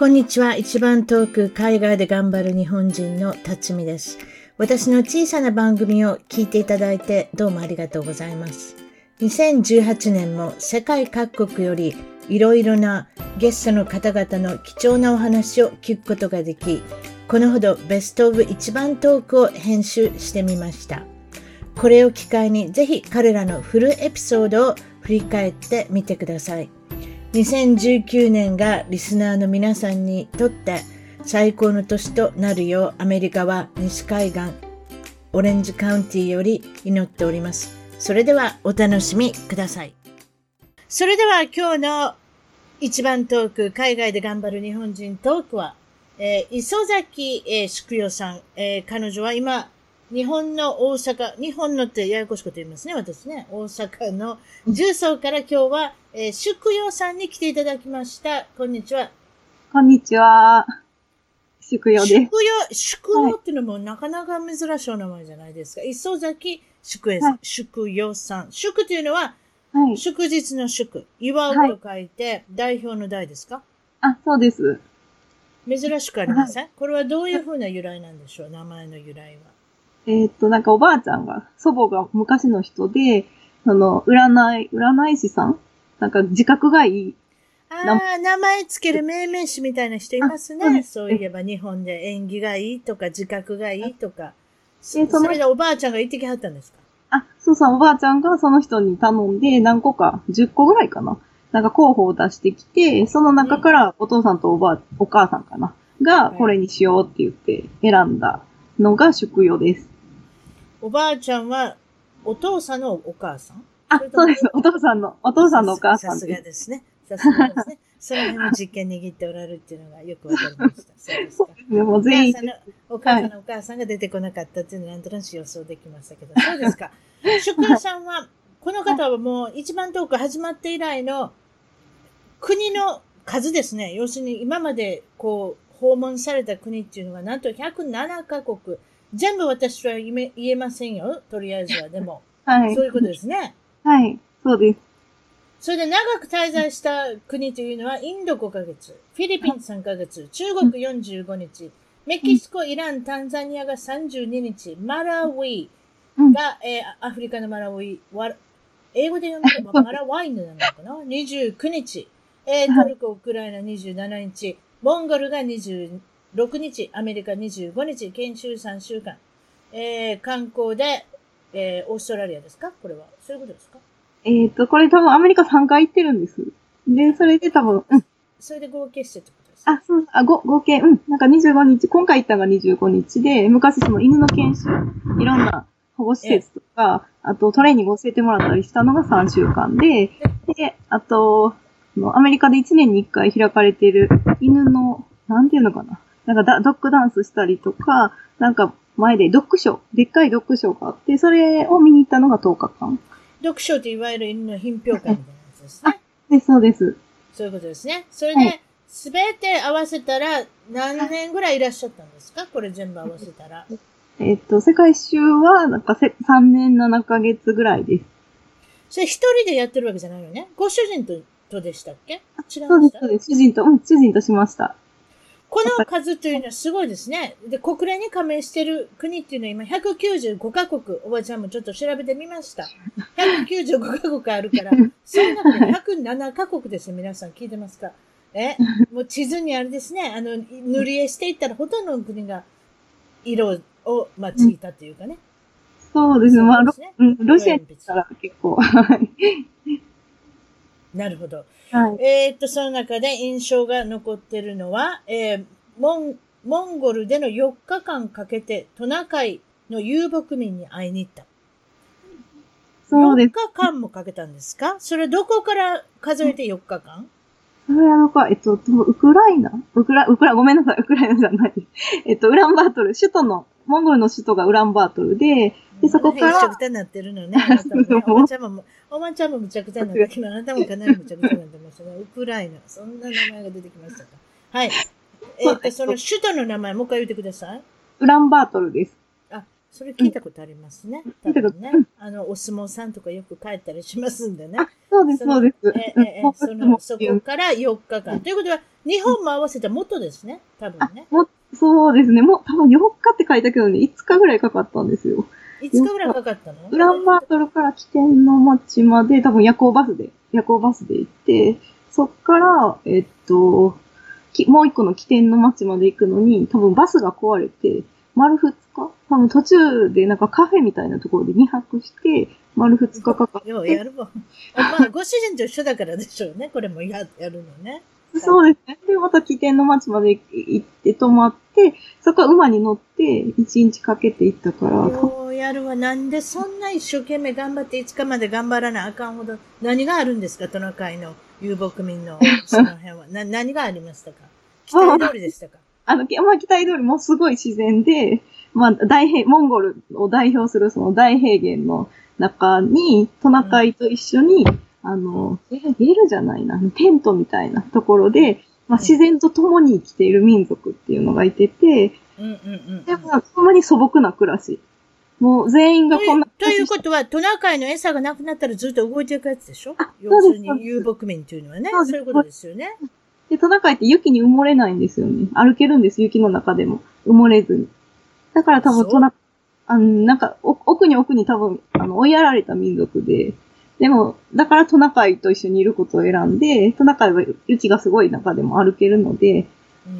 こんにちは。一番遠く海外で頑張る日本人の辰巳です。私の小さな番組を聞いていただいてどうもありがとうございます。2018年も世界各国よりいろいろなゲストの方々の貴重なお話を聞くことができ、このほどベストオブ一番トークを編集してみました。これを機会にぜひ彼らのフルエピソードを振り返ってみてください。2019年がリスナーの皆さんにとって最高の年となるようアメリカは西海岸オレンジカウンティより祈っております。それではお楽しみください。それでは今日の一番トーク、海外で頑張る日本人トークは、えー、磯崎、えー、宿代さん、えー、彼女は今、日本の大阪、日本のってややこしいこと言いますね、私ね。大阪の重曹から今日は、えー、宿陽さんに来ていただきました。こんにちは。こんにちは。宿陽です。宿陽、宿陽っていうのもなかなか珍しいお名前じゃないですか。磯崎宿陽、はい、宿陽さん。宿っていうのは、はい、祝日の祝。祝うと書いて、はい、代表の代ですか？あ、そうです。珍しくありません、はい、これはどういうふうな由来なんでしょう？名前の由来は。えー、っと、なんかおばあちゃんが、祖母が昔の人で、その、占い、占い師さんなんか自覚がいい。ああ、名前つける命名詞みたいな人いますね。そういえば日本で縁起がいいとか自覚がいいとか。そそれでおばあちゃんが行ってきはったんですか？あ、そうそう、おばあちゃんがその人に頼んで何個か、10個ぐらいかな。なんか候補を出してきて、その中からお父さんとおばあ、お母さんかな。が、これにしようって言って選んだのが宿用です。おばあちゃんは、お父さんのお母さん？あ、そうです。お父さんの、お父さんのお母さんさすがですね。さすがですね。その辺も実験握っておられるっていうのがよくわかりました。そうですか。でも全員。お母さんのお母さんが出てこなかったっていうのはなんとなく予想できましたけど。そうですか。宿屋さんは、この方はもう一番遠く始まって以来の国の数ですね。要するに今までこう訪問された国っていうのがなんと107カ国。全部私は言えませんよ。とりあえずは。でも。はい。そういうことですね。はい。そうです。それで長く滞在した国というのは、インド5ヶ月、フィリピン3ヶ月、中国45日、メキシコ、イラン、タンザニアが32日、マラウィが、えー、アフリカのマラウィ、英語で読めばマラワイヌなのかな ?29 日、えー、トルコ、ウクライナ27日、モンゴルが26日、アメリカ25日、研修3週間、えー、観光で、えー、オーストラリアですか？これは。そういうことですか？えっ、と、これ多分アメリカ3回行ってるんです。で、それで多分、うん。それで合計してってことですか？あ、そう、あ、ご、合計、うん。なんか25日、今回行ったのが25日で、昔その犬の研修、いろんな保護施設とか、あとトレーニング教えてもらったりしたのが3週間で、で、あと、アメリカで1年に1回開かれている犬の、なんていうのかな。なんかドッグダンスしたりとか、なんか前でドッグショー、でっかいドッグショーがあって、それを見に行ったのが10日間。ドッグショーっていわゆる犬の品評会みたいなやつですね。で、そうです。そういうことですね。それで、すべ、て合わせたら何年ぐらいいらっしゃったんですか？これ全部合わせたら。えっと、世界一周は、なんかせ3年7ヶ月ぐらいです。それ一人でやってるわけじゃないよね？ご主人ととでしたっけ？違うそうです、そうです。主人と、うん、主人としました。この数というのはすごいですね。で、国連に加盟している国っていうのは今195カ国、おばちゃんもちょっと調べてみました。195カ国あるから、その中で107カ国ですよ。皆さん聞いてますかえ、もう地図にあれですね、あの、塗り絵していったらほとんどの国が色を、まあ、ついたというかね。そうですね。まあ、ロ,、ロシアにったら結構。なるほど。はい、えっと、その中で印象が残ってるのは、えー、モン、モンゴルでの4日間かけてトナカイの遊牧民に会いに行った。そうです。4日間もかけたんですか？それどこから数えて4日間？それあのか、えっと、ウクライナ？ウクラ、ウクラ、ごめんなさい、ウクライナじゃない。えっと、ウランバートル、首都の、モンゴルの首都がウランバートルで、で、そこから。めちゃくちゃになってるのね。おばちゃんも、おばちゃんもむちゃくちゃになってるけど、あなたもかなりむちゃくちゃになってましたね。ウクライナ。そんな名前が出てきましたか？はい。えっと、その首都の名前、もう一回言ってください。ウランバートルです。あ、それ聞いたことありますね。聞いたこと多分ね。あの、お相撲さんとかよく帰ったりしますんでね。そうです、そうです。ええええ その、そこから4日間。ということは、日本も合わせた元ですね。多分ね。もそうですね。もう多分4日って書いたけどね、5日ぐらいかかったんですよ。5日ぐらいかかったの？ウランバートルから起点の町まで、多分夜行バスで、夜行バスで行って、そっから、えっと、きもう一個の起点の町まで行くのに、多分バスが壊れて、丸2日多分途中でなんかカフェみたいなところで2泊して、丸2日かかっようやるわ。まあ、ご主人と一緒だからでしょうね。これもややるのね。て、そうですね。で、また起点の町まで行って泊まって、そこから馬に乗って1日かけて行ったから、ようやるわ。なんでそんな一生懸命頑張って5日まで頑張らなあかんほど、何があるんですか？トナカイの遊牧民の その辺は。な、何がありましたか？期待通りでしたか？あの、まあ、期待通りもすごい自然で、まあ、大平、モンゴルを代表するその大平原の中に、トナカイと一緒に、あの、えゲルじゃないな、テントみたいなところで、まあ、自然と共に生きている民族っていうのがいてて、うんうんうん。でも、ほんまに素朴な暮らし。もう全員がこんなということは、トナカイの餌がなくなったらずっと動いていくやつでしょ？要そうですするに遊牧民っていうのはね。そういうことですよね。で、トナカイって雪に埋もれないんですよね。歩けるんです、雪の中でも。埋もれずに。だから多分トナ、あの、なんか、お奥に奥に多分、あの、追いやられた民族で、でも、だからトナカイと一緒にいることを選んで、トナカイは雪がすごい中でも歩けるので、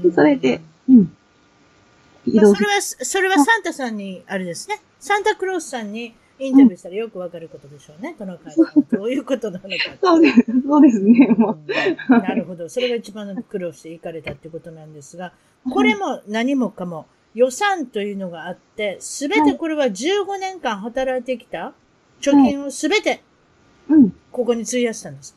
うんそれで、うん。まあそれは、それはサンタさんに、あれですね。サンタクロースさんにインタビューしたらよくわかることでしょうね。トナカイがどういうことなのか。そうです、そうですね、もう。うんなるほど。それが一番苦労して行かれたってことなんですが、これも何もかも予算というのがあって、すべてこれは15年間働いてきた貯金をすべてうん。ここに費やしたんです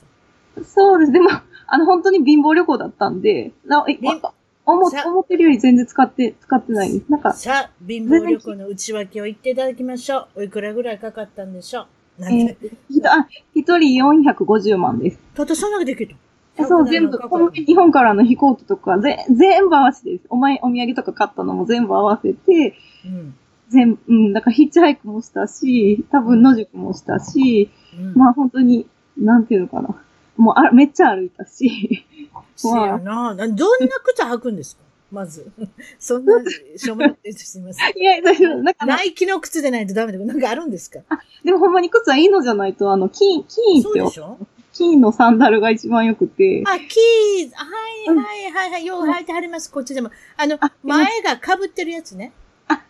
か？そうです。でも、あの、本当に貧乏旅行だったんで、なえ貧思さ思ってるより全然使って、使ってないです。なんか、さあ、貧乏旅行の内訳を言っていただきましょう。おいくらぐらいかかったんでしょう？なんえで、ーあ、一人450万です。たったそんなができるそう、全部、この日本からの飛行機とか、ぜ、全部合わせてです。お前、お土産とか買ったのも全部合わせて、うん。全部、うん、だからヒッチハイクもしたし、多分野宿もしたし、うん。まあ本当に、なんていうのかな。もうあ、めっちゃ歩いたし、せやな。などんな靴履くんですか？まず。そんな、しょうもないです。すみません。いや、大丈夫。なんかなナイキの靴でないとダメだなんかあるんですか？でもほんまに靴はいいのじゃないと、あの、金、金ってよそうでしょ？金のサンダルが一番良くて、あ、キーズ。はいはいはいはい。よう履いてはります。こっちでも。あのあ、前が被ってるやつね。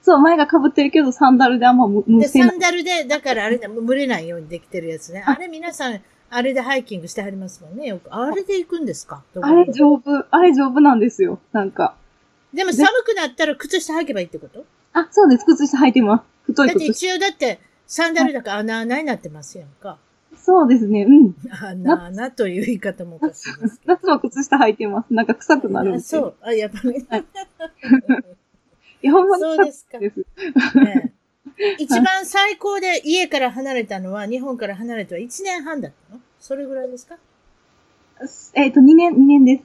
あ、そう、前が被ってるけど、サンダルであんま無無で、せない。サンダルで、だからあれだ、蒸れないようにできてるやつね。あれ皆さん、あれでハイキングしてはりますもんね。よく。あれで行くんですか？あれに丈夫、あれ丈夫なんですよ。なんか。でも寒くなったら靴下履けばいいってこと？あ、そうです。靴下履いてます。太いだって。一応だって、サンダルだから穴穴になってますやんか。そうですね。うん。穴穴という言い方もおかしい。夏は靴下履いてます。なんか臭くなるんあですよ。そう。あ、やっぱり。いや、ほんまに臭くそうですか。ねえ一番最高で家から離れたのは、日本から離れては1年半だったの？それぐらいですか？えっ、と、2年、2年です。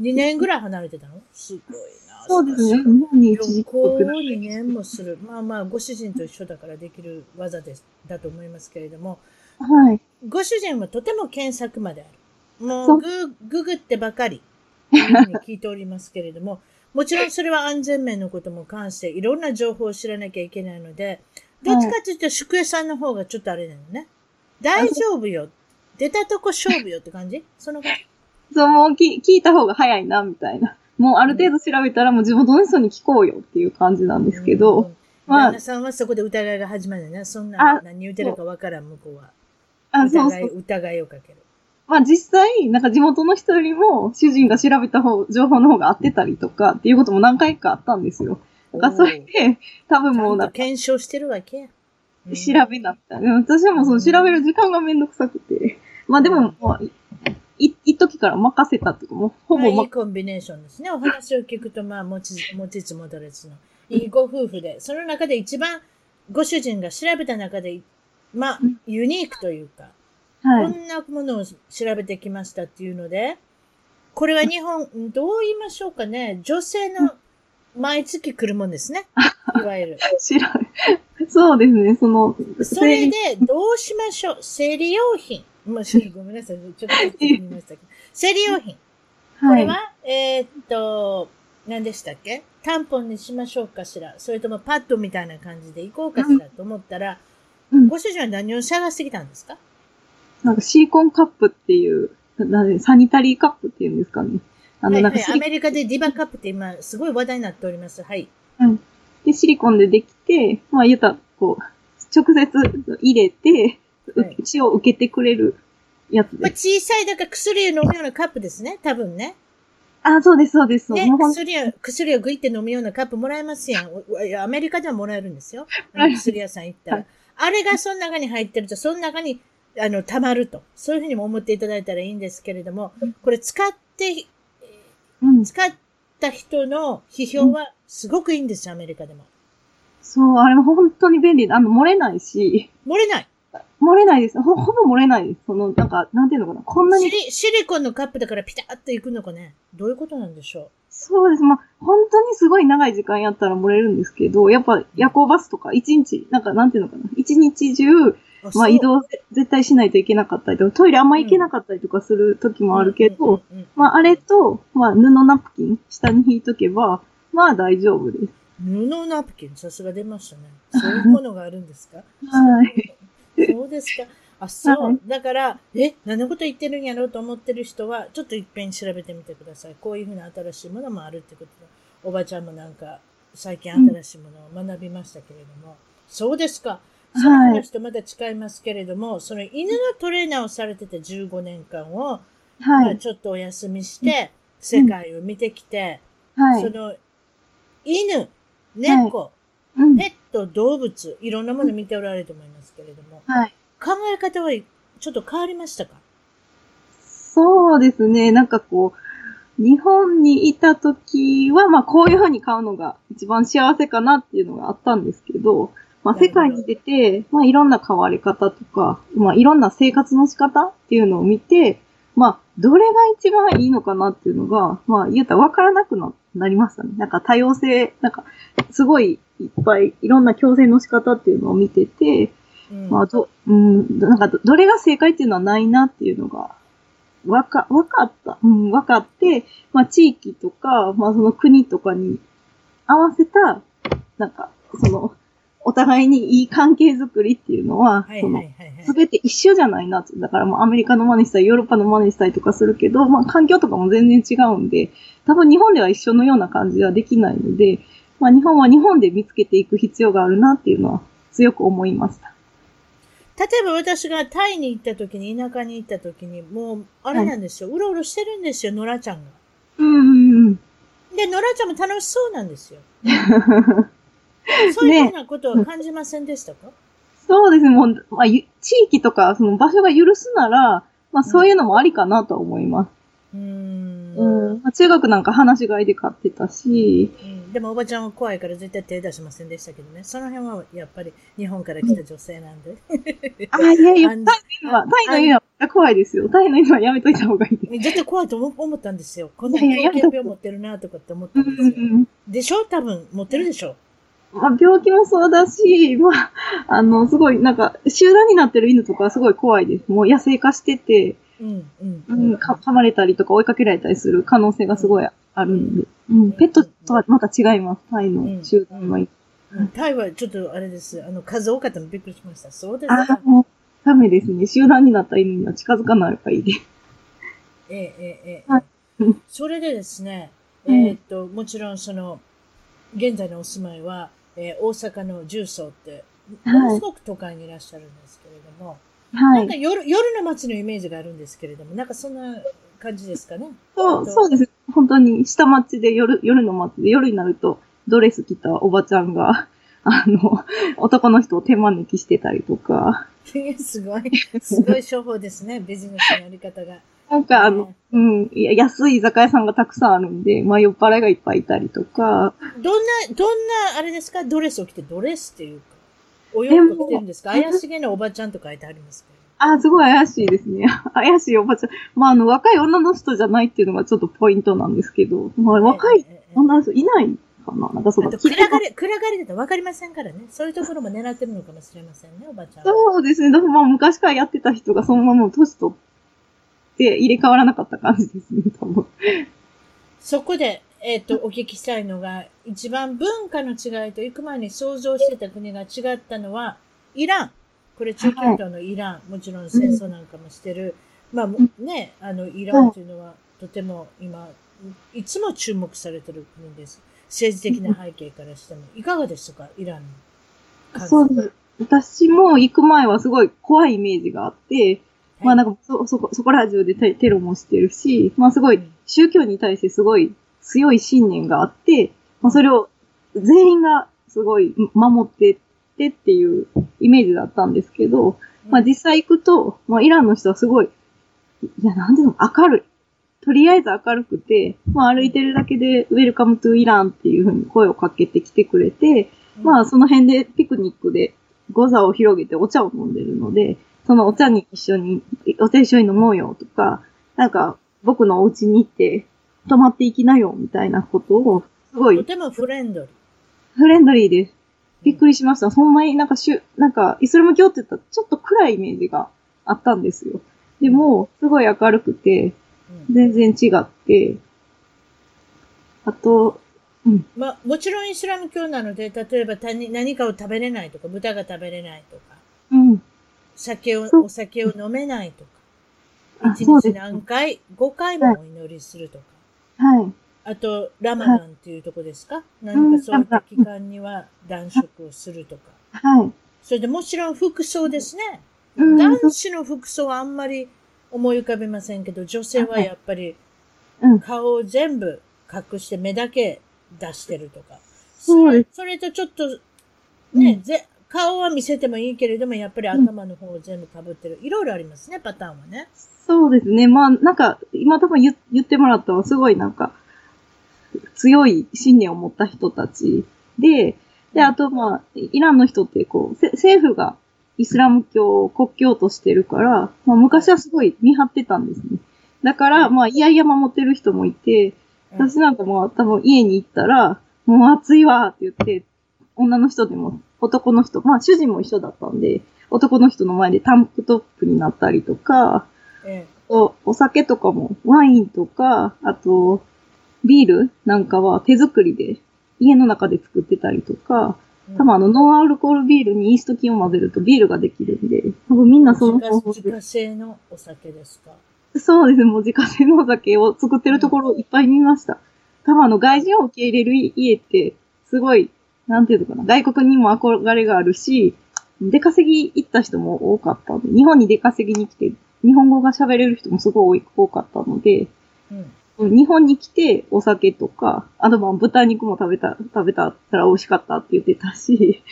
?2 年ぐらい離れてたの？すごいな。そうですね。日本に一時帰旅行を国な2年もする。まあまあ、ご主人と一緒だからできる技です、だと思いますけれども、はい。ご主人はとても検索まである。もそうう、グググってばかり、聞いておりますけれども、もちろんそれは安全面のことも関していろんな情報を知らなきゃいけないので、どっちかというと宿屋さんの方がちょっとあれなのね。大丈夫よ。出たとこ勝負よって感じ？その感じ そう、もうき聞いた方が早いな、みたいな。もうある程度調べたらもう地元の人に聞こうよっていう感じなんですけど、うんまあ旦那さんはそこで疑いが始まるよね。そんなあ何言ってるかわからん、向こうは。あ、そうそう。疑いをかける。まあ実際、なんか地元の人よりも主人が調べた方、情報の方が合ってたりとかっていうことも何回かあったんですよ。だからそれで、多分もうなんか検証してるわけや。調べなった。でも私もその調べる時間がめんどくさくて。まあでも、もう、い、一時から任せたっていうか、もうほぼ、ま、いいコンビネーションですね。お話を聞くと、まあ、持ち、持ちつ戻れつの。いいご夫婦で、その中で一番、ご主人が調べた中で、まあ、ユニークというか、はい。こんなものを調べてきましたっていうので、これは日本、どう言いましょうかね。女性の毎月来るもんですね。いわゆる。知らない。そうですね、その、それで、どうしましょう？生理用品。もうちょっとごめんなさい。ちょっと言いましたけど。生理用品。こはい。れは、えーっと、何でしたっけ？タンポンにしましょうかしらそれともパッドみたいな感じで行こうかしらと思ったら、うんご主人は何を探してきたんですか？なんかシーコンカップっていう、ななサニタリーカップっていうんですかね。あの、はいはい、なんかシリ,、アメリカでディバカップって今すごい話題になっております。はい。でシリコンでできて、まあ言うたら、こう、直接入れて、はい血を受けてくれるやつまあ、です。小さい、だから薬を飲むようなカップですね。多分ね。あ、そうです、そうです。ね薬を、薬をグイって飲むようなカップもらえますやん。アメリカではもらえるんですよ。薬屋さん行ったら。はいあれがその中に入ってると、その中に、あの、溜まると。そういうふうにも思っていただいたらいいんですけれども、これ使って、うん。使った人の批評はすごくいいんですよ、アメリカでも。そう、あれも本当に便利で、あの、漏れないし、漏れない。漏れないです。ほ、ほぼ漏れないです。その、なんか、なんていうのかな。こんなに、シリ、シリコンのカップだからピタッといくのかね。どういうことなんでしょそうです。まあ、本当にすごい長い時間やったら漏れるんですけど、やっぱ夜行バスとか一日、なんかなんていうのかな。一日中、まあ移動ぜ絶対しないといけなかったりとか、トイレあんま行けなかったりとかする時もあるけど、、うんうんうんうんまああれと、まあ布ナプキン下に引いとけば、まあ大丈夫です。布ナプキン、さすが出ましたね。そういうものがあるんですか？はい。そうですか？あ、そう。はいだから、え、何のこと言ってるんやろうと思ってる人は、ちょっと一遍調べてみてください。こういうふうな新しいものもあるってことで。おばちゃんもなんか、最近新しいものを学びましたけれども。そうですか。その話とまた違いますけれども、その犬のトレーナーをされてて15年間を、まはい。あちょっとお休みして、世界を見てきて、はい。その、犬、猫、うん。ペット、動物、いろんなもの見ておられると思いますけれども、はい。考え方はちょっと変わりましたか？そうですね。なんかこう、日本にいた時は、まあこういう風に買うのが一番幸せかなっていうのがあったんですけど、まあ世界に出て、まあいろんな変わり方とか、まあいろんな生活の仕方っていうのを見て、まあどれが一番いいのかなっていうのが、まあ言うたら分からなくななりましたね。なんか多様性、なんかすごいいっぱいいろんな共生の仕方っていうのを見てて、うんまあ、ど、うん、なんかど、どれが正解っていうのはないなっていうのが、わか、わかった。うん、わかって、まあ、地域とか、まあ、その国とかに合わせた、なんか、その、お互いにいい関係づくりっていうのは、そのはいはいはい、はい。すべて一緒じゃないなって。だからもうアメリカの真似したり、ヨーロッパの真似したりとかするけど、まあ環境とかも全然違うんで、多分日本では一緒のような感じはできないので、まあ日本は日本で見つけていく必要があるなっていうのは強く思いました。例えば私がタイに行った時に、田舎に行った時に、もう、あれなんですよ。うろうろしてるんですよ、野良ちゃんが。うんうんうん。で、野良ちゃんも楽しそうなんですよ。そういうふうなことは感じませんでしたか、そうですね、もう、まあ、ゆ地域とか、その場所が許すなら、まあそういうのもありかなとは思います。うーんうん。まあ、中学なんか話し飼いで飼ってたし、うんでもおばちゃんは怖いから絶対手出しませんでしたけどね。その辺はやっぱり日本から来た女性なんで。あ、いやいや、タイの犬は、タイの犬は怖いですよ。タイの犬はやめといた方がいいです。絶対怖いと思思ったんですよ。こんないやいや狂犬病持ってるなとかって思ったうんんですよ。うんでしょ？多分持ってるでしょ？まあ、病気もそうだし、まあ、あの、すごい、なんか、集団になってる犬とかはすごい怖いです。もう野生化してて、うん、うん。うん、か噛まれたりとか追いかけられたりする可能性がすごいあるんで、うん、ペットとはまた違います。タイの集団は。うんタイはちょっとあれです。あの、数多かったのびっくりしました。そうですあか。もう、ダメですね。集団になった犬には近づかない方がいいです。ええ、ええ、えはい。それでですね、うんえーっと、もちろんその、現在のお住まいは、えー大阪の重曹って、はいものすごく都会にいらっしゃるんですけれども、はいなんか。夜、夜の街のイメージがあるんですけれども、なんかそんな感じですかね？そう、そうです。本当に、下町で夜、夜の街で、夜になると、ドレス着たおばちゃんが、あの、男の人を手招きしてたりとか、すごい、すごい商法ですね、ビジネスのやり方が。なんかあの、うん、安い居酒屋さんがたくさんあるんで、まあ酔っ払いがいっぱいいたりとか、どんな、どんな、あれですか？ドレスを着て、ドレスっていうか、お洋服着てるんですか？怪しげなおばちゃんと書いてありますけど。あーすごい怪しいですね。怪しいおばちゃん。まああの、若い女の人じゃないっていうのがちょっとポイントなんですけど、まあ若い女の人いないかかな？なんかその、暗がり、暗がりだと分かりませんからね。そういうところも狙ってるのかもしれませんね、おばちゃんは。そうですね。でもまあ昔からやってた人がそのまま年取って入れ替わらなかった感じですね、多分。そこで、えっ、と、お聞きしたいのが、一番文化の違いと行く前に想像してた国が違ったのは、イラン。これ中東のイラン。もちろん戦争なんかもしてる。まあ、ね、あの、イランというのは、とても今、いつも注目されてる国です。政治的な背景からしても。いかがですか？イランの。そうです。私も行く前はすごい怖いイメージがあって、まあなんかそ、そこ、そこら中でテテロもしてるし、まあすごい宗教に対してすごい強い信念があって、まあそれを全員がすごい守ってってっていうイメージだったんですけど、まあ実際行くと、まあイランの人はすごい、いやなんていうの、明るい。とりあえず明るくて、まあ歩いてるだけで、ウェルカムトゥイランっていうふうに声をかけてきてくれて、まあその辺でピクニックでゴザを広げてお茶を飲んでるので、そのお茶に一緒に、お茶一緒に飲もうよとか、なんか僕のお家に行って泊まっていきなよみたいなことを、すごいとてもフレンドリー。フレンドリーです。びっくりしました。ほんまになんかしゅ、なんかイスラム教って言ったらちょっと暗いイメージがあったんですよ。でも、すごい明るくて、うん全然違って、あと、うん。まあ、もちろんイスラム教なので、例えば何かを食べれないとか、豚が食べれないとか、うん。酒を、お酒を飲めないとか、あ、一日。何回、5回もお祈りするとか、はい。あと、ラマダンっていうとこですか、何かそういった期間には断食をするとか。はい。それでもちろん服装ですね。うん男子の服装はあんまり思い浮かべませんけど、女性はやっぱりうん。顔を全部隠して目だけ出してるとか。そう。それとちょっと、ね、ぜ、顔は見せてもいいけれども、やっぱり頭の方を全部被ってる。いろいろありますね、パターンはね。そうですね。まあ、なんか、今多分言言ってもらったのはすごいなんか、強い信念を持った人たちで、で、あとまあ、イランの人ってこう、せ政府がイスラム教を国教としてるから、まあ昔はすごい見張ってたんですね。だから、まあ、いやいや守ってる人もいて、私なんかもう多分家に行ったら、もう暑いわって言って、女の人でも男の人、まあ主人も一緒だったんで、男の人の前でタンクトップになったりとか、えおお酒とかも、ワインとか、あと、ビールなんかは手作りで家の中で作ってたりとか、え。多分あの、ノンアルコールビールにイースト菌を混ぜるとビールができるんで、多分みんなその自方法で家自家製のお酒ですか？そうですね、もう自家製のお酒を作ってるところいっぱい見ました。多分あの、外人を受け入れる家って、すごい、なんていうのかな、外国にも憧れがあるし、出稼ぎ行った人も多かったので、日本に出稼ぎに来て、日本語が喋れる人もすごい多かったので、うん。日本に来てお酒とか、あとまあ豚肉も食べた、食べたら美味しかったって言ってたし、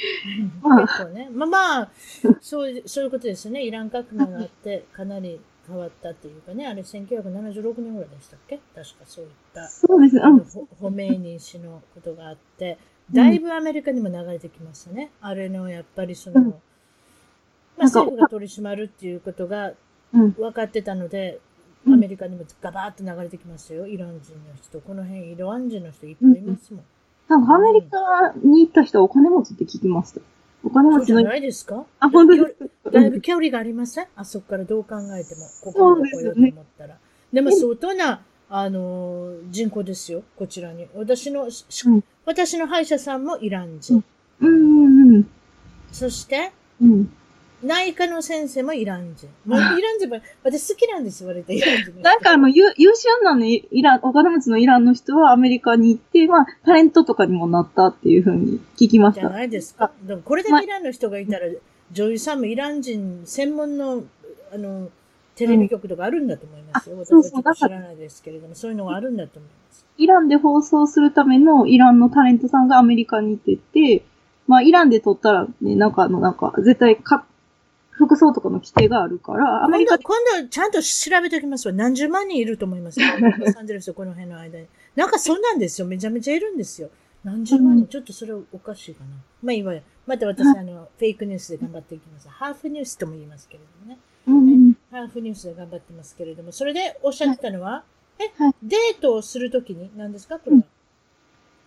まあ結構ね。まあまあ、そういう、そういうことですよね。イラン革命があって、かなり変わったっていうかね。あれ、1976年ぐらいでしたっけ？確かそういった。そうですね、ホホメイニ氏のことがあって、だいぶアメリカにも流れてきましたね。あれの、やっぱりその、うんまあ、政府が取り締まるっていうことがうん。分かってたので、うんアメリカにもガバーッと流れてきましたよ。イラン人の人。この辺、イラン人の人いっぱいいますもん。なんかアメリカに行った人はお金持ちって聞きました。お金持ちの、ないですか？あ、本当ですか？だいぶ距離がありません？あそこからどう考えても、ここに来ようと思ったら。でも相当な、あのー人口ですよ、こちらに。私の、しうん私の歯医者さんもイラン人。うんうんうん。そして、うん。内科の先生もイラン人。イラン人も、私好きなんです、割とイラン人。なんかあの、優優秀なね、イラン、お金持ちのイランの人はアメリカに行って、まあ、タレントとかにもなったっていうふうに聞きました。じゃないですか。でもこれだけイランの人がいたら、女優さんもイラン人専門の、あの、テレビ局とかあるんだと思いますよ。うんあ私は知らないですけれども、そういうのがあるんだと思います。イランで放送するためのイランのタレントさんがアメリカに行ってて、まあ、イランで撮ったらね、なんかあの、なんか、絶対か、服装とかの規定があるから、アメリカ今度、今度ちゃんと調べておきますわ。何十万人いると思いますよ。ロサンゼルスとこの辺の間に。なんかそんなんですよ。めちゃめちゃいるんですよ。何十万人、うんちょっとそれおかしいかな。まあいいわよ。また私、あの、フェイクニュースで頑張っていきます。ハーフニュースとも言いますけれどもね。うんハーフニュースで頑張ってますけれども、それでおっしゃってたのは、え、はい。デートをするときに、何ですかこれは？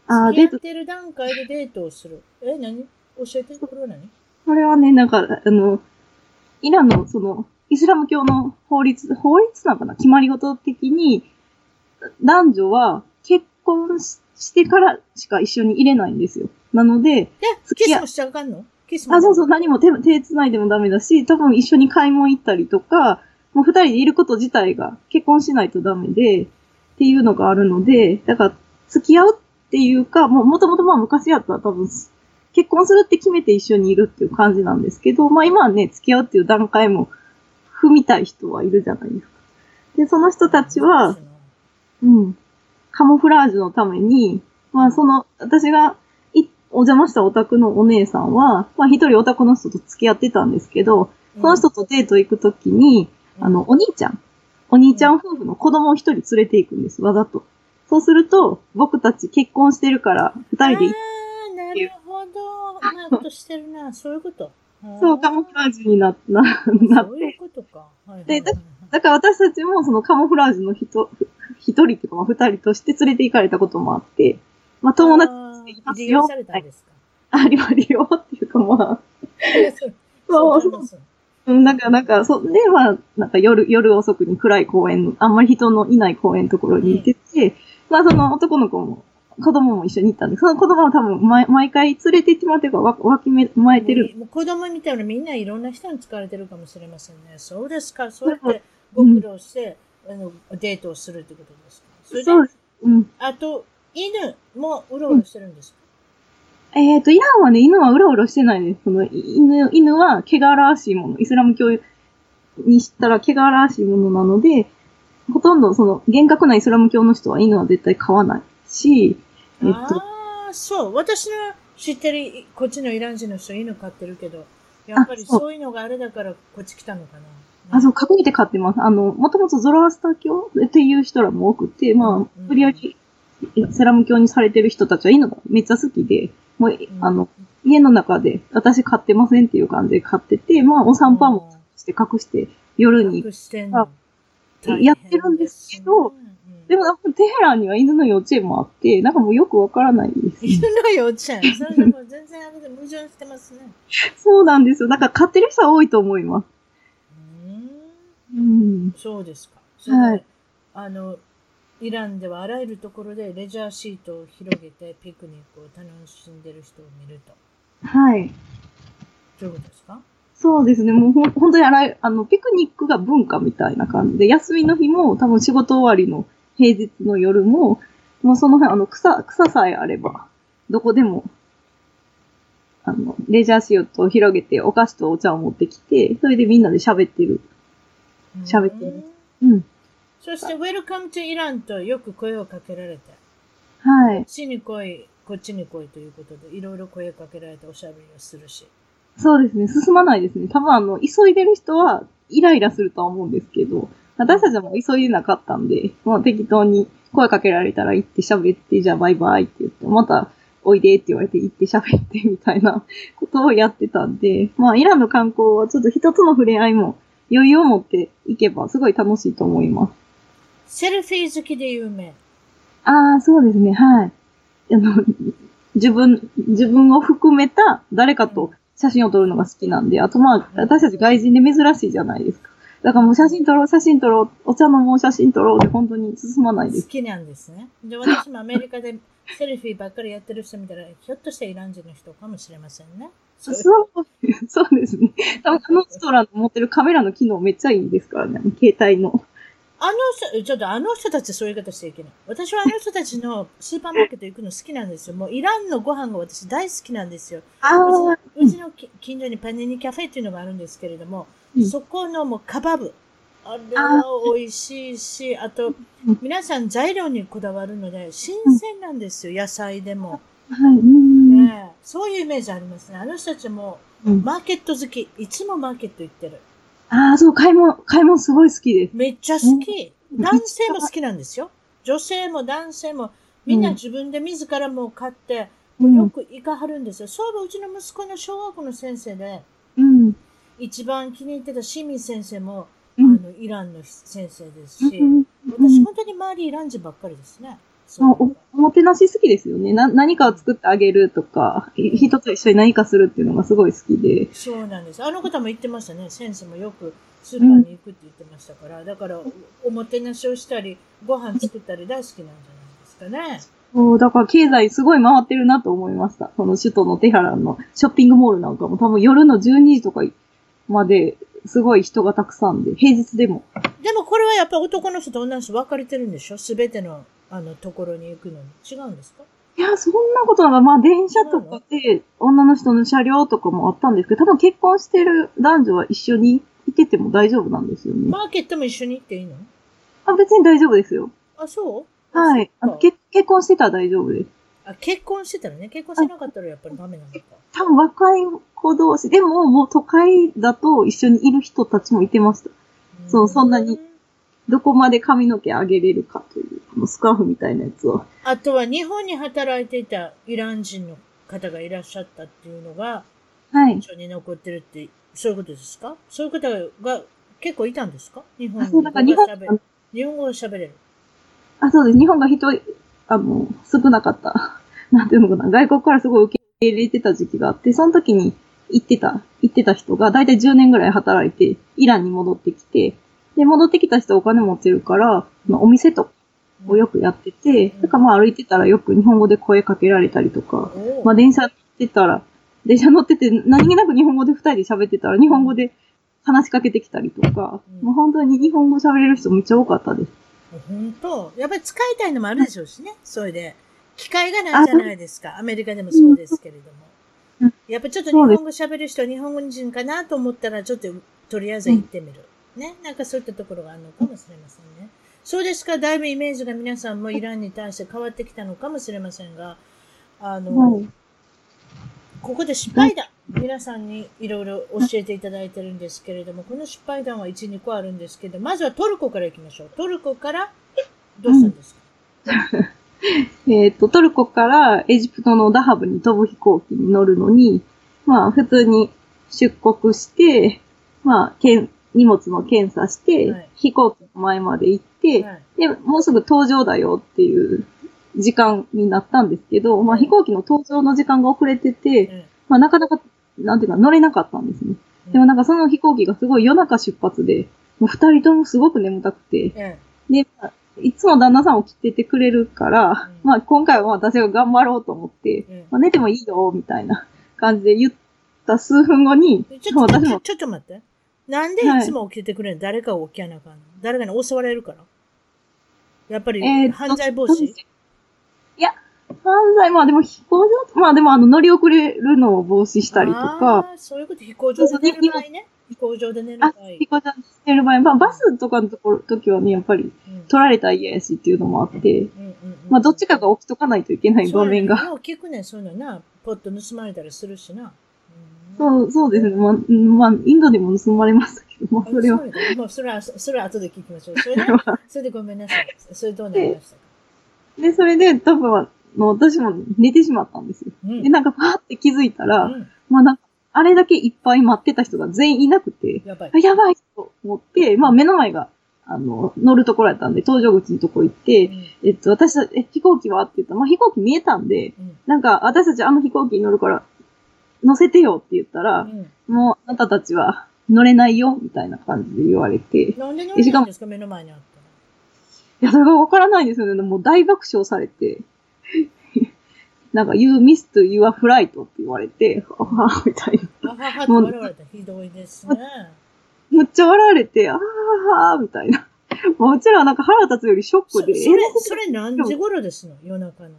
あー、付き合っデート、てる段階でデートをする。え、何？教えて、これは何？これはね、なんか、あの、イランの、その、イスラム教の法律、法律なのかな？決まり事的に、男女は結婚ししてからしか一緒に入れないんですよ。なので、え、付き合キスもしちゃあかんの？キスも。あ、そうそう、何も手、手繋いでもダメだし、多分一緒に買い物行ったりとか、もう二人でいること自体が結婚しないとダメで、っていうのがあるので、だから、付き合うっていうか、もう元々まあ昔やったら多分、結婚するって決めて一緒にいるっていう感じなんですけど、まあ今はね、付き合うっていう段階も踏みたい人はいるじゃないですか。で、その人たちは、うん。カモフラージュのために、まあその、私がいお邪魔したオタクのお姉さんは、まあ一人オタクの人と付き合ってたんですけど、その人とデート行くときに、あの、お兄ちゃん、お兄ちゃん夫婦の子供を一人連れて行くんです、わざと。そうすると、僕たち結婚してるから、二人で行っああ、なるほど。うまいことしてるな。そういうこと。そう、カモフラージュになななって。そういうことか。はいはいではいはいだから私たちもそのカモフラージュの人、一人っていうかまあ二人として連れて行かれたこともあって、まあ友達あいますよー利用たんですか？ありはりよっていうかまあ、そうそうそうんなんか、なんか、そ、で、まあ、なんか夜、夜遅くに暗い公園の、あんまり人のいない公園のところに行ってて、まあ、その男の子も、子供も一緒に行ったんで、その子供は多分、毎毎回連れて行ってもらってるから、わ、わきめ、まえてる。もう子供みたいなみんないろんな人に使われてるかもしれませんね。そうですか？そうやってご苦労して、あのデートをするってことですか？それでそうです。うん。あと、犬もうろうろしてるんですか、えっ、と、イランはね、犬はうろうろしてないです。その、犬、犬は汚らわしいもの。イスラム教にしたら汚らわしいものなので、ほとんどその、厳格なイスラム教の人は犬は絶対飼わないし、えっと、ああ、そう。私の知ってる、こっちのイラン人の人、犬飼ってるけど、やっぱりあそういうのがあれだから、こっち来たのかな。あ、そう、隠れて飼ってます。あの、もともとゾロアスター教っていう人らも多くて、まうんあ、無理やりイスラム教にされてる人たちは犬がめっちゃ好きで、もう、んあの、家の中で私飼ってませんっていう感じで飼ってて、まあ、お散歩もして隠して夜に。やってるんですけどでも、なんかテヘランには犬の幼稚園もあって、なんかもうよくわからないです、犬の幼稚園？それでも全然あれで矛盾してますね。そうなんですよ。だから飼ってる人は多いと思います。うーんうん。そうですか。はいあの、イランではあらゆるところでレジャーシートを広げてピクニックを楽しんでる人を見ると。はい。どういうことですか？そうですね。もうほん本当にあら、あの、ピクニックが文化みたいな感じで、休みの日も多分仕事終わりの平日の夜も、もうその辺、あの、草、草さえあれば、どこでも、あの、レジャーシートを広げて、お菓子とお茶を持ってきて、それでみんなで喋ってる。喋ってるうんうん。そして、Welcome to イランとよく声をかけられて、はいこっ。ちに来い、こっちに来いということで、いろいろ声かけられておしゃべりをするし。そうですね。進まないですね。多分あの、急いでる人はイライラするとは思うんですけど、私たちはもう急いでなかったんで、もう適当に声かけられたら行って喋って、じゃあバイバイって言って、またおいでって言われて行って喋ってみたいなことをやってたんで、まあイランの観光はちょっと一つの触れ合いも余裕を持っていけばすごい楽しいと思います。セルフィー好きで有名。ああ、そうですね。はい。あの、自分、自分を含めた誰かと写真を撮るのが好きなんで、あとまあ、私たち外人で珍しいじゃないですか。だからもう写真撮ろう、写真撮ろう、お茶飲もう、写真撮ろうで本当に進まないです。好きなんですね。で、私もアメリカでセルフィーばっかりやってる人見たら、ひょっとしてイラン人の人かもしれませんね。そう、そうですね。多分あの人らの持ってるカメラの機能めっちゃいいですからね、携帯の。あの人、ちょっとあの人たちそういう言い方していけない。私はあの人たちの スーパーマーケット行くの好きなんですよ。もうイランのご飯が私大好きなんですよ。あうちのあ、うちのき近所にパニーニカフェっていうのがあるんですけれども、うんそこのもうカバブ。あれは美味しいし、あとうん、皆さん材料にこだわるので、新鮮なんですよ、野菜でも。はい、うん。ねえそういうイメージありますね。あの人たちもうんマーケット好き。いつもマーケット行ってる。ああ、そう、買い物、買い物すごい好きです。めっちゃ好き。うん男性も好きなんですよ。女性も男性も、みんな自分で自らもう買って、うんよく行かはるんですよ。そういえばうちの息子の小学校の先生で、うん。一番気に入ってた清水先生も、うん。あの、イランの先生ですし、うん私本当に周りイラン人ばっかりですね。あそうもてなし好きですよね。な、何かを作ってあげるとか、い人と一緒に何かするっていうのがすごい好きで。そうなんです。あの方も言ってましたね。先生もよくスーパーに行くって言ってましたから。だから、おもてなしをしたり、ご飯作ったり大好きなんじゃないですかね。そう、だから経済すごい回ってるなと思いました。その首都のテヘランのショッピングモールなんかも多分夜の12時とかまですごい人がたくさんで、平日でも。でもこれはやっぱ男の人と女の人分かれてるんでしょ？すべての、あの、ところに行くのに。違うんですか？いや、そんなことなんか、まあ電車とかで女の人の車両とかもあったんですけど、多分結婚してる男女は一緒にいてても大丈夫なんですよね。マーケットも一緒に行っていいの？あ、別に大丈夫ですよ。あ、そう？はい。あの結結婚してたら大丈夫です。あ、結婚してたらね。結婚してなかったらやっぱりダメなのか。多分若い子同士、でももう都会だと一緒にいる人たちもいてました。そうそんなにどこまで髪の毛上げれるかという、このスカーフみたいなやつを。あとは日本に働いていたイラン人の方がいらっしゃったっていうのが、はい。印象に残ってるって、そういうことですか？そういう方が結構いたんですか？日本語が喋る日本語を喋れる。あ、そうです。日本が人、あの、少なかった。なんていうのかな。外国からすごい受け入れてた時期があって、その時に行ってた、行ってた人が、だいたい10年ぐらい働いて、イランに戻ってきて、で、戻ってきた人はお金持ってるから、まあお店とかをよくやってて、うんだからまあ歩いてたらよく日本語で声かけられたりとか、おまあ電車乗ってたら、電車乗ってて何気なく日本語で二人で喋ってたら、日本語で話しかけてきたりとか、うんもう本当に日本語喋れる人めっちゃ多かったです。本当やっぱり使いたいのもあるでしょうしね。それで。機会がないじゃないですか。アメリカでもそうですけれどうんも。やっぱちょっと日本語喋る人は日本語人かなと思ったら、ちょっととりあえず行ってみる。ね。なんかそういったところがあるのかもしれませんね。そうですか。だいぶイメージが皆さんもイランに対して変わってきたのかもしれませんが、あの、はい。ここで失敗談、皆さんにいろいろ教えていただいてるんですけれども、この失敗談は1、2個あるんですけど、まずはトルコから行きましょう。トルコから、どうしたんですか、えっ、と、トルコからエジプトのダハブに飛ぶ飛行機に乗るのに、まあ、普通に出国して、まあ、けん荷物の検査して、はい。飛行機の前まで行って、はい。で、もうすぐ搭乗だよっていう時間になったんですけど、まあ、はい。飛行機の搭乗の時間が遅れてて、えまあ、なかなか、なんていうか、乗れなかったんですね。えでもなんかその飛行機がすごい夜中出発で、もう二人ともすごく眠たくて、えで、まあいつも旦那さん起きててくれるから、うん。まあ今回は私が頑張ろうと思って、えまあ、寝てもいいよ、みたいな感じで言った数分後に、ちょっと待って。なんでい。つも起きてくれるの、誰かを起きやなあかんの誰かに襲われるから。やっぱり、えー犯罪防止？いや、犯罪、まあでも飛行場、まあでもあの乗り遅れるのを防止したりとか、そういうこと、飛行場で寝る場合ね。飛行場で寝る場合。あ、飛行場してる場合、まあバスとかのところ、時はね、やっぱりうん。取られたら嫌やしっていうのもあって、まあどっちかが起きとかないといけない場面が。そうやね。聞くねん、そういうのな。ポッと盗まれたりするしな。うんそう、そうですね。まあ、うんまあ、インドでも盗まれましたけど、まあ、それは。もうそれは、それは後で聞きましょう。それで、それでごめんなさい。それどうなりましたか？で、それで、多分は、の私も寝てしまったんですよ。うんで、なんか、パーって気づいたら、うんまあなんか、あれだけいっぱい待ってた人が全員いなくて、やばいあ。やばいと思って、まあ目の前が、あの、乗るところやったんで、搭乗口のとこ行って、うんえっと、私たち、え、飛行機は？って言ったら、まあ飛行機見えたんで、うんなんか、私たちあの飛行機に乗るから、乗せてよって言ったら、うんもう、あなたたちは乗れないよ、みたいな感じで言われて、なんで乗れないんですか？目の前にあったら。いや、それがわからないんですよね。もう大爆笑されて。なんか、you missed your flight って言われて、ははみたいな。あははって笑われた。ひどいですね。むっちゃ笑われて、あーはーみたいな。もちらはなんか腹立つよりショッそクで、それ、それ何時頃ですの？夜中の。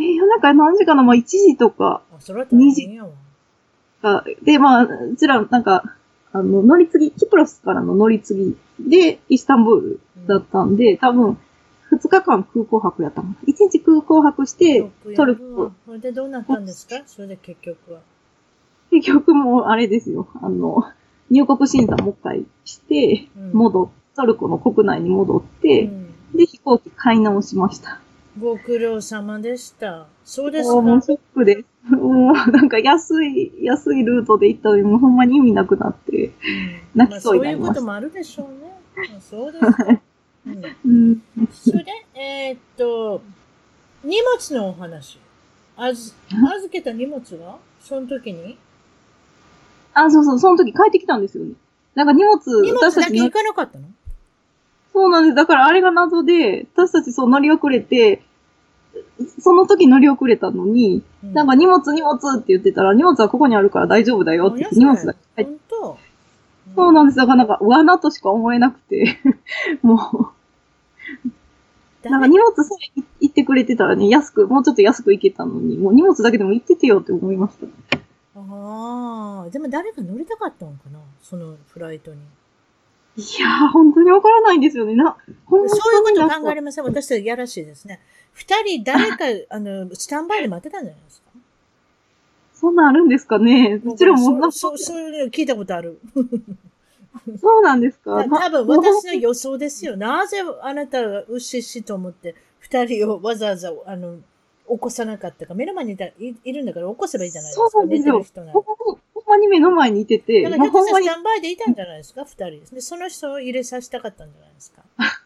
えー、夜中何時かなまあ1時とかあ、それは大変やわ。が、で、まあ、うちらなんか、あの、乗り継ぎ、キプロスからの乗り継ぎで、イスタンブールだったんで、多分、2日間空港泊やったの。1日空港泊して、トルコ、それでどうなったんですか？それで結局は。結局もうあれですよ。あの、入国審査もう一回して、うん戻っ、トルコの国内に戻って、うんで、飛行機買い直しました。ご苦労様でした。そうですか？もうショックです。もうなんか安い、安いルートで行ったのにもうほんまに意味なくなって。うん泣きそうにまあそういうなりましたこともあるでしょうね。まあそうですか。うんうん。それで、えーっと、荷物のお話。あず、預けた荷物は？その時に？あ、そうそう、その時帰ってきたんですよね。なんか荷物、荷物だけ行かなかったの？そうなんです。だからあれが謎で、私たちそう乗り遅れて、その時乗り遅れたのに、うんなんか荷物荷物って言ってたら、荷物はここにあるから大丈夫だよって言って、荷物だけ本当そうなんです。だからなんか、罠としか思えなくて、もう、なんか荷物さえ行ってくれてたらね、安く、もうちょっと安く行けたのに、もう荷物だけでも行っててよって思いました。ああ、でも誰か乗りたかったのかな？そのフライトに。いやー、本当にわからないんですよね。な、本当にそういうこと考えません。私たちやらしいですね。二人誰か、あの、スタンバイで待ってたんじゃないですか？そんなんあるんですかね。もちろんもう、なんかそう、そういうの聞いたことある。そうなんですか。た多分な私の予想ですよ。なぜあなたがうししと思って、二人をわざわざ、あの、起こさなかったか。目の前にいたいいるんだから起こせばいいじゃないですか。そうなんですよまに、目の前にいてて、だかまあほんまにスタンバイでいたんじゃないですか、二人です。で、その人を入れさせたかったんじゃないですか？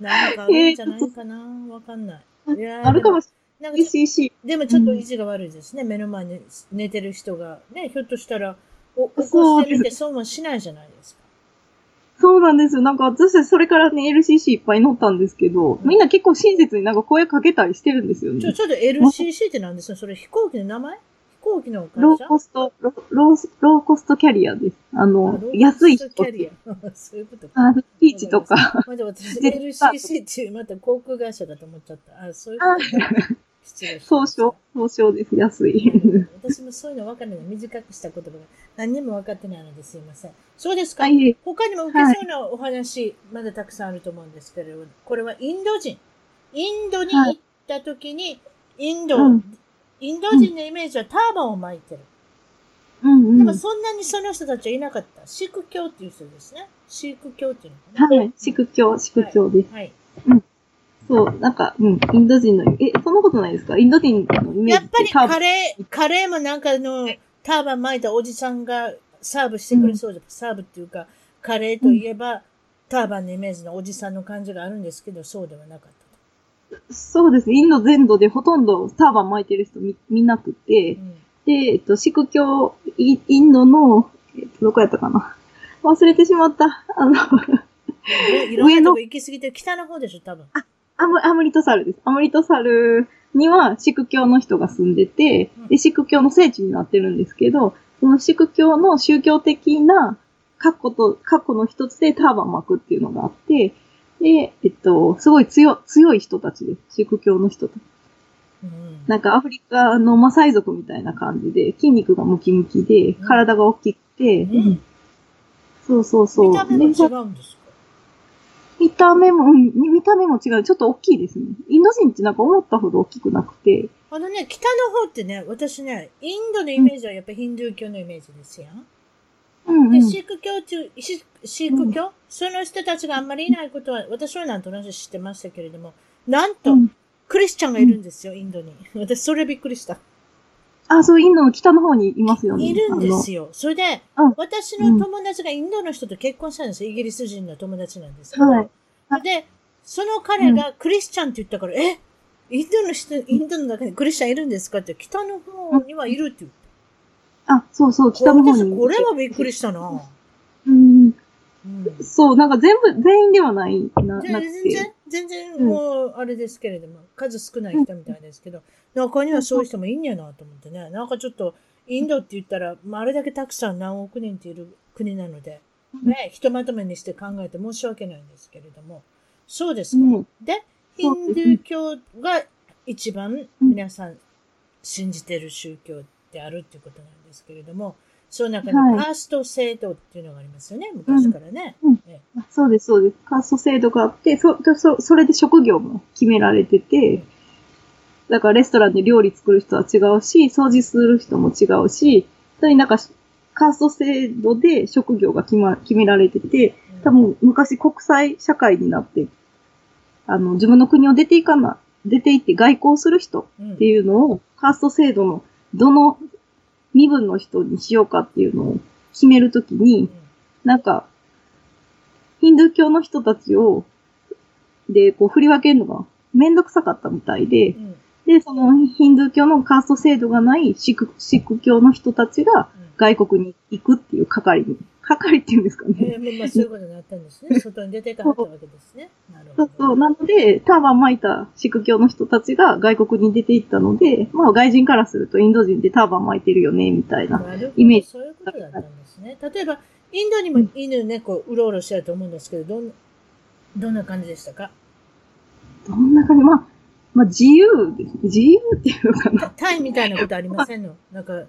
なんかあるんじゃないかな？わかんない。いやーあるかもしれないし、でもちょっと意地が悪いですね。目の前に寝てる人が。ね、ひょっとしたら、お起こしてみて損はしないじゃないですか。そうなんですよ。なんか私それからね、LCC いっぱい乗ったんですけど、みんな結構親切になんか声かけたりしてるんですよね。ちょ、ちょっと LCC って何ですか？それ飛行機の名前？飛行機の会ロ社ーコスト、ロローローコストキャリアです。ああのロ、ー安いキャリア。そういうことか。あ、ピーチとか。まだ私、LCC っていうまた航空会社だと思っちゃった。あ、そういうこと総称、総称です。安い。私もそういうの分かんない。短くした言葉が何にも分かってないのですいません。そうですか。はい。他にも受けそうなお話、まだたくさんあると思うんですけれど、これはインド人。インドに行った時に、インド、うんインド人のイメージはターバンを巻いてる。うんうん。でもはそんなにその人たちはいなかった。シーク教っていう人ですね。シーク教っていうのかな。い。宿教、宿教です。はい。そう、なんか、うん、インド人の、え、そんなことないですか？インド人のイメーやっぱりカレー、カレーもなんかあの、ターバン巻いたおじさんがサーブしてくれそうで、サーブっていうか、カレーといえば、ターバンのイメージのおじさんの感じがあるんですけど、そうではなかったそうです。インド全土でほとんどターバン巻いてる人見見なくてと。、うんで、えっと、シク教、イインドの、えっと、どこやったかな。忘れてしまった。あの、いろんなとこ行き過ぎて、北の方でしょ、多分。アムアムリトサルです。アムリトサルにはシク教の人が住んでてうん、で、シク教の聖地になってるんですけど、そのシク教の宗教的な過去と、過去の一つでターバン巻くっていうのがあって、で、えっと、すごい強、強い人たちです。シク教の人たち。うんなんかアフリカのマサイ族みたいな感じで、筋肉がムキムキで、うん体が大きくて、うんそうそうそう。見た目も違でうんですか？見た目も、うん見た目も違う。ちょっと大きいですね。インド人ってなんか思ったほど大きくなくて、あのね、北の方ってね、私ね、インドのイメージはやっぱヒンドゥー教のイメージですよ。で、うんうん。シーク教っていう、シシーク教、その人たちがあんまりいないことは、私はなんとなく知ってましたけれども、なんと、うんクリスチャンがいるんですよ、インドに。私、それびっくりした。あ、そう、インドの北の方にいますよね。いるんですよ。それで、うん私の友達がインドの人と結婚したんですよ。イギリス人の友達なんですけど。はいはいで、その彼がクリスチャンって言ったから、え？インドの人、インドの中にクリスチャンいるんですか？って、北の方にはいるって言って。ああ、そうそう、北の方に。私、これはびっくりしたな。うん。うんそう、なんか全部、全員ではない、な、全然て。、全然もう、あれですけれども、数少ない人みたいですけど、中にはそういう人もいいんやなと思ってね。なんかちょっと、インドって言ったら、まあ、あれだけたくさん何億人っている国なので、ね、ひとまとめにして考えて申し訳ないんですけれども、そうですか。うん。で、ヒンドゥー教が一番皆さん信じている宗教であるっていうことなんですけれども、その中にはい。カースト制度っていうのがありますよね、昔からね。うん。ねあそうです、そうです。カースト制度があって、そ、そ、それで職業も決められてて、だからレストランで料理作る人は違うし、掃除する人も違うし、それになんか、カースト制度で職業が決ま、決められてて、多分昔国際社会になって、あの、自分の国を出ていかな、出て行って外交する人うんっていうのを、カースト制度のどの身分の人にしようかっていうのを決めるときに、なんか、ヒンドゥー教の人たちを、で、こう振り分けるのがめんどくさかったみたいでう、ん。で、そのヒンドゥー教のカースト制度がないシック、シック教の人たちが外国に行くっていう係に、係っていうんですかえね。ーまあまあそういうことになったんですね。外に出ていかはったわけですね。なるほど。そうそう。なので、ターバン巻いたシ教の人たちが外国に出て行ったので、まあ外人からするとインド人ってターバン巻いてるよね、みたいな。イメージそういうことだったんですね。例えば、インドにも犬猫うろうろしてると思うんですけど、どんどんな感じでしたか？どんな感じ？まあ、まあ自由。自由っていうのかな。タタイみたいなことありませんの？なんか、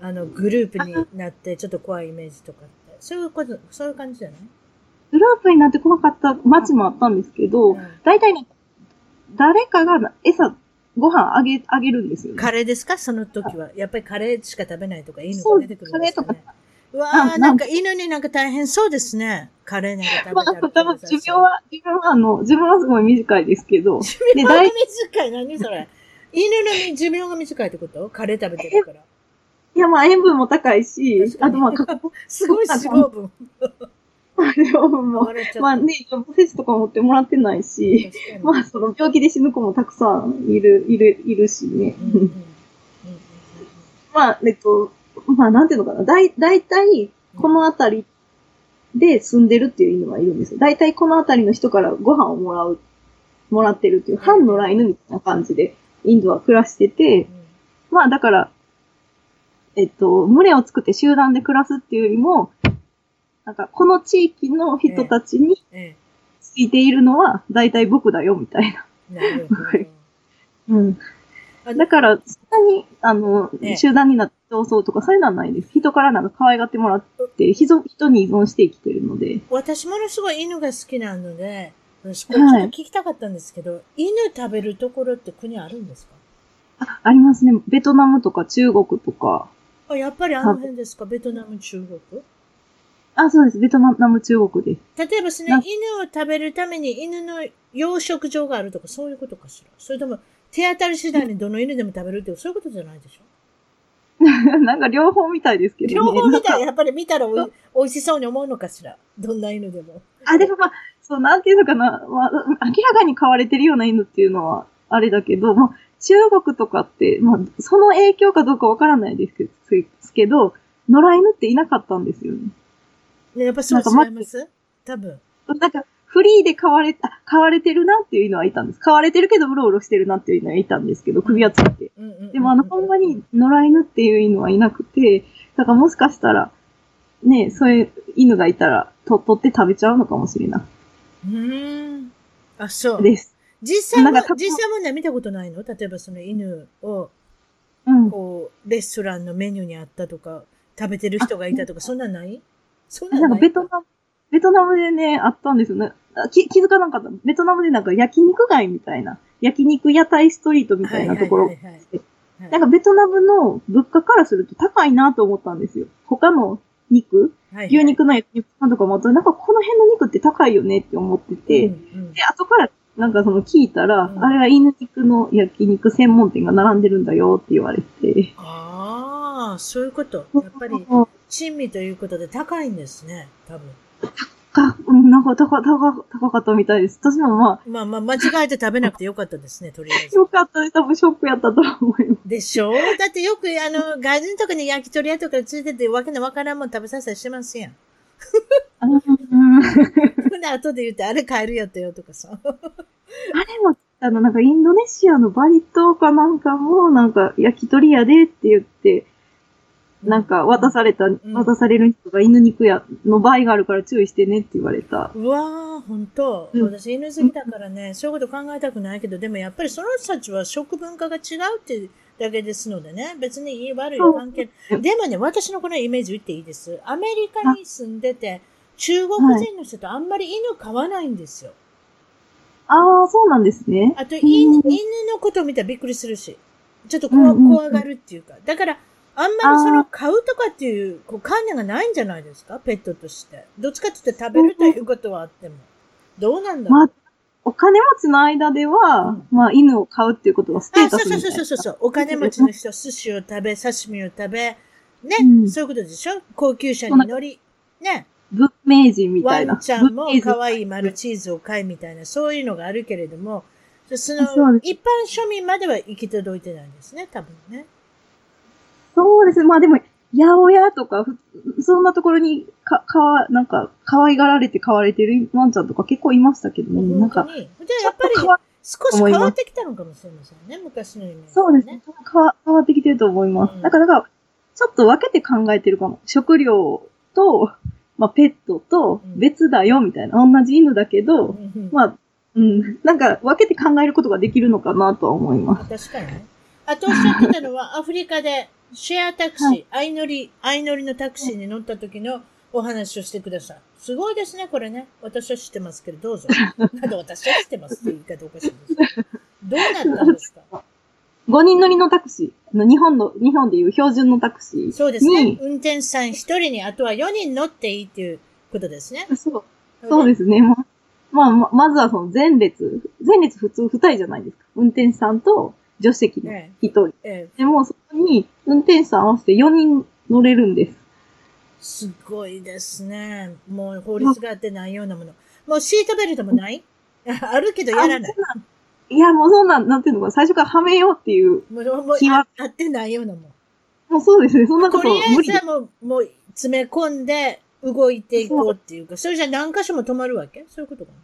あの、グループになってちょっと怖いイメージとかって。そういうこと、そういう感じじゃないグループになって怖かった街もあったんですけど、うん大体ね、誰かが餌、ご飯あげ、あげるんですよ、ね。カレーですか？その時は。やっぱりカレーしか食べないとか犬が出てくるんですか、ね、カレーとうわー、あななんか犬になんか大変そうですね。カレーなんか食べまあ、たら。多分寿命は、自分はあの、自分はすごい短いですけど、寿命が短い。何それ？犬の寿命が短いってこと？カレー食べてるから。いやまあ塩分も高いしあとまあ、か すごい脂肪分。養分も、まあね、予防接種とか持ってもらってないし、まあその病気で死ぬ子もたくさんいる、いる、いるしね。まあ、えっと、まあなんていうのかな。だい、だいたい、この辺りで住んでるっていう犬はいるんですよ。だいたいこの辺りの人からご飯をもらう、もらってるっていう、半野良犬みたいな感じで、インドは暮らしてて、まあだから、えっと、群れを作って集団で暮らすっていうよりも、なんか、この地域の人たちにえついているのは、だいたい僕だよ、みたいな。え、なるほど。うん。あだから、そんなに、あのええ、集団になって競争とかそういうのはないです。人からなんか可愛がってもらって、人、人に依存して生きてるので。私ものすごい犬が好きなので、私こはいれ聞きたかったんですけど、犬食べるところって国あるんですか？あありますね。ベトナムとか中国とか。あ、やっぱりあの辺ですか？ベトナム、中国？あ、そうです。ベトナム、中国です。例えばですね、な犬を食べるために犬の養殖場があるとかそういうことかしら？それとも手当たり次第にどの犬でも食べるってそういうことじゃないでしょ？なんか両方みたいですけどね。両方見たらなんかやっぱり見たらおい美味しそうに思うのかしら？どんな犬でも。あ、でもまあ、そう、なんていうのかな。まあ、明らかに飼われてるような犬っていうのは、あれだけど、まあ、中国とかって、まあ、その影響かどうかわからないですけど、ですけど、野良犬っていなかったんですよね。ね、やっぱそうなんか違います？多分。なんか、フリーで飼われ、あ飼われてるなっていうのはいたんです。飼われてるけど、うろうろしてるなっていうのはいたんですけど、首輪つけて。でも、あの、ほんまに野良犬っていう犬はいなくて、だからもしかしたら、ね、そういう犬がいたら、と、取って食べちゃうのかもしれなうーん。あ、そうい。です。実際はなんか多、分実際問題見たことないの？例えばその犬を、うん。こう、レストランのメニューにあったとか、食べてる人がいたとか、そんなんない？そんなんなんない？かベトナム、ベトナムでね、あったんですよね。あ気気づかなかった。ベトナムでなんか焼肉街みたいな、焼肉屋台ストリートみたいなところ。なんかベトナムの物価からすると高いなと思ったんですよ。他の肉？はい牛肉の焼肉さんとかもなんかこの辺の肉って高いよねって思ってて、うんうん。で、後からなんかその聞いたら、うんあれは犬肉の焼肉専門店が並んでるんだよって言われて。ああ、そういうこと。やっぱり、珍味ということで高いんですね、多分。か、うんなんか高、高、高かったみたいです。私もままあまあ、間違えて食べなくてよかったですね、とりあえあ、ず。よかったです。多分ショックやったと思います。でしょ？だってよく、あの、外人とかに焼き鳥屋とかについてて、わけのわからんもん食べさせたりしてますやん。ほんで、後で言って、あれ買えるやったよとかさ。あれも、あの、なんかインドネシアのバリ島かなんかも、なんか焼き鳥屋でって言って、なんか渡された、渡される人が犬肉屋の場合があるから注意してねって言われた。うわー、ほんと。うん私犬好きだからね、そういうこと考えたくないけど、でもやっぱりその人たちは食文化が違うってだけですのでね、別にいい悪いは関係。でもね、私のこのイメージ言っていいです。アメリカに住んでて、中国人の人とあんまり犬飼わないんですよ。ああ、そうなんですね。あと、犬うん犬のことを見たらびっくりするし、ちょっと怖怖がるっていうか。だから、あんまりその飼うとかっていうこう観念がないんじゃないですか？ペットとして。どっちかって言って食べるということはあっても。どうなんだろうまあ、お金持ちの間では、まあ、犬を飼うっていうことはステあ、ータスそうそうみたいな。そうそうそう。お金持ちの人は寿司を食べ、刺身を食べ、ね、うんそういうことでしょ？高級車に乗り、ね、文明人みたワいな。ンちゃんも可愛いマルチーズを買いみたいな、そういうのがあるけれども、でその一般庶民までは行き届いてないんですね、多分ね。そうですね。まあでも、八百屋とか、ふそんなところにか、かわ、なんか、可愛がられて飼われてるワンちゃんとか結構いましたけどね。なんか。じゃあやっぱり少し変わってきたのかもしれませんね、昔のイメージ、そうですね。。変わ変わってきてると思います。うんだから、だからちょっと分けて考えてるかも。食料と、まあ、ペットとうん別だよ、みたいな。同じ犬だけど、うんまあ、うん。なんか、分けて考えることができるのかなとは思います。確かにね。あとおっしゃってたのは、アフリカでシェアタクシー、はい相乗り、相乗りのタクシーに乗った時のお話をしてください。すごいですね、これね。私は知ってますけど、どうぞ。なんで私は知ってますって言い方おかしいです。どうなったんですか？5人乗りのタクシー。日本の、日本でいう標準のタクシー。そうですねに。運転手さん一人に、あとは4人乗っていいっていうことですね。そう。そうですね。まあ、まあ、ままずはその前列。前列普通二人じゃないですか。運転手さんと助手席のえ一人。ええでも、そこに運転手さん合わせて4人乗れるんです。すごいですね。もう法律があってないようなもの。もうシートベルトもない？あるけどやらない。いや、もうそんなん、なんていうのかな、最初からはめようっていう。もうもう気はああってないようなもん。もうそうですね。そんなこととりあえ。ずはもう、もう詰め込んで動いていこうっていうか、それじゃ何箇所も止まるわけ？そういうことかな。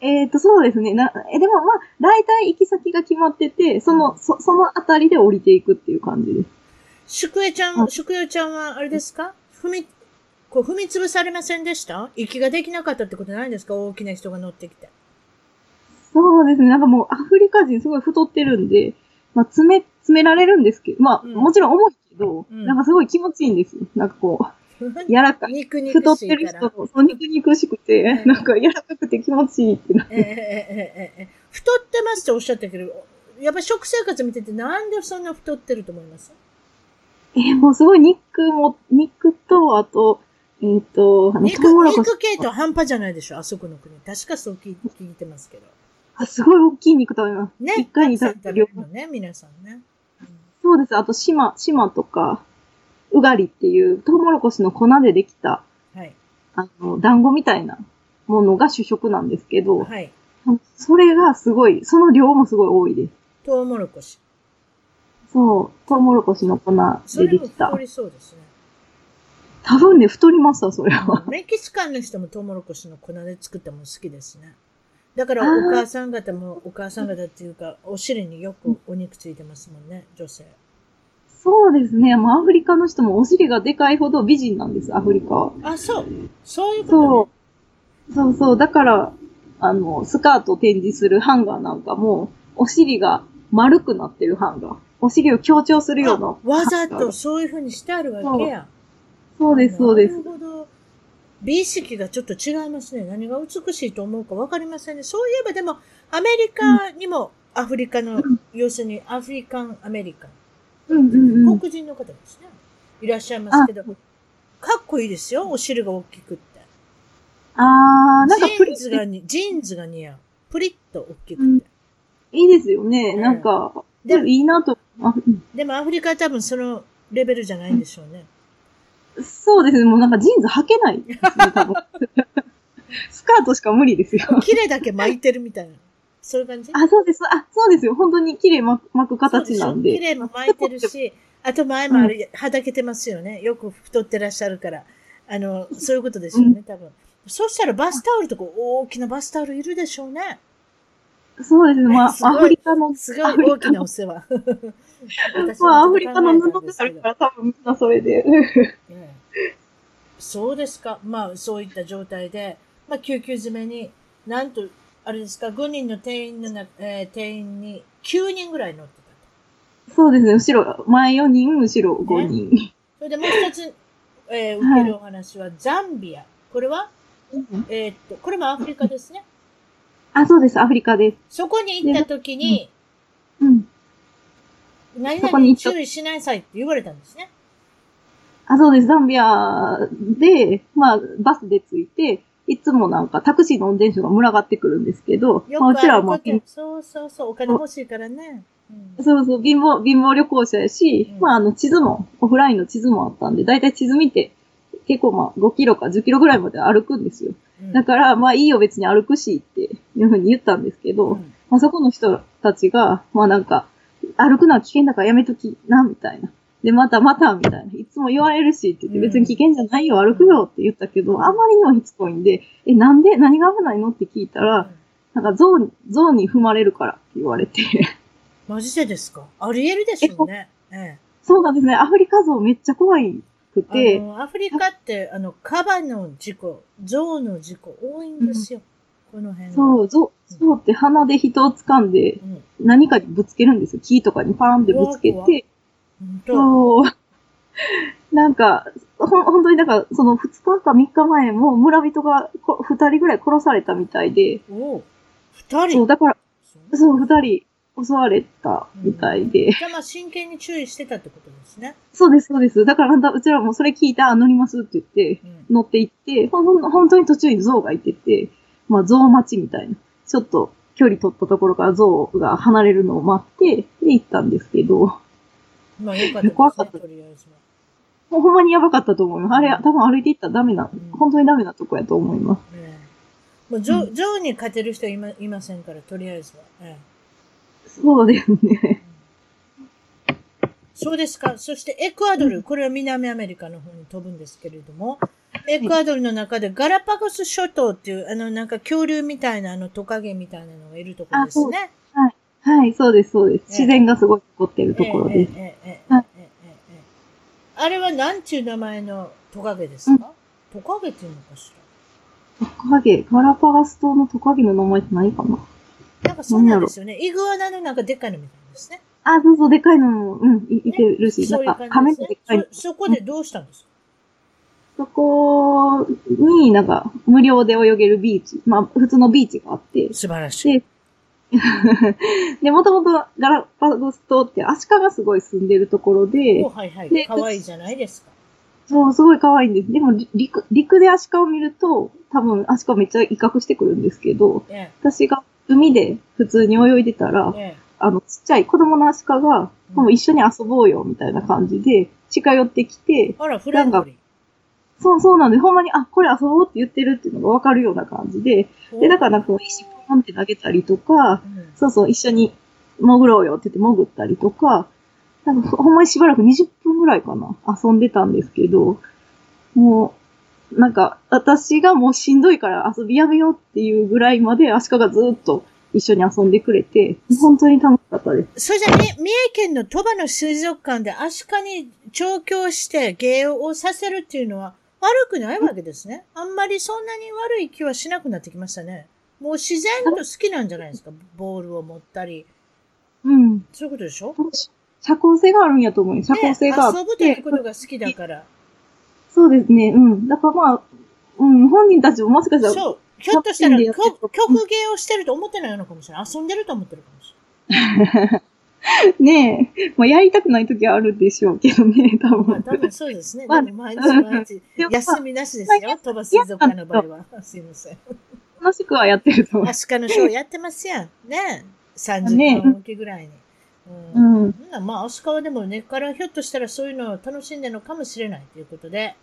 えっ、と、そうですね。な、え、でもまあ、大体行き先が決まってて、その、そ、そのあたりで降りていくっていう感じです。宿江ちゃ、うんん宿江ちゃんはあれですか？踏み、こう踏み潰されませんでした？息ができなかったってことないんですか？大きな人が乗ってきて。そうですね。なんかもう、アフリカ人すごい太ってるんで、まあ、詰め、詰められるんですけど、まあ、うんもちろん重いけど、うんなんかすごい気持ちいいんですよ。なんかこう、柔らかい。肉肉太ってる人も、そう、肉肉しくて、えー、なんか柔らかくて気持ちいいってなって。えー、えー、えー、太ってますっておっしゃったけど、やっぱ食生活見ててなんでそんな太ってると思います？えもうすごい肉も、肉と、あと、えっ、ー、と、肉、肉系と半端じゃないでしょ、あそこの国。確かそう聞いてますけど。あ、すごい大きい肉食べます。ね。一回に食べるの。ね、皆さんね、うん。そうです。あと、島、島とか、うがりっていう、トウモロコシの粉でできた、うんはい。あの、団子みたいなものが主食なんですけど、はい。それがすごい、その量もすごい多いです。トウモロコシ。そう、トウモロコシの粉それもでできた太。りそうですね。多分ね、太りました、それは。メキシカンの人もトウモロコシの粉で作ったもの好きですね。だからお母さん方も、お母さん方っていうか、お尻によくお肉ついてますもんね、女性。そうですね。もうアフリカの人もお尻がでかいほど美人なんです、アフリカは。あ、そう。そういうことそう。そうそう。だから、あの、スカートを展示するハンガーなんかも、お尻が丸くなってるハンガー。お尻を強調するね。ようなあ。わざとそういう風にしてあるわけや。そうです、そうですな。るほど。美意識がちょっと違いますね。何が美しいと思うかわかりませんね。そういえばでも、アメリカにもアフリカの、うん要するにアフリカンアメリカン、うんうんうん。黒人の方ですね。いらっしゃいますけど、かっこいいですよ。お尻が大きくって。あー、なんかジプリッーンズがに、ジーンズが似合う。プリッと大きくて。うんいいですよね。うんなんか、ででもいいなと。でもアフリカは多分そのレベルじゃないんでしょうね。そうですね。もうなんかジーンズ履けないね。スカートしか無理ですよ。切れだけ巻いてるみたいな。そういう感じ？あ、そうです。あ、そうですよ。本当に切れ巻く巻く形なんそうで。切れも巻いてるし、あと前もあれ、はだけてますよね。よく太ってらっしゃるから。あの、そういうことですよね、多分。そしたらバスタオルとか大きなバスタオルいるでしょうね。そうですね。まあ、アフリカの、すごい大きなお世話。私 まあ、アフリカの布があるから多分みんなそれで。ええそうですか。まあ、そういった状態で、まあ、救急詰めに、なんと、あれですか、5人の定員のな、えー定員に9人ぐらい乗ってたと。そうですね。後ろ、前4人、後ろ5人。それでもう一つ、えー受けるお話は、ザンビア。これは、えーっと、これもアフリカですね。あ、そうです。アフリカです。そこに行った時に、うん。何々に注意しなさいって言われたんですね。あ、そうです。ザンビアで、まあ、バスで着いて、いつもなんかタクシーの運転手が群がってくるんですけど、まあ、うちらはもうそうそうそう、お金欲しいからね。うんそうそう、貧乏、貧乏旅行者やし、うんまあ、あの、地図も、オフラインの地図もあったんで、だいたい地図見て、結構まあ、5キロか10キロぐらいまで歩くんですよ。うんだから、まあ、いいよ、別に歩くし、っていうふうに言ったんですけど、うんまあ、そこの人たちが、まあなんか、歩くのは危険だからやめときな、みたいな。で、またまた、みたいな。いつも言われるし、って言って、別に危険じゃないよ、歩くよって言ったけど、あまりにもしつこいんで、え、なんで？何が危ないの？って聞いたら、なんか象に、象に踏まれるからって言われて。マジでですか？あり得るでしょうね。ええ。そうなんですね。アフリカ象めっちゃ怖いくて。アフリカって、あの、カバの事故、象の事故多いんですよ。この辺は。そう、象、象って鼻で人を掴んでうん。何かにぶつけるんですよ。木とかにパーンってぶつけ怖て。本当そう。なんか、ほん、本当になんか、その2日か3日前も村人がこ2人ぐらい殺されたみたいで。おう二人？そう、だから、そうそう、2人襲われたみたいで。じゃあまあ真剣に注意してたってことですね。そうです、そうです。だからうちらもそれ聞いて、あ、乗りますって言って、うん。乗って行って、ほん本当に途中に象がいてて、まあ象待ちみたいな。ちょっと距離取ったところから象が離れるのを待って、で行ったんですけど、まあよかったね。怖かったとりあえずは。もうほんまにやばかったと思います。あれ、多分歩いて行ったらダメな、うん本当にダメなとこやと思います。ええもう、ジョ、ジョーに勝てる人いま、いませんから、とりあえずは。ええそうですね。そうですか。そしてエクアドル、これは南アメリカの方に飛ぶんですけれども、エクアドルの中でガラパゴス諸島っていう、あの、なんか恐竜みたいな、あのトカゲみたいなのがいるところですね。はい、そうです、そうです。ええ自然がすごい残ってるところです。あれは何ちゅう名前のトカゲですか、トカゲっていうのかしトカゲ、ガラパガス島のトカゲの名前って何かならなんかそうなんですよね。イグアナのなんかでっかいのみたいですね。あ、そうそう、でかいのも、うん、いいてるし、そういうなんか、亀のでっかいの。そ、そこでどうしたんですか、そこになんか無料で泳げるビーチ、まあ普通のビーチがあって、素晴らしい。で、で、もともとガラパゴス島ってアシカがすごい住んでるところでお、はいはい。でかわいいじゃないですか。そう、すごい可愛いんです。でも陸、陸でアシカを見ると、多分アシカめっちゃ威嚇してくるんですけど、え私が海で普通に泳いでたらえ、、えあの、ちっちゃい子供のアシカが、もう一緒に遊ぼうよ、みたいな感じで、近寄ってきてえ、あら、フレンドリそうそうなんで、ほんまに、あ、これ遊ぼうって言ってるっていうのがわかるような感じで、ー。で、だからなんか石ポンって投げたりとか、うんそうそう、一緒に潜ろうよって言って潜ったりとか、なんかほんまにしばらく20分ぐらいかな、遊んでたんですけど、もう、なんか、私がもうしんどいから遊びやめようっていうぐらいまでアシカがずっと一緒に遊んでくれて、本当に楽しかったです。それじゃ、み三重県の鳥羽の水族館でアシカに調教して芸をさせるっていうのは悪くないわけですね。あんまりそんなに悪い気はしなくなってきましたね。もう自然と好きなんじゃないですか？ボールを持ったり。うん。そういうことでしょ？社交性があるんやと思うよ。社交性があっね、遊ぶというて、ことが好きだから。そうですね、うん。だからまあ、うん、本人たちももしかしたら、そう。ひょっとしたら、曲曲芸をしてると思ってないのかもしれない。遊んでると思ってるかもしれない。ねえ、まあやりたくない時はあるでしょうけどね、多まあ、分。多分そうですね。まあ毎日毎日 休みなしですよ。鳥羽水族館の場合は。すいません。楽しくはやってると思アシカのショーやってますやん。ね30ね分おきぐらいに。うんう。うん。まあ、アシカはでも根っからひょっとしたらそういうのを楽しんでるのかもしれないということで。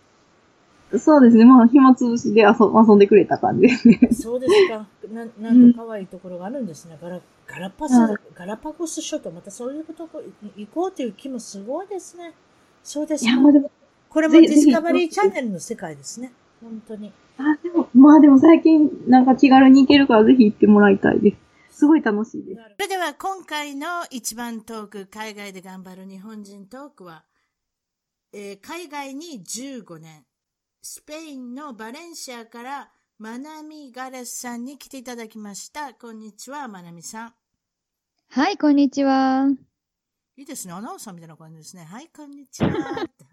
そうですね。まあ、暇つぶしで遊 遊んでくれた感じですね。そうですか。ななんと可愛いところがあるんですね。ガラガラパス、はいガラパゴス諸島、またそういうとこ行こうという気もすごいですね。そうですかこれもディスカバリーチャンネルの世界ですね。本当に。あ、でも、まあでも最近なんか気軽に行けるからぜひ行ってもらいたいです。すごい楽しいです。それでは今回の一番トーク、海外で頑張る日本人トークは、えー海外に15年、スペインのバレンシアからマナミガレスさんに来ていただきました。こんにちは、マナミさん。はい、こんにちは。いいですね。アナウンサーみたいな感じですね。はい、こんにちは。っ て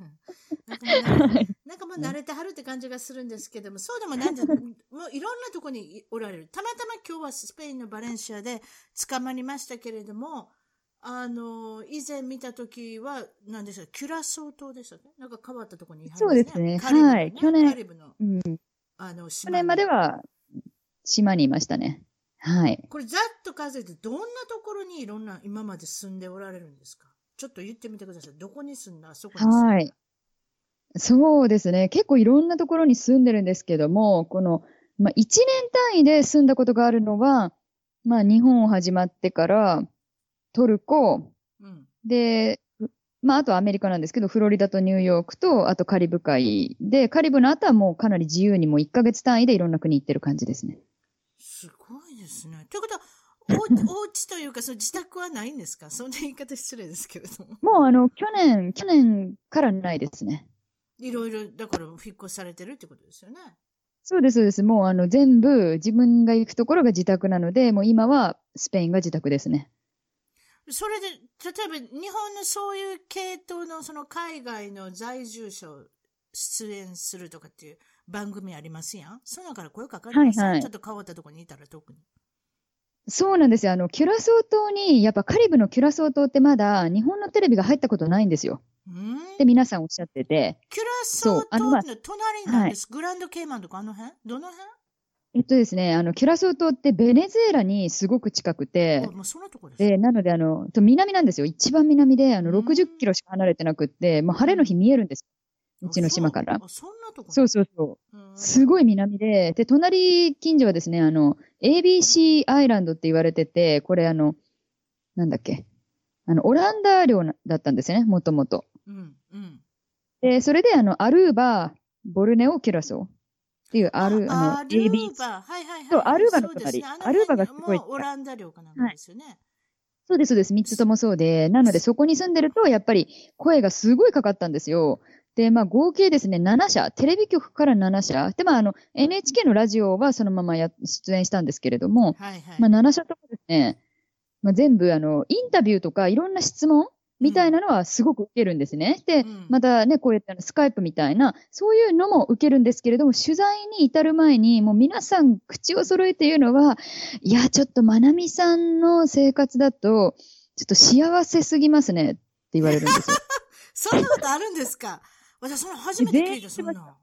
なんかもう慣れなんかもう慣れてはるって感じがするんですけども、そうでもないんです。もういろんなとこにおられる。たまたま今日はスペインのバレンシアで捕まりましたけれども、あの、以前見たときは、何でしたキュラソー島でしたね。なんか変わったところにいはるそうですねカリブのはい去年カリブの、うん。あの、去島年までは島にいましたね。はい。これざっと数えてどんなところにいろんな今まで住んでおられるんですか？ちょっと言ってみてください。どこに住んだ？あそこに住んだ？はい。そうですね。結構いろんなところに住んでるんですけども、この、まあ、1年単位で住んだことがあるのは、まあ日本始まってから、トルコ、うん。で、まああとアメリカなんですけど、フロリダとニューヨークと、あとカリブ海で、カリブの後はもうかなり自由にもう1ヶ月単位でいろんな国行ってる感じですね。すごいですね。ということは、おう お家というか、その自宅はないんですか？そんな言い方失礼ですけれども。もうあの、去年、去年からないですね。いろいろ、だから、引っ越しされてるってことですよね。そうです、そうです。もうあの、全部自分が行くところが自宅なので、もう今はスペインが自宅ですね。それで、例えば、日本のそういう系統の、その海外の在住者を出演するとかっていう番組ありますやん？そのから声かかります、はいはいちょっと変わったところにいたら特に。そうなんですよ。あの、キュラソー島に、やっぱカリブのキュラソー島ってまだ日本のテレビが入ったことないんですよ。うんって皆さんおっしゃってて。キュラソー島の隣なんです。グランドケイマンとかあの辺？どの辺？えっとですね、あの、キュラソー島ってベネズエラにすごく近くてあ、もうそのとこです。で、なのであの、と南なんですよ。一番南で、あの、うん60キロしか離れてなくって、もう晴れの日見えるんです。うちの島から。あそうあそんなとこそうそうそう。うんすごい南で、で、隣近所はですね、あの、ABC アイランドって言われてて、これあの、なんだっけ？あの、オランダ領なだったんですよね、もともと。うん、うん。で、それであの、アルーバ、ボルネオ、キュラソーっていう、アル、あの、アルー ABC。バ、はいはいはい。そうアルーバのそうですね隣アルーバがすごいオランダ領かなんかですよね。そうです、そうです。三つともそうで。なので、そこに住んでると、やっぱり声がすごいかかったんですよ。で、まあ、合計ですね、7社、テレビ局から7社。で、まあ、あの、NHK のラジオはそのままや出演したんですけれども、はいはい。まあ、7社ともですね、まあ、全部、あの、インタビューとか、いろんな質問みたいなのはすごく受けるんですね。で、うんまたね、こうやってスカイプみたいな、そういうのも受けるんですけれども、取材に至る前に、もう皆さん口を揃えて言うのは、いや、ちょっとまなみさんの生活だと、ちょっと幸せすぎますねって言われるんですよ。そんなことあるんですか？私、その初めて聞いた、そんな。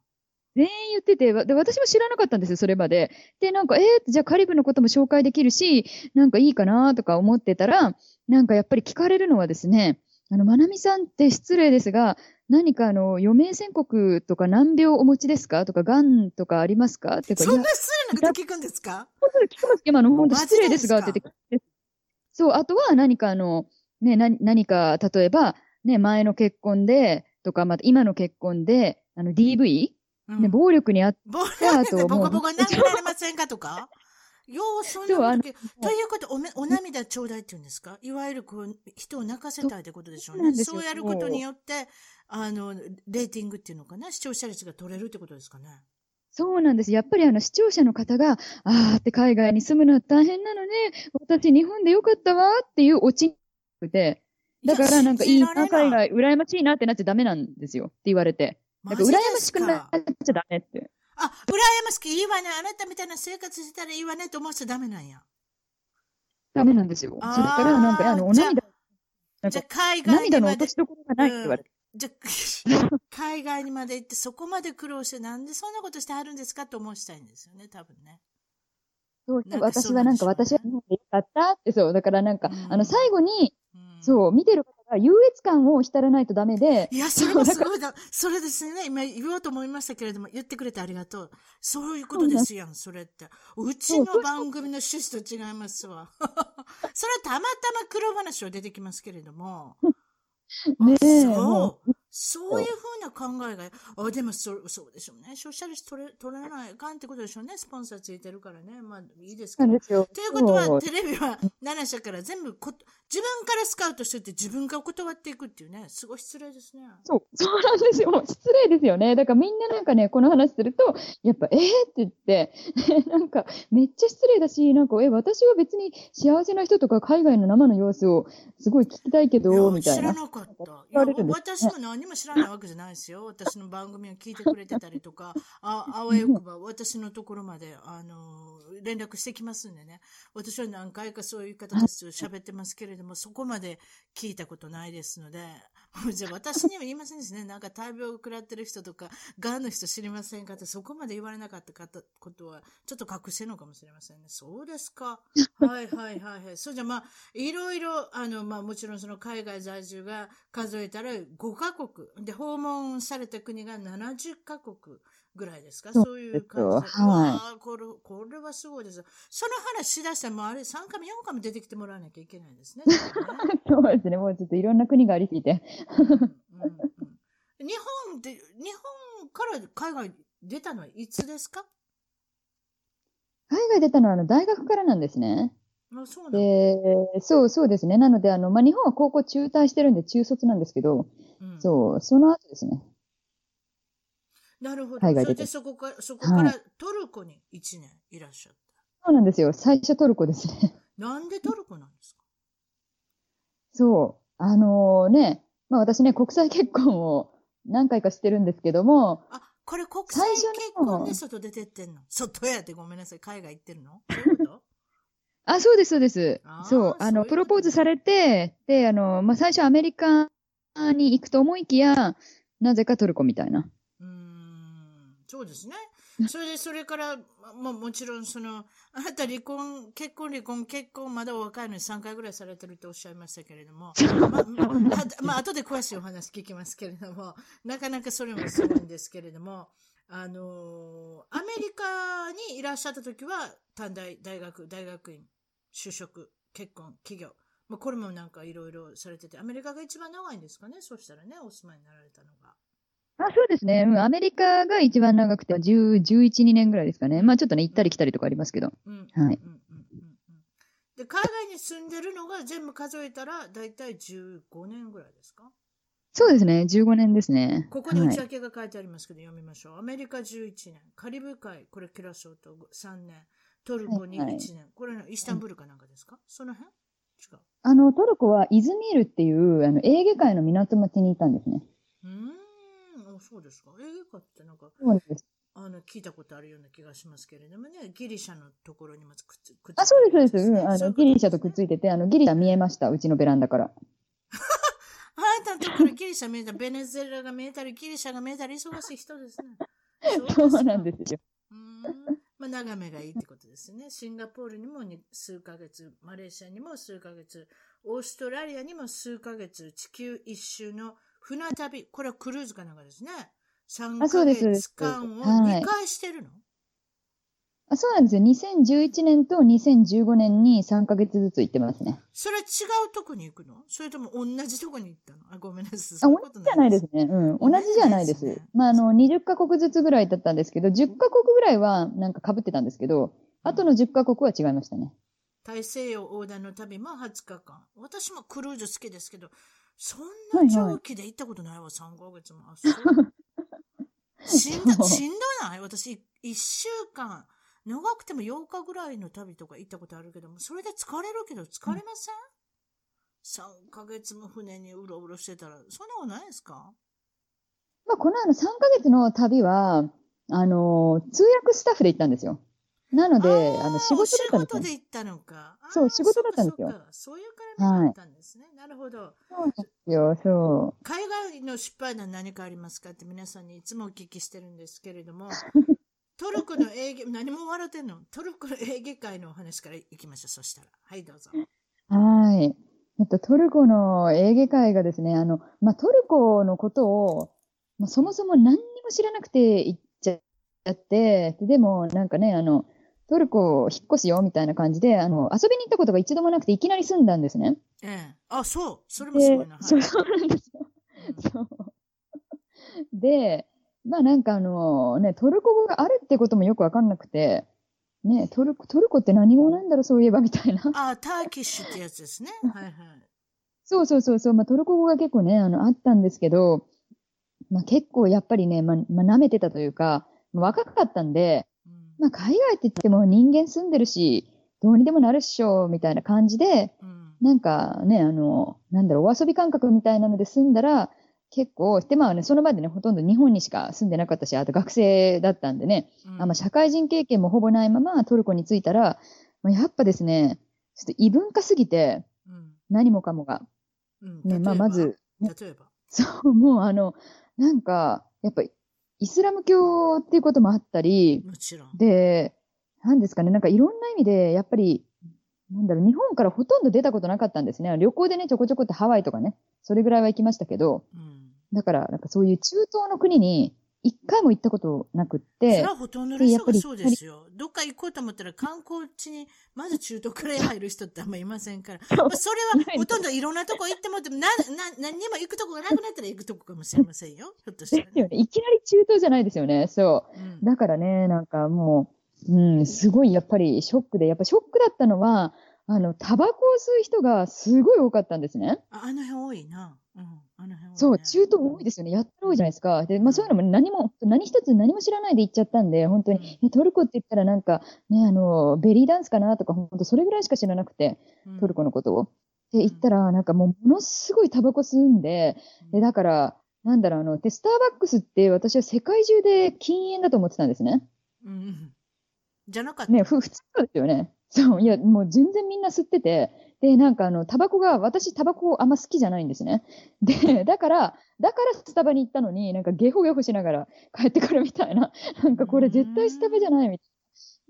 全員言ってて、わで私も知らなかったんですよ、それまで。で、なんか、えー、じゃあカリブのことも紹介できるし、なんかいいかなとか思ってたら、なんかやっぱり聞かれるのはですね、あの、まなみさんって失礼ですが、何かあの、余命宣告とか難病お持ちですか？とか、癌とかありますか？ってか、そんな失礼なこと聞くんですか？本当に聞きます。けど、あの、本当失礼ですがってで言って、そう、あとは何かあの、ね、な何か、例えば、ね、前の結婚で、とか、また今の結婚で、あの、DV、うん。ね、暴力にあっボあともう。ボコボコに殴られませんかとか？よう、そんなこということ、おめ、お涙ちょうだいって言うんですか？いわゆるこう、人を泣かせたいってことでしょうね。そうやることによって、あの、レーティングっていうのかな？視聴者率が取れるってことですかね？そうなんです。やっぱりあの視聴者の方が、あーって海外に住むのは大変なのね。私日本でよかったわっていうオチで、だからなんかいいな、海外、羨ましいなってなっちゃダメなんですよって言われて。マなんか？羨ましくなっちゃダメって。あ、羨ましくいいわね。あなたみたいな生活してたらいいわねって思っちゃダメなんや。ダメなんですよ。それからなんかあの、お涙、じゃ海外涙の落とし、どころがないって言われて。じゃあ 海外にまで行ってそこまで苦労してなんでそんなことしてはるんですかって思わしたいんですよね、多分ね。そうなんかそう私はなんか、私は日本でよかったって、そう。だからなんか、うんあの、最後に、うんそう、見てる方が優越感を浸らないとダメで、いや、それもすごいだ。それですね。今言おうと思いましたけれども、言ってくれてありがとう。そういうことですやん、それって。うちの番組の趣旨と違いますわ。それはたまたま黒話は出てきますけれども。ねえ、そもう。そういうふうな考えが、あ、でもそ、そうでしょうね。消費者率取れ、取らないかんってことでしょうね。スポンサーついてるからね。まあ、いいですけど。ということは、テレビは7社から全部こ、自分からスカウトしてって自分が断っていくっていうね。すごい失礼ですね。そう、そうなんですよ。失礼ですよね。だからみんななんかね、この話すると、やっぱ、えー、って言って、なんか、めっちゃ失礼だし、なんか、え、私は別に幸せな人とか海外の生の様子をすごい聞きたいけど、いみたいな。や知らなかった。い言やわれるんです私も何も知らないわけじゃないですよ。私の番組を聞いてくれてたりとか、ああわよくば私のところまで、あの、連絡してきますんでね。私は何回かそういう方たちと喋ってますけれども、そこまで聞いたことないですので、も うじゃあ私には言いませんですね。なんか大病を食らってる人とか、癌の人知りませんかってそこまで言われなかった方ことは、ちょっと隠してるのかもしれませんね。そうですか？はいはいはいはい。そうじゃあまあ、いろいろ、あの、まあもちろんその海外在住が数えたら5カ国。で、訪問された国が70カ国ぐらいですか？そういう感じで。はいこれ、これはすごいです。その話しだしたらもうあれ3回も4回も出てきてもらわなきゃいけないです ね。そうですね。もうちょっといろんな国がありすぎて。うんうんうん日本って、日本から海外出たのはいつですか？海外出たのはあの大学からなんですね。あそうそうそうですね。なので、あの、まあ、日本は高校中退してるんで中卒なんですけど、うんそう、その後ですね。なるほど。海外でそこから、そこからトルコに1年いらっしゃった。そうなんですよ。最初トルコですね。なんでトルコなんですか？そう。あのね、まあ私ね、国際結婚を何回かしてるんですけども、あ、これ国際結婚で外出てってんの？外やってごめんなさい。海外行ってるの？そういうこと？あ、そうです、そうです。そう。あの、そういうプロポーズされて、で、あの、まあ最初アメリカに行くと思いきや、なぜかトルコみたいな。そうですね。それで、それから、ま、もちろん、その、あなた離婚、結婚、離婚、結婚、まだお若いのに3回ぐらいされてるっておっしゃいましたけれども、ま、まあ、まあ、後で詳しいお話聞きますけれども、なかなかそれもすごいんですけれども、あのーアメリカにいらっしゃった時は、短大、大学、大学院、就職、結婚、企業、まあ、これもなんかいろいろされてて、アメリカが一番長いんですかね？そうしたらね、お住まいになられたのが。あ、そうですね。うんアメリカが一番長くて、10、11、2年ぐらいですかね。まあちょっとね、行ったり来たりとかありますけど。で、海外に住んでるのが全部数えたら、だいたい15年ぐらいですか？そうですね。15年ですね。ここにはい内訳が書いてありますけど、読みましょう。アメリカ11年、カリブ海、これキュラソーと3年、トルコに1はい年。これイスタンブールかなんかですか、その辺？違う。あの、トルコはイズミールっていう、あの、エーゲ海の港町にいたんですね。うーん、あそうですか。映画ってなんか。あの、聞いたことあるような気がしますけれどもね、ギリシャのところにもくっつくっつあ、そうです、そうです。うん。あの、ギリシャとくっついてて、あの、ギリシャ見えました。うちのベランダから。あなたのところギリシャ見えた、ベネズエラが見えたり、ギリシャが見えたり、忙しい人ですね。そうなんですよ。うーん。まあ、眺めがいいってことですね。シンガポールにもに数ヶ月、マレーシアにも数ヶ月、オーストラリアにも数ヶ月、地球一周の船旅、これはクルーズかなんかですね。3ヶ月間をはい2回してるの、あそうなんですよ。2011年と2015年に3ヶ月ずつ行ってますね。それは違うとこに行くの？それとも同じとこに行ったの？あ、ごめんなさい。あ、同じじゃないですね。うん。同じじゃないです。ですねまあ、あの、20カ国ずつぐらいだったんですけど、10カ国ぐらいはなんか被ってたんですけど、あとの10カ国は違いましたね。大西洋横断の旅も20日間。私もクルーズ好きですけど、そんな長期で行ったことないわ、3ヶ月も。し んど、しんどない？私、1週間、長くても8日ぐらいの旅とか行ったことあるけども、それで疲れるけど疲れません、?3 ヶ月も船にうろうろしてたら、そんなことないですか？まあ、このあの3ヶ月の旅は、あの、通訳スタッフで行ったんですよ。なので、ーあの、仕事だったんですよ仕事。で行ったのか。そう仕事だったんですよそういう絡みだったんですね。なるほど。そうですよ、そ海外の失敗談何かありますかって皆さんにいつもお聞きしてるんですけれども、トルコの営業、何も笑ってんの？トルコの営業会のお話からいきましょう。そしたら。はい、どうぞ。う。はい。えっと、トルコのエーゲ海がですね、あの、まあ、トルコのことを、まあ、そもそも何にも知らなくて行っちゃって、ででも、なんかね、あの、トルコ引っ越すよみたいな感じで、あの、遊びに行ったことが一度もなくていきなり住んだんですね。ええ。あ、そう。それもすごいな。はいそうなんですよ。うんそう。で、まあなんかあのね、トルコ語があるってこともよくわかんなくて、ね、トルコ、トルコって何語なんだろう、そういえばみたいな。あ、ターキッシュってやつですね。はいはい。そうそうそうそう、まあトルコ語が結構ね、あの、あったんですけど、まあ結構やっぱりね、まあ、まあ舐めてたというか、まあ若かったんで、うんまあ海外って言っても人間住んでるし、どうにでもなるっしょ、みたいな感じで、うん。なんかね、あの、なんだろう、お遊び感覚みたいなので住んだら、結構、で、まあね、その場でね、ほとんど日本にしか住んでなかったし、あと学生だったんでね、うん。あまあ、社会人経験もほぼないままトルコに着いたら、まあ、やっぱですね、ちょっと異文化すぎて、うん。何もかもが。うん。ね、まあ、まず、ね。例えば？そう、もうあの、なんか、やっぱり、イスラム教っていうこともあったり、もちろん。で、なんですかね、なんかいろんな意味で、やっぱり、なんだろう、日本からほとんど出たことなかったんですね。旅行でね、ちょこちょこってハワイとかね、それぐらいは行きましたけど、うんだから、なんかそういう中東の国に一回も行ったことなくっそれて、はほとんどの人がそうですよ。どっか行こうと思ったら観光地に、まず中東から入る人ってあんまいませんから。まあ、それはほとんどいろんなとこ行っても、な、な、何にも行くとこがなくなったら行くとこかもしれませんよ。ひょっとしたら、ですよね。いきなり中東じゃないですよね。そう。うんだからね、なんかもう、うん、すごいやっぱりショックで、やっぱショックだったのは、あの、タバコを吸う人がすごい多かったんですね。ああの辺多いな。うん。そう、中東多いですよね。やったら多いじゃないですか。で、まあそういうのも何も、何一つ何も知らないで行っちゃったんで、本当に、えトルコって言ったらなんか、ね、あの、ベリーダンスかなとか、本当それぐらいしか知らなくて、うんトルコのことを。で、行ったら、なんかもう、ものすごいタバコ吸うんで、で、だから、なんだろう、あの、で、スターバックスって私は世界中で禁煙だと思ってたんですね。うんうん。じゃなかった。ね、ふ、普通ですよね。そう、いや、もう全然みんな吸ってて、で、なんかあの、タバコが、私タバコあんま好きじゃないんですね。で、だから、だからスタバに行ったのに、なんかゲホゲホしながら帰ってくるみたいな。なんかこれ絶対スタバじゃないみたい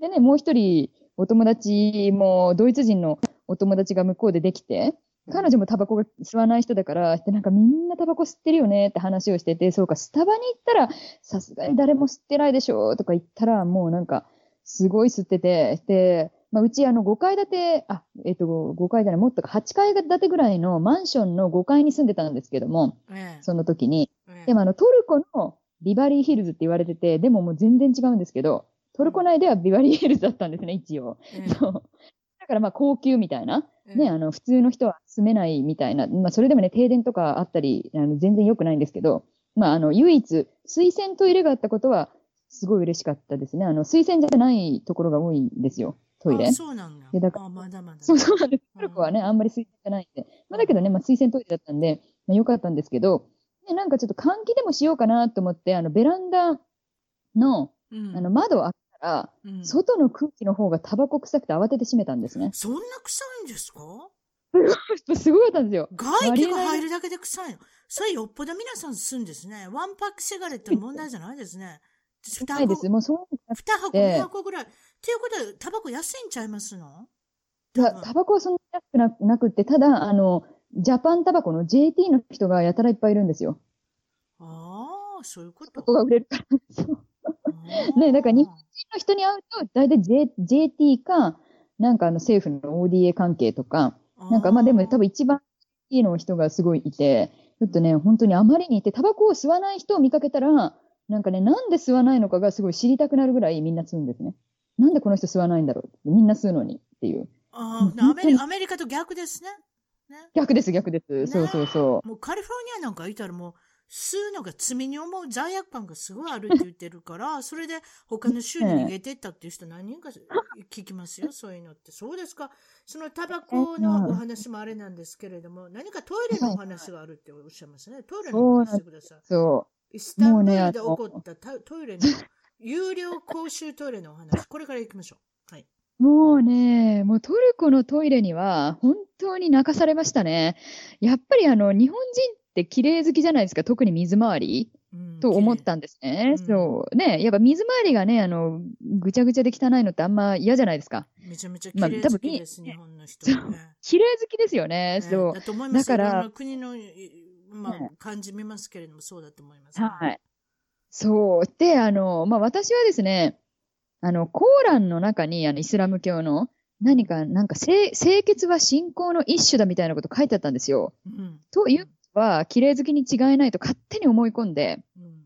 な。でね、もう一人、お友達も、ドイツ人のお友達が向こうでできて、彼女もタバコが吸わない人だから、で、なんかみんなタバコ吸ってるよねって話をしてて、そうか、スタバに行ったら、さすがに誰も吸ってないでしょとか言ったら、もうなんか、すごい吸ってて、で、まあ、うちあの5階建て、あ、えっと、5階じゃない、もっとか8階建てぐらいのマンションの5階に住んでたんですけども、ええその時に。ええでもあの、トルコのビバリーヒルズって言われてて、でももう全然違うんですけど、トルコ内ではビバリーヒルズだったんですね、一応。ええそう。だからまあ高級みたいな。ええね、あの、普通の人は住めないみたいな。まあ、それでもね、停電とかあったり、あの全然良くないんですけど、まあ、あの、唯一、水洗トイレがあったことは、すごい嬉しかったですね。あの、水洗じゃないところが多いんですよ、トイレ？あ。そうなんだ。でだからあ、まだまだ。そうそうなんです。うんトルコはね、あんまり水洗じゃないんで。まあ、だけどね、まあ、水洗トイレだったんで、まあ、良かったんですけど、でなんかちょっと換気でもしようかなと思って、あの、ベランダの、うんあの、窓を開けたら、うん外の空気の方がタバコ臭くて慌てて閉めたんですね。そんな臭いんですか？すごかったんですよ。外気が入るだけで臭いの。それよっぽど皆さん吸うんですね。ワンパックシガレットの問題じゃないですね。二箱、二箱、で二箱ぐらい。っていうことで、タバコ安いんちゃいますの？いやタバコはそんなに安くななくって、ただ、あの、ジャパンタバコの JT の人がやたらいっぱいいるんですよ。ああ、そういうこと？そこが売れるから。ねだから日本の人に会うと、大体 J JT か、なんかあの政府の ODA 関係とか、なんかまあでも多分一番いいの人がすごいいて、ちょっとね、本当にあまりにいて、タバコを吸わない人を見かけたら、なんかね、なんで吸わないのかがすごい知りたくなるぐらいみんな吸うんですね。なんでこの人吸わないんだろう？みんな吸うのにっていう。ああアメリアメリカと逆ですね。ね。逆です、逆です。そうそうそう。もうカリフォルニアなんかいたらもう、吸うのが罪に思う罪悪感がすごいあるって言ってるから、それで他の州に逃げてったっていう人何人か聞きますよ、そういうのって。そうですか。そのタバコのお話もあれなんですけれども、何かトイレのお話があるっておっしゃいますね。トイレのお話してください。そイスタンブールで起こったタトイレの、有料公衆トイレのお話。これから行きましょう。はい。う。もうね、もうトルコのトイレには本当に泣かされましたね。やっぱりあの、日本人って綺麗好きじゃないですか、特に水回り。うんと思ったんですね。うんそう。ね、やっぱ水回りがね、あの、ぐちゃぐちゃで汚いのってあんま嫌じゃないですか。めちゃめちゃまあ綺麗好きです、多分日本の人はね。綺麗好きですよね。ねそう。だと思いますよ。だから国の、まあね、感じ見ますけれども、そうだと思います。はい。そう。で、あの、まあ、私はですね、あの、コーランの中に、あの、イスラム教の、何か、なんか、清清潔は信仰の一種だみたいなこと書いてあったんですよ。うん。というは、綺麗好きに違いないと勝手に思い込んで、うん。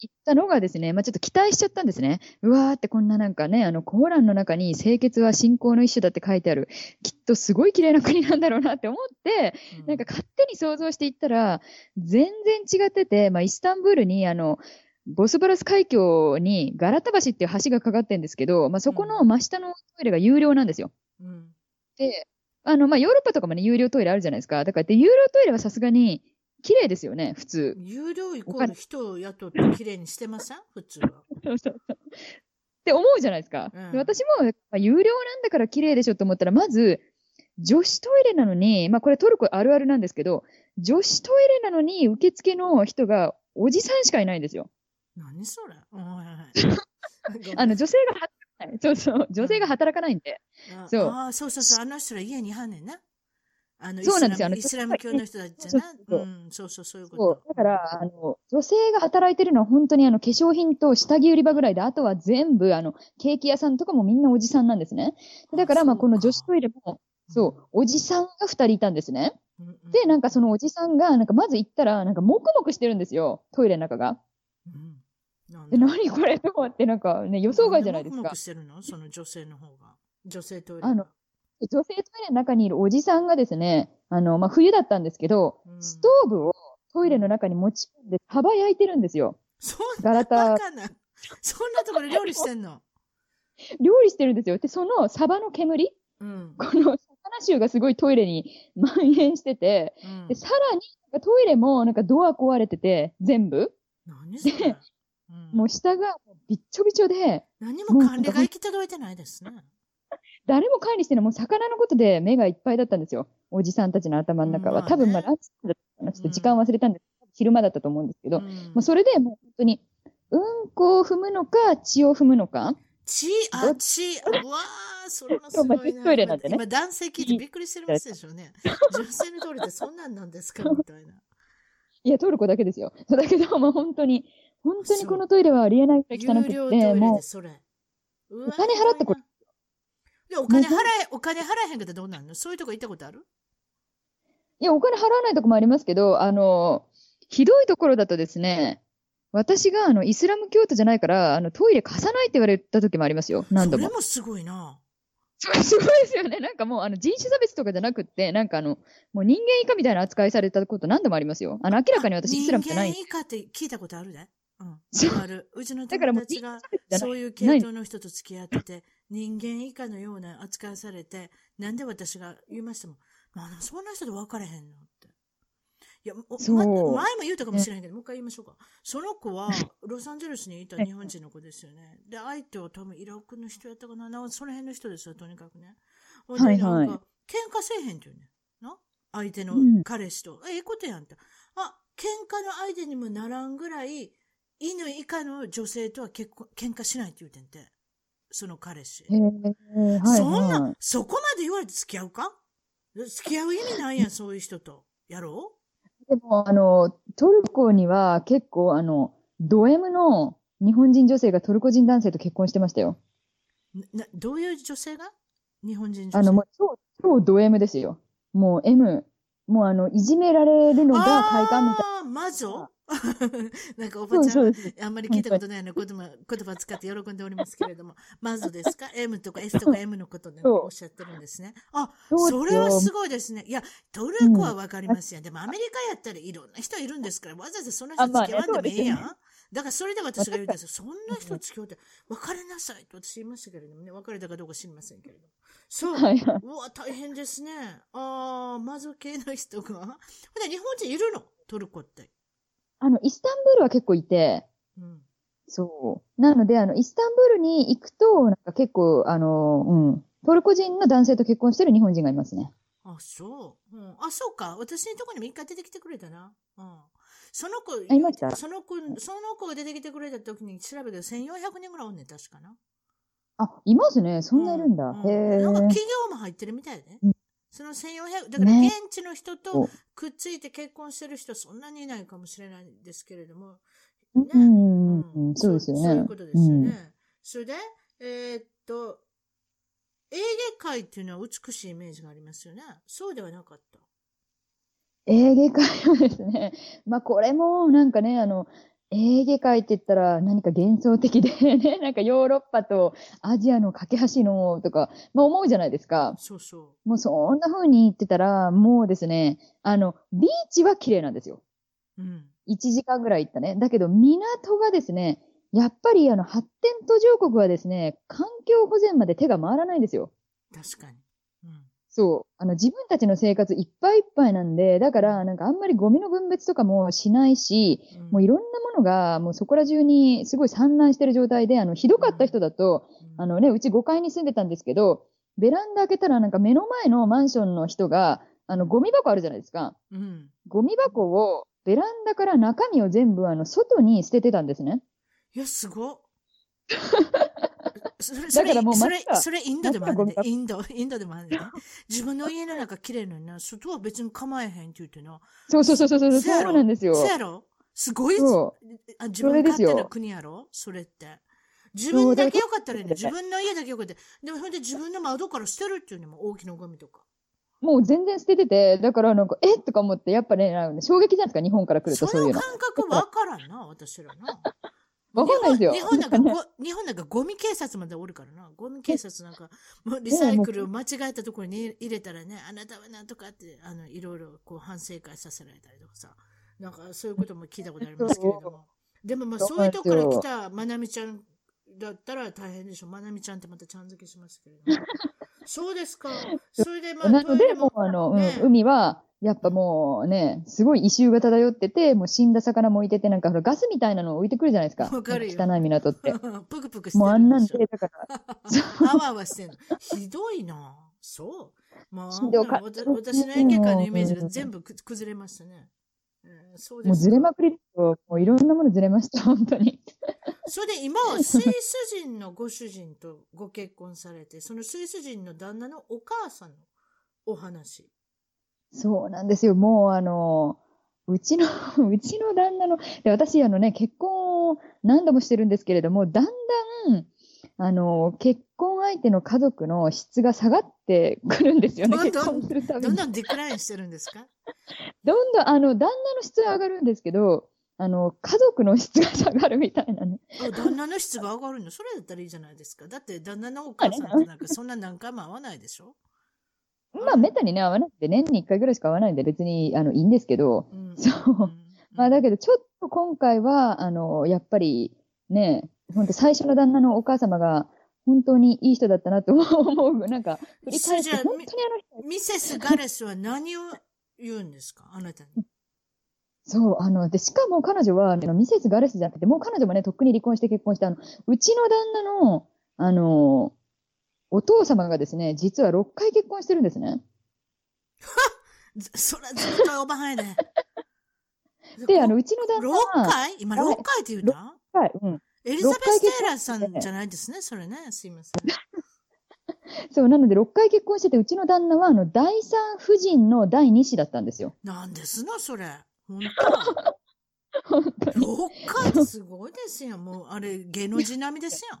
行ったのがですね、まあ、ちょっと期待しちゃったんですね。うわーってこんななんかね、あの、コーランの中に清潔は信仰の一種だって書いてある。きっとすごい綺麗な国なんだろうなって思って、なんか勝手に想像していったら、全然違ってて、まあ、イスタンブールに、あの、ボスバラス海峡にガラタ橋っていう橋がかかってるんですけど、まあ、そこの真下のトイレが有料なんですよ。うん。で、あの、まあ、ヨーロッパとかもね、有料トイレあるじゃないですか。だからで、有料トイレはさすがに綺麗ですよね、普通。有料イコール人を雇って綺麗にしてません？普通は。そうそうそう。って思うじゃないですか。うんで私も、まあ、有料なんだから綺麗でしょと思ったら、まず、女子トイレなのに、まあこれトルコあるあるなんですけど、女子トイレなのに受付の人がおじさんしかいないんですよ。何それ あの、女性が働かない。そうそう。女性が働かないんで。あそうそうそうそう。あの人ら家にいはんねんな。あの、そうなんですよあのイスラム教の人たちじゃな。そうそううん、そういうこと。。だから、あの、女性が働いてるのは本当にあの、化粧品と下着売り場ぐらいで、あとは全部、あの、ケーキ屋さんとかもみんなおじさんなんですね。だから、まあ、この女子トイレも、そう、おじさんが二人いたんですね。うん。うんで、なんかそのおじさんが、なんかまず行ったら、なんかもくもくしてるんですよ、トイレの中が。うんなんで、だ何これと思って、なんかね、予想外じゃないですか。してるの？その女性の方が。女性トイレが。あの女性トイレの中にいるおじさんがですね、あの、まあ、冬だったんですけど、うんストーブをトイレの中に持ち込んで、幅焼いてるんですよ。そうガラタバカな。そんなところで料理してんの？料理してるんですよ。で、そのサバの煙、うん。この魚臭がすごいトイレに蔓延してて、うんで、さらに、トイレもなんかドア壊れてて、全部、何それ。うんもう下がびっちょびちょで、何も管理が行き届いてないですね。誰も管理してない、もう魚のことで目がいっぱいだったんですよ。おじさんたちの頭の中は。うんまあね多分まあランチだちょっと時間忘れたんです昼間だったと思うんですけど、うんもうそれでもう本当に、うんこを踏むのか、血を踏むのか、血、あ、血、うわー、それもすごいな。トイレなんでね今男性聞いてびっくりしてますでしょうね。女性のトイレってそんなんなんですかみたいな。いや、トルコだけですよ。だけど、もう本当に、本当にこのトイレはありえないくらい汚くて、有料トイレもでそれ。おお金払ってこれ。で、お金払え、お金払えへんかったらどうなんの？そういうとこ行ったことある？う、いや、お金払わないとこもありますけど、あの、ひどいところだとですね、私があのイスラム教徒じゃないから、あのトイレ貸さないって言われた時もありますよ、何度もそれ。もすごいな。それすごいですよね。なんかもうあの人種差別とかじゃなくって、なんかあの、もう人間以下みたいな扱いされたこと何度もありますよ。あの、明らかに私イスラムじゃない。人間以下って聞いたことあるで。うん。ある。うちの友達が。そういう系統の人と付き合ってて、人間以下のような扱いされて、なんで私が言いましたもん。まあ、そんな人と別れへんのって。いや、ま前も言うたかもしれへんけど、もう一回言いましょうか。その子は、ロサンゼルスにいた日本人の子ですよね。で、相手は多分イラクの人やったかな。なんかその辺の人ですよ、とにかくね。はいはい喧嘩せえへんって言うねん。な？相手のうん彼氏と。えええことやんって。あ、喧嘩の相手にもならんぐらい、犬以下の女性とは結婚、喧嘩しないって言うてんて。その彼氏。へーはいそんな、はい。そこまで言われて付き合うか？付き合う意味ないやん、そういう人と。やろでも、あの、トルコには結構、あの、ド M の日本人女性がトルコ人男性と結婚してましたよ。うな、どういう女性が？日本人女性？あの、もう超、超ド M ですよ。もう M。もうあの、いじめられるのが快感みたいあーマゾ？なんかおばちゃん。あんまり聞いたことないような言葉言葉使って喜んでおりますけれども、マゾですか ?M とか S とか M のことでそうおっしゃってるんですね。あ、それはすごいですね。いや、トルコはわかりますよ。でもアメリカやったらいろんな人いるんですから、わざわざそんな人付き合わんでもいいやん。だからそれで私が言うんですよ。そんな人付き合うって、別れなさいと私言いましたけれどもね、別れたかどうか知りませんけれども。そう。うわ、大変ですね。ああ、マゾ系の人が。ほんで、日本人いるの？トルコって。あの、イスタンブールは結構いて、うん。そう。なので、あの、イスタンブールに行くと、なんか結構、あの、うん。トルコ人の男性と結婚してる日本人がいますね。あ、そう。うん、あ、そうか。私のとこにも一回出てきてくれたな。うん。その子、その子、その子が出てきてくれた時に調べたけど、1400人ぐらいおんねん、確かな。あ、いますね。そんないるんだ。ううへえ。なんか企業も入ってるみたいで。うんその1400、だからね現地の人とくっついて結婚してる人そんなにいないかもしれないんですけれども。うんねうんうん、そうですよね。そういうことですようんね。それで、えーっと、エーゲ海っていうのは美しいイメージがありますよね。そうではなかった。エーゲ海はですね、まあこれもなんかね、あの、エーゲ海って言ったら何か幻想的でね、なんかヨーロッパとアジアの架け橋のとか、まあ思うじゃないですか。そうそもうそんな風に言ってたら、もうですね、あの、ビーチは綺麗なんですよ。う。うん。1時間ぐらい行ったね。だけど港がですね、やっぱりあの発展途上国はですね、環境保全まで手が回らないんですよ。確かに。うん。そう。あの、自分たちの生活いっぱいいっぱいなんで、だから、なんかあんまりゴミの分別とかもしないし、うんもういろんなものが、もうそこら中にすごい散乱してる状態で、あの、ひどかった人だと、うんあのね、うち5階に住んでたんですけど、ベランダ開けたらなんか目の前のマンションの人が、あの、ゴミ箱あるじゃないですか。うん。ゴミ箱を、ベランダから中身を全部、あの、外に捨ててたんですね。いや、すごっ。それ、それだからもうそれインドでもあるねインド、インドでもあるね。自分の家の中綺麗なのにな、外は別に構えへんって言ってな。そうそうそうそうそう、そうなんですよ。そうやろ？すごいそあ自分勝手な国やろ？それって。自分だけよかったらいいね。自分の家だけよかったら。でもほんで自分の窓から捨てるっていうのも大きなゴミとか。もう全然捨ててて、だからなんか、えとか思って、やっぱね、衝撃じゃないですか、日本から来るとそそういうの。の感覚わからんな、私らな。わかんないですよ。日本なんかご、日本なんかゴミ警察までおるからな。ゴミ警察なんか、もうリサイクルを間違えたところに入れたらね、あなたはなんとかって、あの、いろいろこう反省会させられたりとかさ。なんかそういうことも聞いたことありますけれども。でもまあそういうとこから来たまなみちゃんだったら大変でしょ。まなみちゃんってまたちゃん付けしますけれども。そうですか。それでまあ、なので、もうあの、うんね海は、やっぱもうね、すごい異臭が漂ってて、もう死んだ魚も置いてて、なんかほらガスみたいなのを置いてくるじゃないですか。わかるよ汚い港って。ぷくぷくしてもうあんなんでだから、あわあわしてんの。ひどいな。そう。まあ、私の演芸界のイメージが全部く崩れましたね。えーそうですもうずれまくりですよ。もういろんなものずれました、本当に。それで今はスイス人のご主人とご結婚されて、そのスイス人の旦那のお母さんのお話。そうなんですよ。もうあの、うちの、うちの旦那の、で私、あのね、結婚を何度もしてるんですけれども、だんだん、あの、結婚相手の家族の質が下がってくるんですよね、どんどん結婚するたびに。どんどんデクラインしてるんですか？どんどん、あの、旦那の質は上がるんですけど、あの、家族の質が下がるみたいなね。あ旦那の質が上がるの？それだったらいいじゃないですか。だって旦那のお母さんってなんかそんな何回も会わないでしょ？まあ、めったにね、会わなくて、年に1回ぐらいしか会わないんで、別に、あの、いいんですけど、うんそううんまあ、だけど、ちょっと今回は、あの、やっぱり、ね、本当最初の旦那のお母様が、本当にいい人だったなと思う。なんか、振り返って、本当にあの人、ミセス・ガレスは何を言うんですか？あなたに。そう、あの、で、しかも彼女は、あのミセス・ガレスじゃなくて、もう彼女もね、とっくに離婚して結婚して、あの、うちの旦那の、あの、お父様がですね、実は6回結婚してるんですね。ずそらずっとおばはんやで。で、あの、うちの旦那6は、回？今6回って言うた？はい、うん。エリザベス・テイラーさんじゃないですね、それね。すいません。そう、なので6回結婚してて、うちの旦那は、あの、第三夫人の第二子だったんですよ。なんですの、それ。本本当当。6回すごいですよ。もう、あれ、芸能人並みですよ。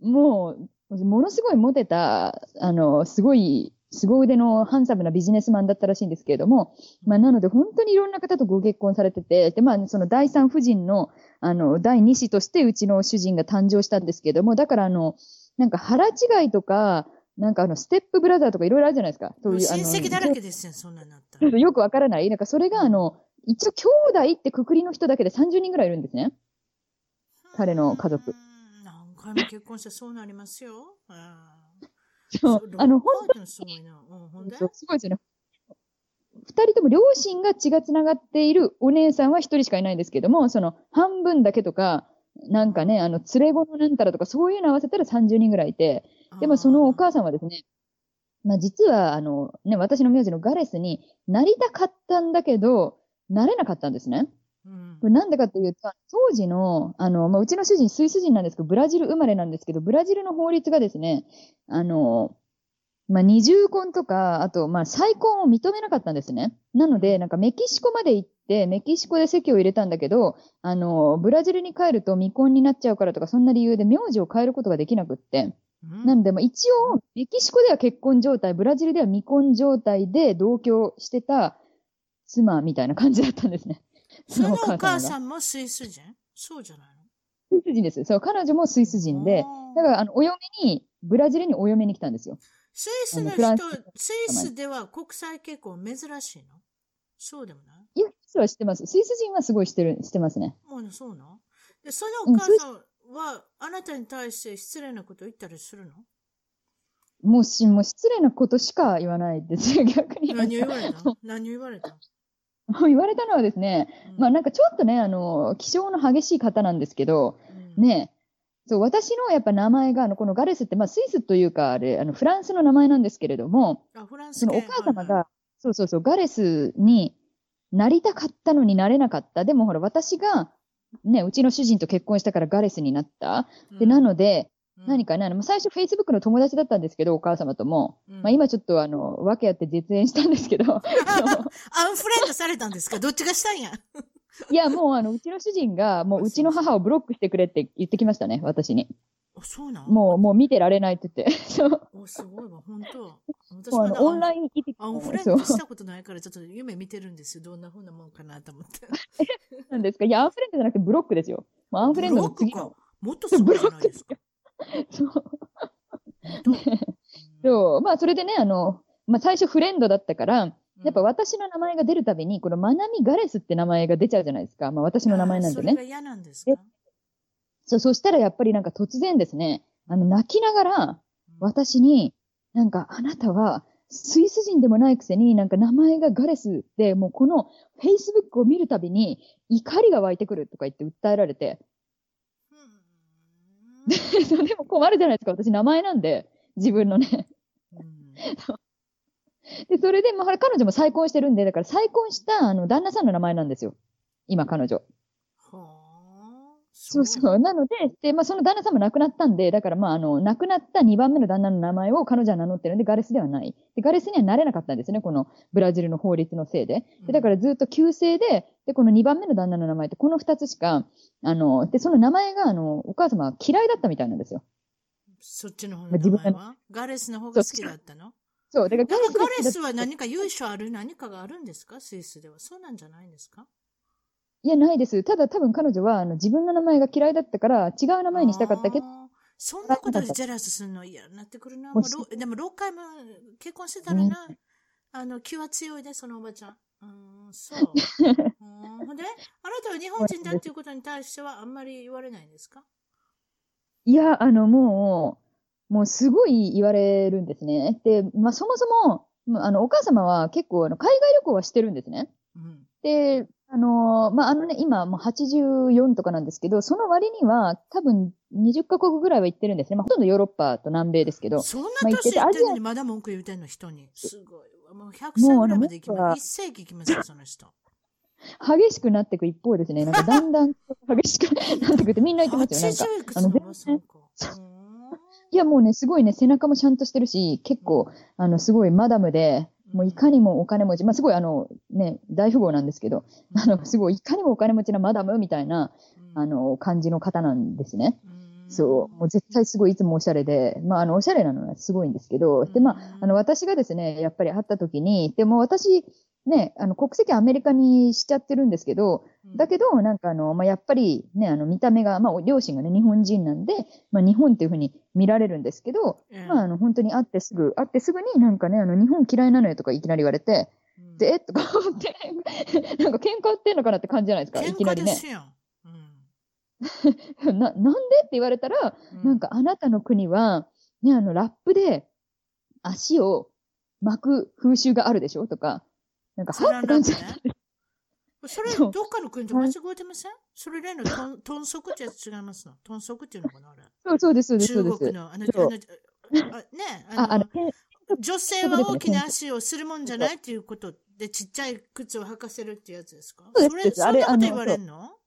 もう、ものすごいモテた、あの、すごい、凄腕のハンサムなビジネスマンだったらしいんですけれども、まあ、なので本当にいろんな方とご結婚されてて、で、まあ、その第三夫人の、あの、第二子としてうちの主人が誕生したんですけれども、だからあの、なんか腹違いとか、なんかあの、ステップブラザーとかいろいろあるじゃないですか。そういう、あ親の、戚だらけですよ、そんなんなったら。よくわからない。なんかそれがあの、一応兄弟ってくくりの人だけで30人ぐらいいるんですね。彼の家族回も結婚してそうなりますよ。あそうあの、本当にすごいな。うん、すごいですよね。二人とも両親が血がつながっているお姉さんは一人しかいないんですけども、その半分だけとか、なんかね、あの、連れ子のなんたらとか、そういうの合わせたら30人ぐらいいて、でもそのお母さんはですね、まあ実は、あの、ね、私の名字のガレスになりたかったんだけど、なれなかったんですね。うんこれなんでかっていうと、当時の、あの、まあ、うちの主人スイス人なんですけど、ブラジル生まれなんですけど、ブラジルの法律がですね、あの、まあ、二重婚とか、あと、まあ、再婚を認めなかったんですね。なので、なんかメキシコまで行って、メキシコで籍を入れたんだけど、あの、ブラジルに帰ると未婚になっちゃうからとか、そんな理由で名字を変えることができなくって。うんなんで、まあ、一応、メキシコでは結婚状態、ブラジルでは未婚状態で同居してた妻みたいな感じだったんですね。そのお母がさんもスイス人？そうじゃないスイス人です。そう、彼女もスイス人で、のだから、あの、お嫁に、ブラジルにお嫁に来たんですよ。スイスのあのスイスでは国際結婚珍しいの？そうでもない？いや、実は知ってます。スイス人はすごい知ってる、知ってますね。もうそうなの？で、そのお母さんは、あなたに対して失礼なこと言ったりするの？もうし、もう失礼なことしか言わないです。よ、逆に。何を言われたの？何を言われたの、言われたのはですね、うんまあなんかちょっとね、あの、気性の激しい方なんですけど、うんね、そう、私のやっぱ名前が、あの、このガレスって、まあスイスというか、あれ、あの、フランスの名前なんですけれども、あ、フランスそのお系母様が、はいそうそうそう、ガレスになりたかったのになれなかった。でもほら、私が、ね、うちの主人と結婚したからガレスになった。はいで、なので、何かね、あの、最初 Facebook の友達だったんですけど、お母様とも。うんまあ今ちょっとあの、訳あって実演したんですけど、アンフレンドされたんですか？どっちがしたんや？いやもうあの、うちの主人が、もううちの母をブロックしてくれって言ってきましたね、私に。あ、そうなん？もう、もう見てられないって言って。そう。お、すごいわ、本当。私もオンライイン聞いてアンフレンドしたことないから、ちょっと夢見てるんですよ。どんな風なもんかなと思って。なんですか？いや、アンフレンドじゃなくてブロックですよ。もうアンフレンドの次の。もっとすごいじゃないですか？そう。うん そう。まあ、それでね、あの、まあ、最初フレンドだったから、やっぱ私の名前が出るたびに、このマナミガレスって名前が出ちゃうじゃないですか。まあ、私の名前なんでね。それが嫌なんですか？えそう、そしたらやっぱりなんか突然ですね、あの、泣きながら、私に、なんか、あなたは、スイス人でもないくせに、なんか名前がガレスで、もうこの Facebook を見るたびに怒りが湧いてくるとか言って訴えられて、うん そうでも困るじゃないですか、私名前なんで、自分のね。うんで、それで、まあ、彼女も再婚してるんで、だから再婚したあの旦那さんの名前なんですよ。今、彼女。はあ。そうそう。なので、で、まあ、その旦那さんも亡くなったんで、だから、まあ、あの、亡くなった2番目の旦那の名前を彼女は名乗ってるんで、ガレスではない。で、ガレスにはなれなかったんですね、このブラジルの法律のせいで。で、だからずっと旧姓で、で、この2番目の旦那の名前って、この2つしか、あの、で、その名前が、あの、お母様は嫌いだったみたいなんですよ。そっちの方の自分名前は？ガレスの方が好きだったの？そう、だからガレがスは何か優勝ある何かがあるんですか？スイスでは。そうなんじゃないんですか？いや、ないです。ただ多分彼女は、あの、自分の名前が嫌いだったから、違う名前にしたかったけど、そんなことでジェラスするの嫌になってくるな。もうでも6回も結婚してたらな、あの、気は強いで、そのおばちゃん。うーん、そう。うんで、あなたは日本人だっていうことに対してはあんまり言われないんですか？いや、あの、もう、もうすごい言われるんですね。で、まあ、そもそも、まああの、お母様は結構、あの、海外旅行はしてるんですね。うん。で、あの、まあ、あのね、今、もう84とかなんですけど、その割には、多分、20カ国ぐらいは行ってるんですね。まあ、ほとんどヨーロッパと南米ですけど。そんな年言ってんのにまだ文句言うてんの人に？すごいわ。もう100歳ぐらいまで行きます。一世紀行きますよ、その人。激しくなっていく一方ですね。なんか、だんだん激しく なっていくってみんな言ってますよ。なんか、80いくつあの？のおばさんか。いや、もうね、すごいね、背中もちゃんとしてるし、結構、あの、すごいマダムで、もういかにもお金持ち、まあ、すごいあの、ね、大富豪なんですけど、あの、すごいいかにもお金持ちなマダムみたいな、あの、感じの方なんですね。そう、もう絶対すごいいつもおしゃれで、まあ、あの、おしゃれなのはすごいんですけど、で、まあ、あの、私がですね、やっぱり会った時に、でも私、ね、あの、国籍アメリカにしちゃってるんですけど、だけど、なんかあの、まあ、やっぱりね、あの、見た目が、まあ、両親がね、日本人なんで、まあ、日本っていうふうに見られるんですけど、まあ、あの、本当に会ってすぐ、会ってすぐになんかね、あの、日本嫌いなのよとかいきなり言われて、で、えとか思って、なんか喧嘩売ってんのかなって感じじゃないですか、いきなりね。喧嘩ですやん。うん。な、なんでって言われたら、なんかあなたの国は、ね、あの、ラップで足を巻く風習があるでしょとか、なんか、はって感じ。それ、どっかの国と間違えてません？それ例のトントンソクってやつ違いますの？トンソクっていうのかなあれ。そうそうです、そうです。中国の、あの、あの、あね、あ、あの女性は大きな足をするもんじゃないっていうことで、ちっちゃい靴を履かせるってやつですか？それ、そんなこと言われんの？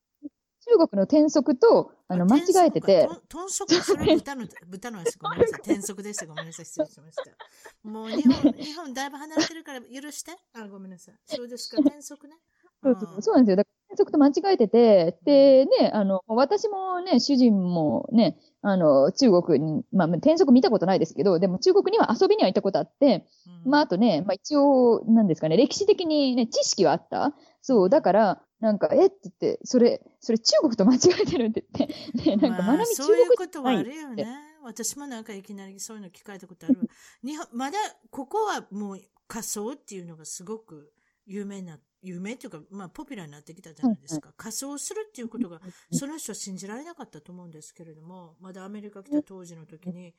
中国の転足と、あの、間違えてて、トンソク、それ豚の、豚の足、ごめんなさい。転足でした。ごめんなさい。失礼しました。もう日本、日本だいぶ離れてるから許して。あ、ごめんなさい。そうですか。転足ね。そうそうそうなんですよ。だから、転足と間違えてて、で、ね、あの、私もね、主人もね、あの、中国に、まあ、転足見たことないですけど、でも中国には遊びには行ったことあって、まあ、あとね、まあ、一応、なんですかね、歴史的にね、知識はあった。そう、だから、なんか、え？って言って、それ、それ中国と間違えてるって言って、ね、なんか、まなみ中そういう国ことはあるよね。私もなんかいきなりそういうの聞かれたことある。日本、まだ、ここはもう仮想っていうのがすごく有名な、有名っていうか、まあ、ポピュラーになってきたじゃないですか。仮装するっていうことが、その人は信じられなかったと思うんですけれども、まだアメリカ来た当時の時に、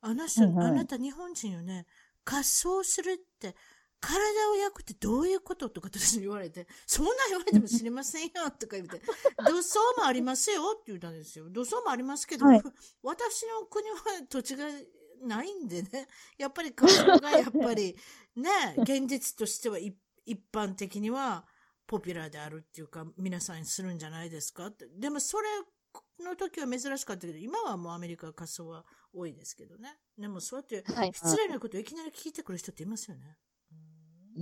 あの人、あなた日本人よね、仮装するって、体を焼くってどういうこととか私に言われて、そんな言われても知りませんよとか言って、土葬もありますよって言ったんですよ。土葬もありますけど、はい私の国は土地がないんでね、やっぱり仮装がやっぱり ね、現実としては一一般的にはポピュラーであるっていうか、皆さんにするんじゃないですかって。でもそれ、の時は珍しかったけど、今はもうアメリカ仮装は多いですけどね。でもそうやってはい失礼なことをいきなり聞いてくる人っていますよね。い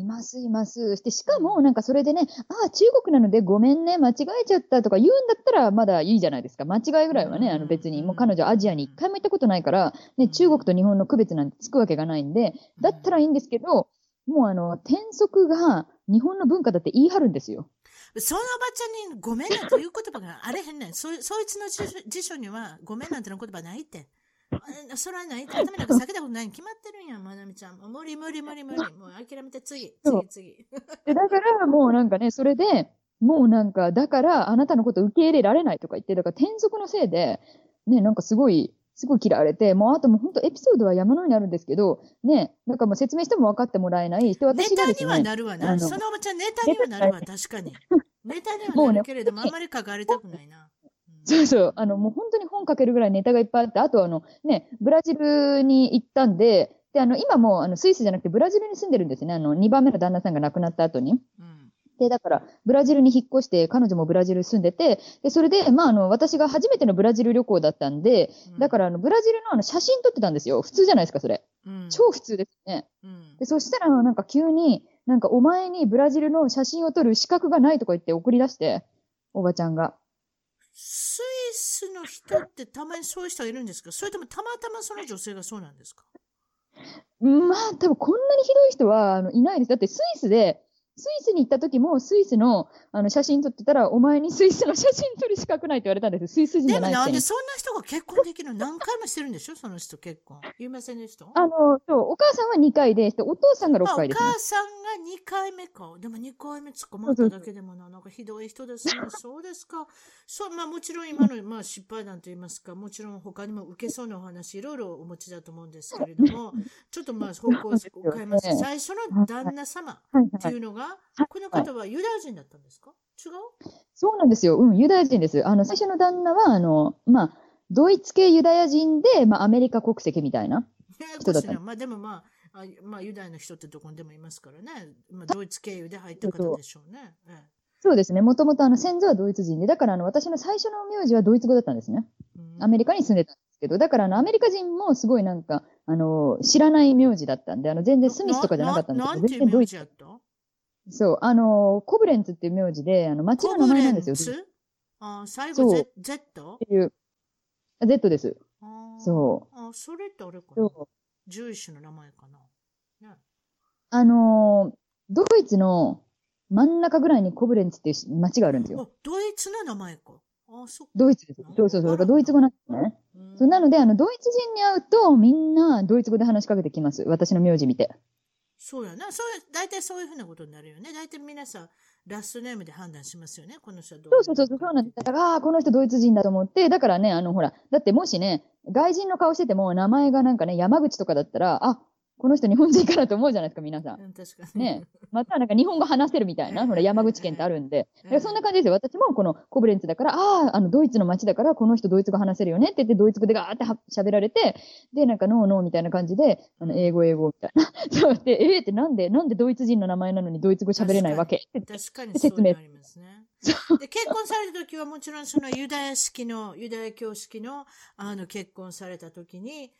ます、います。して、しかも、なんかそれでね、ああ、中国なのでごめんね、間違えちゃったとか言うんだったらまだいいじゃないですか。間違いぐらいはね、あの別に、もう彼女アジアに一回も行ったことないから、ね、中国と日本の区別なんてつくわけがないんで、だったらいいんですけど、もうあの、転足が日本の文化だって言い張るんですよ。そのおばちゃんにごめんなんていう言葉があれへんねん。そ、そいつの辞書辞書にはごめんなんての言葉ないって。あそれはない。頭なんか避けたことないに決まってるんやん、まなみちゃん。無理無理無理無理。もう諦めて次、次次。で だから、もうなんかね、それで、もうなんか、だから、あなたのこと受け入れられないとか言って、だから転属のせいで、ね、なんかすごい、すごい嫌われて、もうあともう本当エピソードは山のようにあるんですけど、ね、なんかもう説明しても分かってもらえない。で、ネタにはなるわな。そのおばちゃんネタにはなるわ、確かに。ネタにはなるけれども、あんまり書かれたくないな。うんそうそう、あの、もう本当に本書けるぐらいネタがいっぱいあって、あとあの、ね、ブラジルに行ったんで、で、あの、今もう、あの、スイスじゃなくてブラジルに住んでるんですね。あの、2番目の旦那さんが亡くなった後に。うんで、だから、ブラジルに引っ越して、彼女もブラジル住んでて、で、それで、まあ、あの、私が初めてのブラジル旅行だったんで、だから、あの、ブラジルのあの、写真撮ってたんですよ。普通じゃないですか、それ。うん超普通ですね。うんで、そしたら、なんか急に、なんかお前にブラジルの写真を撮る資格がないとか言って送り出して、おばちゃんが。スイスの人ってたまにそういう人がいるんですか？それともたまたまその女性がそうなんですか？まあ、多分こんなにひどい人はあのいないです。だってスイスで、スイスに行った時もスイスのあの写真撮ってたら、お前にスイスの写真撮る資格ないって言われたんです。スイス人じでもなんゃないくせに。でそんな人が結婚できるの何回もしてるんでしょその人結婚。言いませんでしたあの、そう、お母さんは2回で、でお父さんが6まあ、お回です、ね。母さんが2回目か。でも2回目捕まっただけでもな、なんかひどい人ですね。そうですか。そう、まあもちろん今の、まあ失敗談と言いますか、もちろん他にも受けそうなお話いろいろお持ちだと思うんですけれども、ちょっとまあ方向を変えます。最初の旦那様はいってはいいうのが、いこの方はユダヤ人だったんですか？違う？そうなんですよ。うん、ユダヤ人です。あの、最初の旦那は、あの、まあ、ドイツ系ユダヤ人で、まあ、アメリカ国籍みたいな。人だった。まあでもまあ、あまあユダヤの人ってどこにでもいますからね。まあドイツ経由で入った方でしょうね。ええそうですね。もともとあの、先祖はドイツ人で、だからあの、私の最初の名字はドイツ語だったんですね。うんアメリカに住んでたんですけど、だからあの、アメリカ人もすごいなんか、あの、知らない名字だったんで、あの、全然スミスとかじゃなかったんですけど、全然ドイツ。そう、あの、コブレンツっていう名字で、あの、町の名前なんですよ。コブレンツ？あ最後 Z? Z? っていう。あ Z です。そう。あ、それってあれかな？そう。獣医師の名前かな？ね、あのードイツの真ん中ぐらいにコブレンツっていう町があるんですよ。あ、ドイツの名前か。あ、そっか。ドイツです。そうそうそう。ドイツ語なんですね。うんそうなので、あの、ドイツ人に会うと、みんなドイツ語で話しかけてきます。私の名字見て。そうやな。そういう、大体そういうふうなことになるよね。大体皆さん、ラストネームで判断しますよね。この人はどうそうそうそう、そうなんです。だから、ああ、この人ドイツ人だと思って、だからね、あの、ほら、だってもしね、外人の顔してても、名前がなんかね、山口とかだったら、あ、この人日本人かなと思うじゃないですか、皆さん。うん、確かに。ねまたなんか日本語話せるみたいな、ほら、山口県ってあるんで。そんな感じですよ。私もこのコブレンツだから、ああ、あの、ドイツの街だから、この人ドイツ語話せるよねって言って、ドイツ語でガーっては喋られて、で、なんか、ノーノーみたいな感じで、あの、英語、英語みたいな。そうで、えーってなんで、なんでドイツ人の名前なのにドイツ語喋れないわけ？確かにそうなりますね。で、結婚された時はもちろんそのユダヤ式の、ユダヤ教式の、あの、結婚された時に、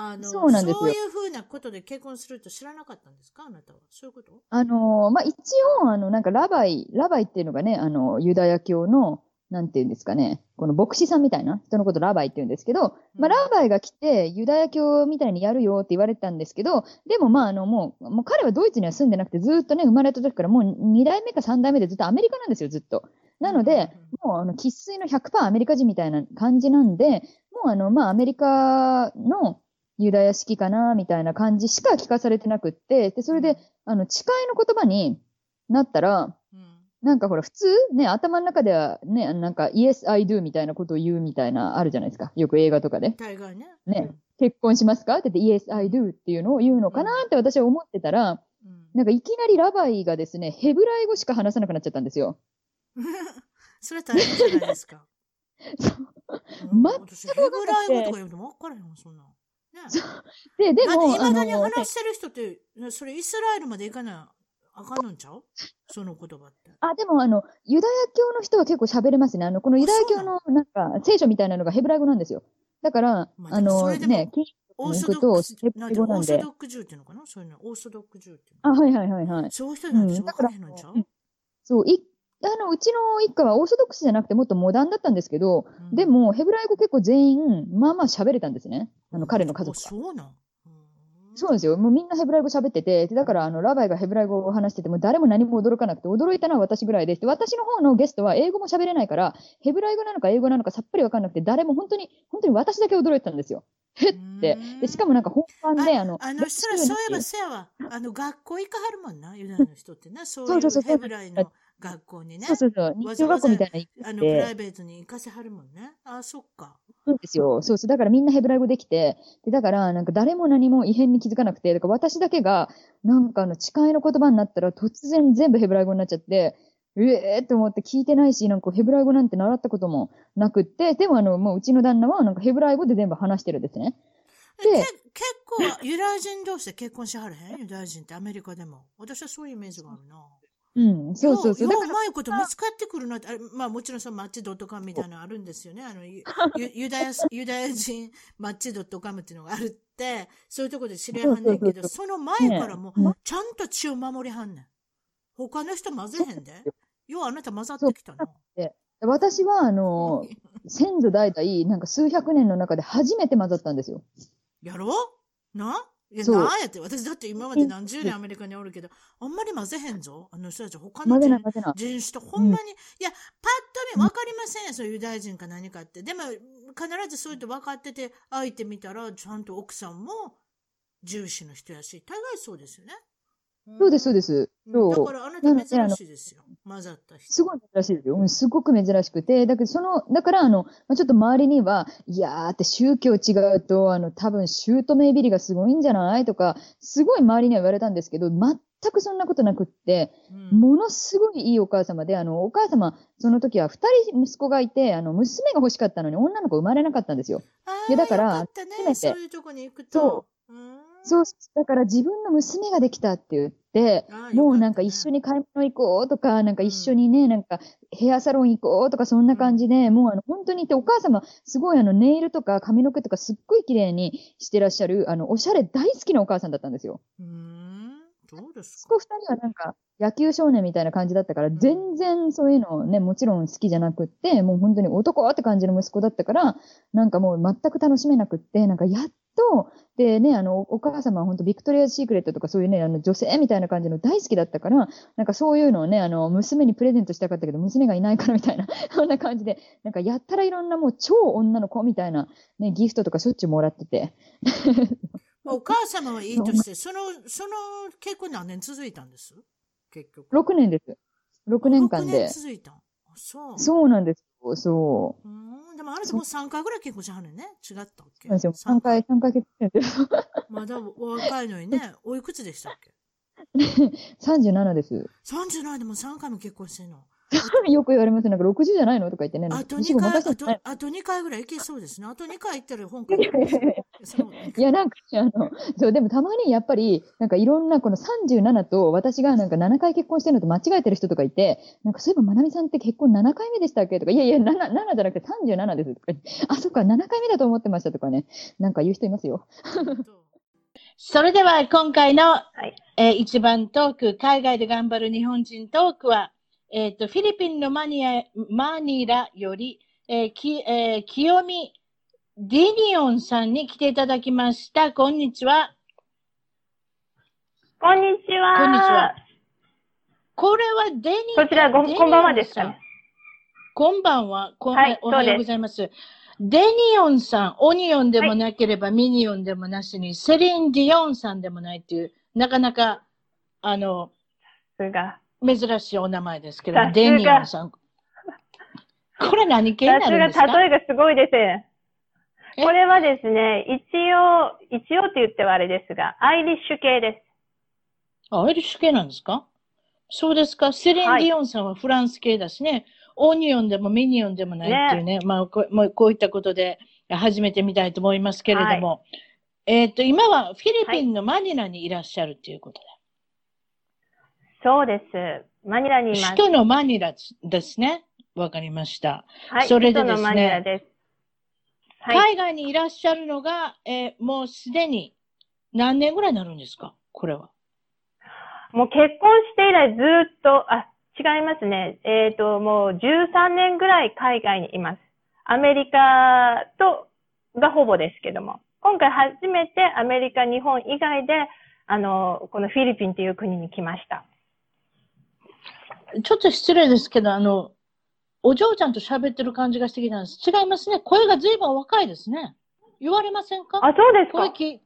あの、そうなんですよ。そういうふうなことで結婚すると知らなかったんですか？あなたは。そういうこと？あのーまあ、一応、あの、なんか、ラバイ、ラバイっていうのがね、あの、ユダヤ教の、なんていうんですかね、この牧師さんみたいな人のことラバイって言うんですけど、まあ、ラバイが来て、ユダヤ教みたいにやるよって言われてたんですけど、でもまあ、あの、もう、もう彼はドイツには住んでなくて、ずーっとね、生まれた時からもう2代目か3代目でずっとアメリカなんですよ、ずっと。なので、もう、あの、生粋の100%アメリカ人みたいな感じなんで、もう、あの、まあ、アメリカのユダヤ式かな、みたいな感じしか聞かされてなくって、で、それで、あの、誓いの言葉になったら、うん、なんかほら、普通ね、頭の中ではね、なんか、Yes, I do みたいなことを言うみたいな、あるじゃないですか。よく映画とかで。大概ね。ね結婚しますかって言って Yes, I do っていうのを言うのかなって私は思ってたら、うん。うんなんかいきなりラバイがですね、ヘブライ語しか話さなくなっちゃったんですよ。それは大変じゃないですか。うん全私、ヘブライ語とか言うのも分からへんわ、そんなん。ね。で、でも、いまだに話してる人って、それイスラエルまで行かない。あかんのんちゃう？その言葉って。あ、でもあの、ユダヤ教の人は結構喋れますね。あの、このユダヤ教の？なんか、聖書みたいなのがヘブライ語なんですよ。だから、まああの、ね、キリストオーに行くとヘブライ語なんで。ソドックジューっていうのかな？そういうの。オーソドックジューっていうの。あ、はいはいはいはい。そういう人なんでしょ？うんわからう？うんそう、い、あの、うちの一家はオーソドックスじゃなくてもっとモダンだったんですけど、うんでも、ヘブライ語結構全員、まあまあ喋れたんですね。あの、彼の家族あが。そうなんうんそうですよ。もうみんなヘブライ語喋ってて、でだから、あの、ラバイがヘブライ語を話してても誰も何も驚かなくて、驚いたのは私ぐらいです。で、私の方のゲストは英語も喋れないから、ヘブライ語なのか英語なのかさっぱりわかんなくて、誰も本当に、本当に私だけ驚いてたんですよ。へって。で、しかもなんか本番で、あの、あの人らそういえばせやわ。あの、学校行かはるもんな、ユダヤの人ってな。そういうヘブライの学校にね。そうそうそう、日中学校みたいなの行あの、プライベートに行かせはるもんね。あ、そっか。そうですよ。そうそう。だからみんなヘブライ語できて、で、だからなんか誰も何も異変に気づかなくて、だから私だけが、なんかあの誓いの言葉になったら突然全部ヘブライ語になっちゃって、ええー、って思って聞いてないし、なんかヘブライ語なんて習ったこともなくって、でもあの、もううちの旦那はなんかヘブライ語で全部話してるんですね。でけ結構、ユダヤ人同士で結婚しはれへん？ユダヤ人ってアメリカでも。私はそういうイメージがあるな。うん、そうそうそう。だからうまいこと見つかってくるなって、あれまあもちろんそのマッチドットカムみたいなのあるんですよね。あの、ユユユダヤ、ユダヤ人マッチドットカムっていうのがあるって、そういうところで知り合いはんねんけど、その前からもね、ちゃんと血を守りはんねん。他の人混ぜへんで。ようあなた混ざってきたな。私はあの、先祖代々、なんか数百年の中で初めて混ざったんですよ。やろう？な？いや、なんやって。私だって今まで何十年アメリカにおるけど、あんまり混ぜへんぞ。あの人たち他の人種とほんまに、いや、パッと見分かりませんよ、そういうユダヤ人か何かって。でも、必ずそうやって分かってて、相手見たら、ちゃんと奥さんも、重視の人やし、大概そうですよね。そうです、そうでです。だそう。からあなた珍しいですよ。混ざった人。すごい珍しいですよ。うんすごく珍しくて。だけど、その、だから、あの、まあ、ちょっと周りには、いやーって宗教違うと、あの、多分、姑いびりがすごいんじゃないとか、すごい周りには言われたんですけど、全くそんなことなくって、うんものすごいいいお母様で、あの、お母様、その時は二人息子がいて、あの、娘が欲しかったのに女の子生まれなかったんですよ。あいやだからね。初めてそういうとこに行くと。うんそう、だから自分の娘ができたって言って、あもうなんか一緒に。に買い物行こうとか、なんか一緒にね、なんかヘアサロン行こうとか、そんな感じで、もうあの本当にいて、お母様、すごいあのネイルとか髪の毛とかすっごい綺麗にしてらっしゃる、あの、おしゃれ大好きなお母さんだったんですよ。うーん。どうですそこか二人はなんか野球少年みたいな感じだったから、全然そういうのね、もちろん好きじゃなくって、もう本当に男って感じの息子だったから、なんかもう全く楽しめなくって、なんかやっと、でね、あの、お母様は本当ビクトリア・シークレットとかそういうね、あの女性みたいな感じの大好きだったから、なんかそういうのをね、あの、娘にプレゼントしたかったけど、娘がいないからみたいな、そんな感じで、なんかやったらいろんなもう超女の子みたいな、ね、ギフトとかしょっちゅうもらってて。まあお母様はいいとして、その、その結婚何年続いたんです？結局。6年です。6年間6で年。続いたそう。そうなんですよ。そう。うーん。でもあなたもう3回ぐらい結婚しはんね。違ったっけ？ですよ。3回、3回結婚してる。まだお若いのにね。おいくつでしたっけ？37です。?37 でも3回も結婚してんの？よく言われます。なんか60じゃないの？とか言ってね。あと2年後回、あとあと2回ぐらいいけそうですね。あと2回行ったら本格いやなんか、あの、そう、でもたまにやっぱり、なんかいろんなこの37と私がなんか7回結婚してるのと間違えてる人とかいて、なんかそういえばまなみさんって結婚7回目でしたっけとか、いやいや、7、7じゃなくて37ですとかあ、そっか、7回目だと思ってましたとかね。なんか言う人いますよ。それでは今回の、いえー一番トーク、海外で頑張る日本人トークは、えっ、と、フィリピンのマニアマニラより、えーきえー清美デニオンさんに来ていただきました。こんにちは。こんにちは。こんにちは。これはデニこちらごこんばんはですか？ねこんばんは。こんはいおはようございます。デニオンさん、オニオンでもなければミニオンでもなしに、セリン・ディオンさんでもないっていう、なかなか、あの、さすが。珍しいお名前ですけどさす、がデニオンさん。これ何系なるんですか？例えがすごいです。え これはですね、一応、一応って言ってはあれですが、アイリッシュ系です。あ、アイリッシュ系なんですか？そうですか。セリン・はいディオンさんはフランス系だしね。オニオンでもミニオンでもないっていうね。まあここういったことで始めてみたいと思いますけれども。えっ、と、今はフィリピンのマニラにいらっしゃるということで。そうです。マニラにいます。首都のマニラですね。わかりました。はい、それでですね首都のマニラです。はい。海外にいらっしゃるのが、えーもうすでに何年ぐらいになるんですか？これは。もう結婚して以来ずっと、あ、違いますね。えっ、と、もう13年ぐらい海外にいます。アメリカと、がほぼですけども。今回初めてアメリカ、日本以外で、あの、このフィリピンという国に来ました。ちょっと失礼ですけど、あの、お嬢ちゃんと喋ってる感じがしてきたんです。違いますね。声が随分若いですね。言われませんか？あ、そうですか。声き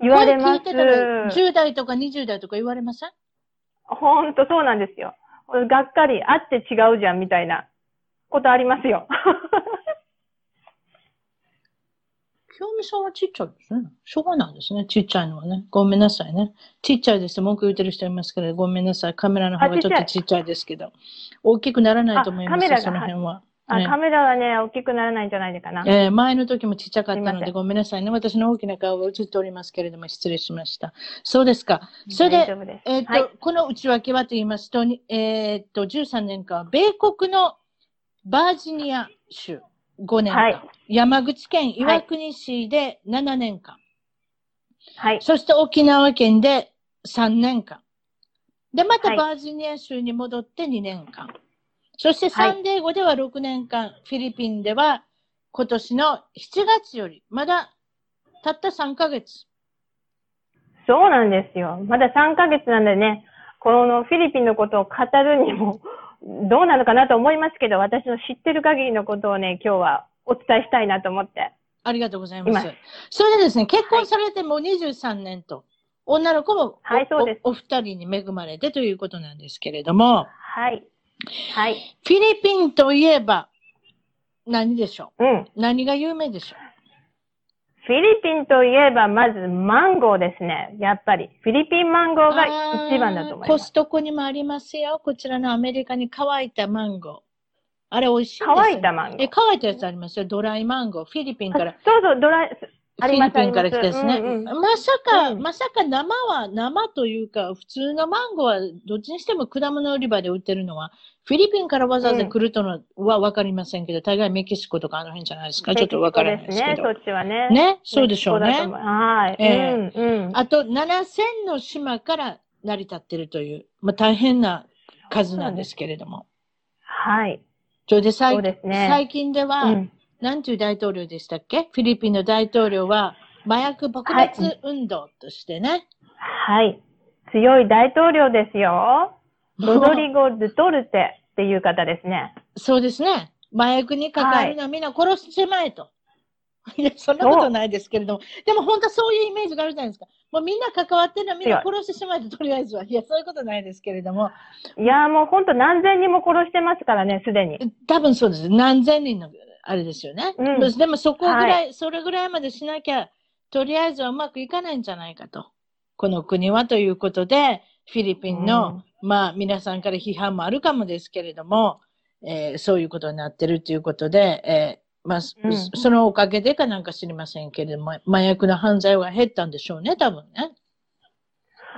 言われます。声聞いてたら10代とか20代とか言われません？ほんとそうなんですよ。がっかり、あって違うじゃんみたいなことありますよ。清美さんはちっちゃいですね。しょうがないですね。ちっちゃいのはね。ごめんなさいね。ちっちゃいです文句言ってる人いますけど、ごめんなさい。カメラの方がちょっとちっちゃいですけど。大きくならないと思いますよ、あカメラがその辺は。あ、ねカメラはね、大きくならないんじゃないかな。えー前の時もちっちゃかったのでごめんなさいね。私の大きな顔が映っておりますけれども、失礼しました。そうですか。それで、です。えっ、と、はい。この内訳はと言いますと、にえっ、と、13年間は、米国のバージニア州5年間、はい山口県岩国市で7年間、はい。そして沖縄県で3年間。で、またはいバージニア州に戻って2年間。そしてはいサンデーゴでは6年間、フィリピンでは今年の7月より、まだたった3ヶ月。そうなんですよ。まだ3ヶ月なんでね、このフィリピンのことを語るにも、どうなのかなと思いますけど、私の知ってる限りのことをね、今日はお伝えしたいなと思って。ありがとうございます。それでですね、結婚されてもう23年と、女の子もお,、はいそうですおお二人に恵まれてということなんですけれども、はい。はい。フィリピンといえば何でしょう？ん。う何が有名でしょフィリピンといえば、まずマンゴーですね。やっぱり。フィリピンマンゴうーが一番だと思います。コストコにもありますよ。こちらのアメリカに乾いたマンゴー。あれ美味しいですよ乾いたマンゴーえ、乾いたやつありますよ。ドライマンゴー。フィリピンから。そうそう、ドライ、フィリピンから来たですね。うんうんまさか、うんまさか生は、生というか、普通のマンゴーは、どっちにしても果物売り場で売ってるのは、フィリピンからわざわざ来るとのはわかりませんけど、大概メキシコとかあの辺じゃないですか。ちょっとわからないですけど。ね、そっちはね。ね、そうでしょうねはい。ええうん、うん。あと、7000の島から成り立ってるという、まあ、大変な数なんですけれども。はい。それで最そうですね最近では、うん。なんていう大統領でしたっけ？フィリピンの大統領は、麻薬撲滅運動としてね。はい。強い大統領ですよ。ロドリゴ・ドゥトルテっていう方ですね。そうですね。麻薬に関わるのはみんな殺してまえと。いや、そんなことないですけれども。でも本当はそういうイメージがあるじゃないですか。もうみんな関わってるのはみんな殺してしまえと、とりあえずは。いや、そういうことないですけれども。いやーもう本当何千人も殺してますからね、すでに。多分そうです。何千人の、あれですよね。うんでもそこぐらい、はそれぐらいまでしなきゃ、とりあえずはうまくいかないんじゃないかと。この国はということで、フィリピンの、まあ皆さんから批判もあるかもですけれども、えーそういうことになってるということで、えーまあ、そうんそのおかげでかなんか知りませんけれども、麻薬の犯罪は減ったんでしょうね、多分ね。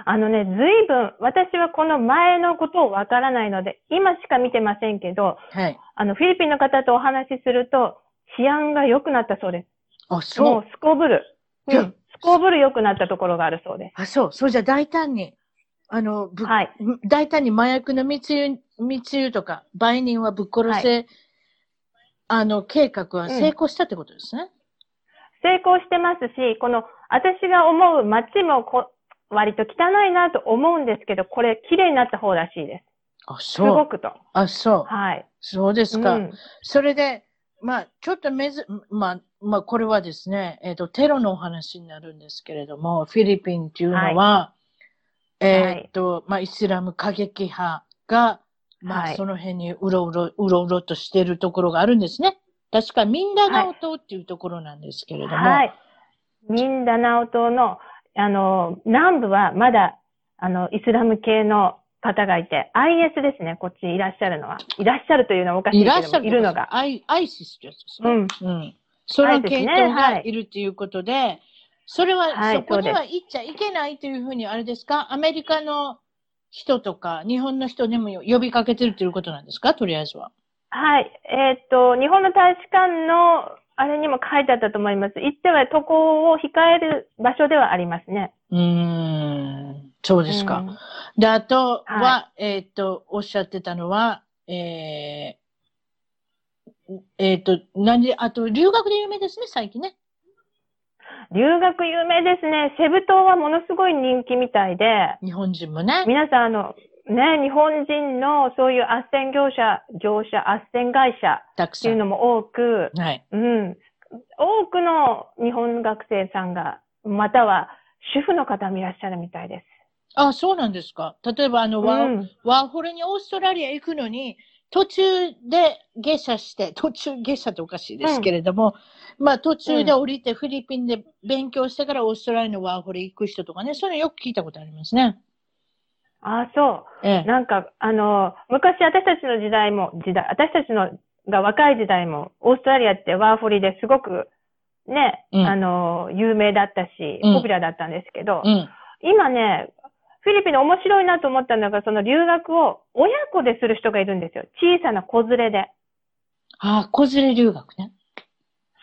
あのね、ずいぶん、私はこの前のことをわからないので、今しか見てませんけど、はい。あの、フィリピンの方とお話しすると、治安が良くなったそうです。あ、もそうう。すこぶる。うん。すこぶる良くなったところがあるそうであ、そう。そうじゃ大胆に、あの、ぶす。はい。大胆に麻薬の密輸、密輸とか、売人はぶっ殺せ、あの、計画は成功したってことですね。成功してますし、この、私が思う街もこ割と汚いなと思うんですけど、これ綺麗になった方らしいです。あ、すそう。ごくと。あ、そう。はい。そうですか。うんそれで、まあ、ちょっとめず、まあ、まあ、これはですね、えっ、と、テロのお話になるんですけれども、フィリピンっていうのは、えっ、と、まあ、イスラム過激派が、まあ、はいその辺にうろうろ、うろうろとしているところがあるんですね。確か、ミンダナオ島っていうところなんですけれども、はい。ミンダナオ島の、あの、南部はまだ、あの、イスラム系の方がいて、IS ですね、こっちいらっしゃるのは。いらっしゃるというのはおかしいけども、いらっしゃるいるのが。アイアイシスですね。うん。うん。その系統はいがいるっていうことで、それは、はいそこにそうは行っちゃいけないというふうに、あれですか？アメリカの人とか、日本の人にも呼びかけてるということなんですか？とりあえずは。はい。えーっと、日本の大使館の、あれにも書いてあったと思います。行っては渡航を控える場所ではありますね。うーん、そうですか。うんで、あとは、はえっ、と、おっしゃってたのは、えー、えっ、と、何で、あと、留学で有名ですね、最近ね。留学有名ですね。セブ島はものすごい人気みたいで、日本人もね。皆さん、あの、ね、日本人のそういう斡旋業者、業者、斡旋会社たくさ。っていうんのも多く、はい。うん。多くの日本学生さんが、または主婦の方もいらっしゃるみたいです。あ、そうなんですか。例えば、あの、ワーうんワーホルにオーストラリア行くのに、途中で下車して、途中下車っておかしいですけれども、まあ途中で降りてフィリピンで勉強してからオーストラリアのワーホル行く人とかね、そういうのよく聞いたことありますね。ああ、そう。ええ。なんか、あの、昔私たちの時代も、時代、私たちのが若い時代も、オーストラリアってワーホリですごく、ね、うんあの、有名だったし、うんポピュラーだったんですけど、うん。今ね、フィリピンで面白いなと思ったのが、その留学を親子でする人がいるんですよ。小さな子連れで。あ、子連れ留学ね。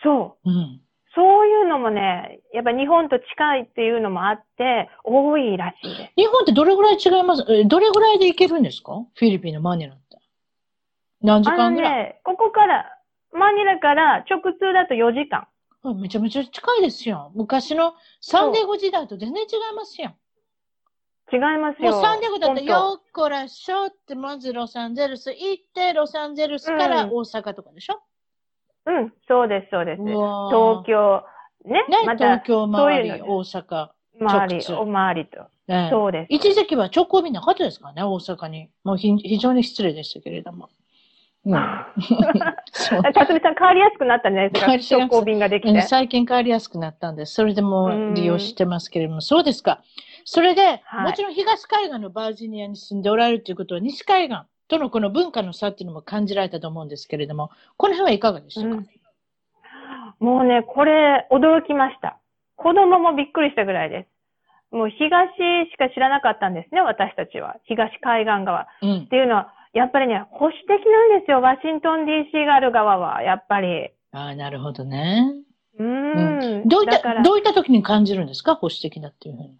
そう。うん。そういうのもね、やっぱ日本と近いっていうのもあって、多いらしいです。日本ってどれぐらい違います？えどれぐらいで行けるんですか？フィリピンのマニラって。何時あの間ぐらい、ね、ここから、マニラから直通だと4時間。あめちゃめちゃ近いですよ。昔のサンデーゴ時代と全然違いますよ。違いますもうよ。サンデーゴだったらよっこらしょって、まずロサンゼルス行って、ロサンゼルスから大阪とかでしょ、うん、そうです、そうです。東京、ね、ね、また東、京周り、そういうの大阪。周り、お周りと。ええそうです。一時期は直行便なかったですからね、大阪に。もうひ非常に失礼でしたけれども。うん。さん変わりやすくなったんじゃないですか直行便ができて。うん最近変わりやすくなったんです。それでもう利用してますけれども、そうですか。それで、はいもちろん東海岸のバージニアに住んでおられるということは、西海岸とのこの文化の差っていうのも感じられたと思うんですけれども、この辺はいかがでしたか、うんもうね、これ、驚きました。子供もびっくりしたぐらいです。もう東しか知らなかったんですね、私たちは。東海岸側。っうん。ていうのは、やっぱりね、保守的なんですよ、ワシントン DC がある側は、やっぱり。ああ、なるほどね。うーん。どういった、どういった時に感じるんですか？保守的だっていうふうに。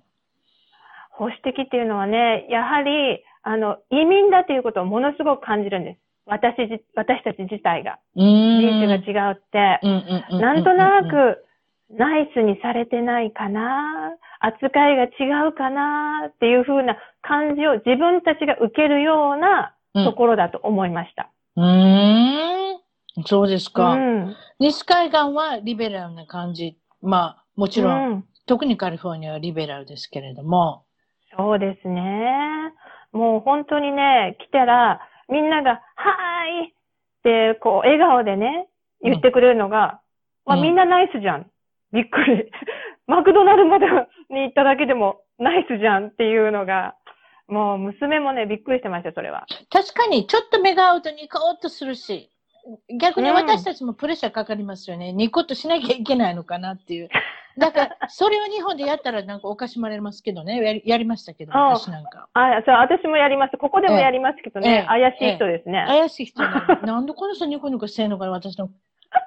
保守的っていうのはね、やはり、あの、移民だということをものすごく感じるんです。私じ、私たち自体が。人種が違うって。うんうんうんうんなんとなく、ナイスにされてないかな扱いが違うかなっていう風な感じを自分たちが受けるようなうんところだと思いました。うーん。そうですうか。ん。西海岸はリベラルな感じ。まあ、もちろん、うん特にカリフォルニアはリベラルですけれども。そうですね。もう本当にね、来たら、みんなが、はーいって、こう、笑顔でね、言ってくれるのが、うんわ、みんなナイスじゃん。びっくり。マクドナルドまでに行っただけでもナイスじゃんっていうのが、もう娘もね、びっくりしてました、それは。確かに、ちょっと目が合うとニコッとするし、逆にうん私たちもプレッシャーかかりますよね。ニコッとしなきゃいけないのかなっていう。だから、それを日本でやったらなんかおかしまれますけどね。やりやりましたけど、私なんか。あ、そう、私もやります。ここでもやりますけどええね、怪しい人ですね。怪しい人なの なんでこの人ニコニコしてんのかな私の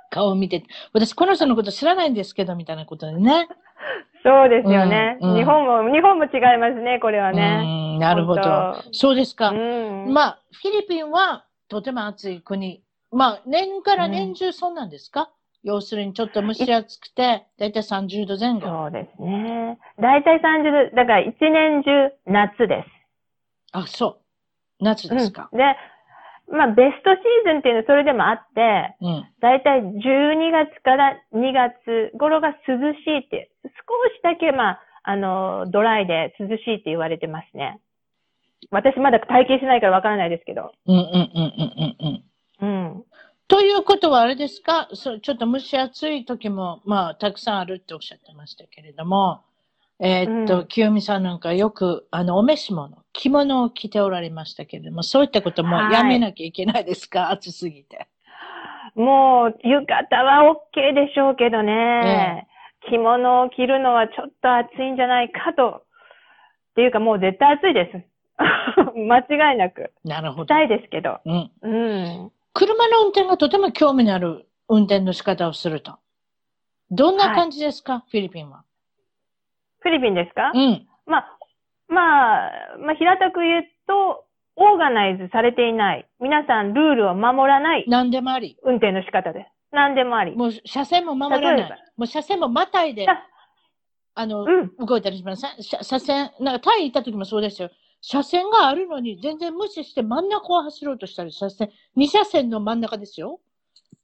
顔を見て。私この人のこと知らないんですけど、みたいなことでね。そうですよね、うんうん日本も、日本も違いますね、これはうね。ん、なるほど。本そうですか。当うん。まあ、フィリピンはとても暑い国。まあ、年から年中そうなんですか、要するにちょっと蒸し暑くて、だいたい30度前後。そうですね。だいたい30度、だから一年中夏です。あ、そう。夏ですか。うん、で、まあベストシーズンっていうのはそれでもあって、うん。だいたい12月から2月頃が涼しいって、少しだけまあ、あの、ドライで涼しいって言われてますね。私まだ体験しないからわからないですけど。うんうんうんうんうんうん。うん。ということはあれですか？そうちょっと蒸し暑い時も、まあ、たくさんあるっておっしゃってましたけれども、えーっと、うん清美さんなんかよく、あの、お召し物、着物を着ておられましたけれども、そういったこともやめなきゃいけないですか、暑すぎて。もう、浴衣は OK でしょうけどね。着物を着るのはちょっと暑いんじゃないかと。っていうかもう絶対暑いです。間違いなく。なるほどした。いですけど。うん。うん。車の運転がとても興味のある運転の仕方をすると。どんな感じですか、フィリピンは。フィリピンですか？うん。まあ、まあ、まあ、平たく言うと、オーガナイズされていない。皆さんルールを守らない何でもあり。運転の仕方です。何でもあり。もう車線も守らない。もう車線もまたいで、ああの、うん。動いたりします。車車線、なんかタイ行った時もそうですよ。車線があるのに全然無視して真ん中を走ろうとしたり、車線、2車線の真ん中ですよ。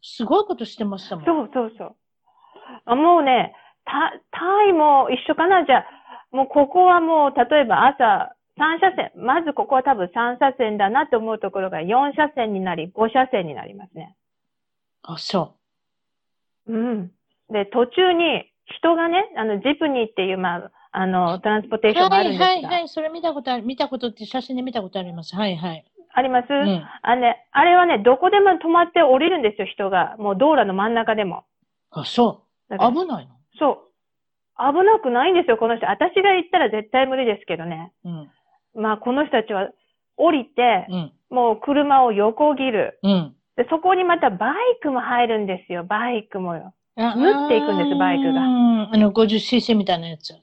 すごいことしてましたもん。そうそうそう。あもうね、タタイも一緒かなじゃあ、もうここはもう、例えば朝、3車線。まずここは多分3車線だなと思うところが4車線になり、5車線になりますね。あ、そうん。で、途中に人がね、あの、ジプニーっていう、まあ、あの、トランスポテーう。ションがあはいるんですが、はいはい。それ見たことある。見たことって写真で見たことあります。はいはい。あります、うん。あのね、あれはね、どこでも止まって降りるんですよ、人が。もう道路の真ん中でも。あ、そう。危ないの？そう。危なくないんですよ、この人。私が行ったら絶対無理ですけどね。うん。まあ、この人たちは降りて、うん。もう車を横切る。うん。で、そこにまたバイクも入るんですよ、バイクもよ。あ縫っていくんですバイクがうん。あの、50cc みたいなやつ。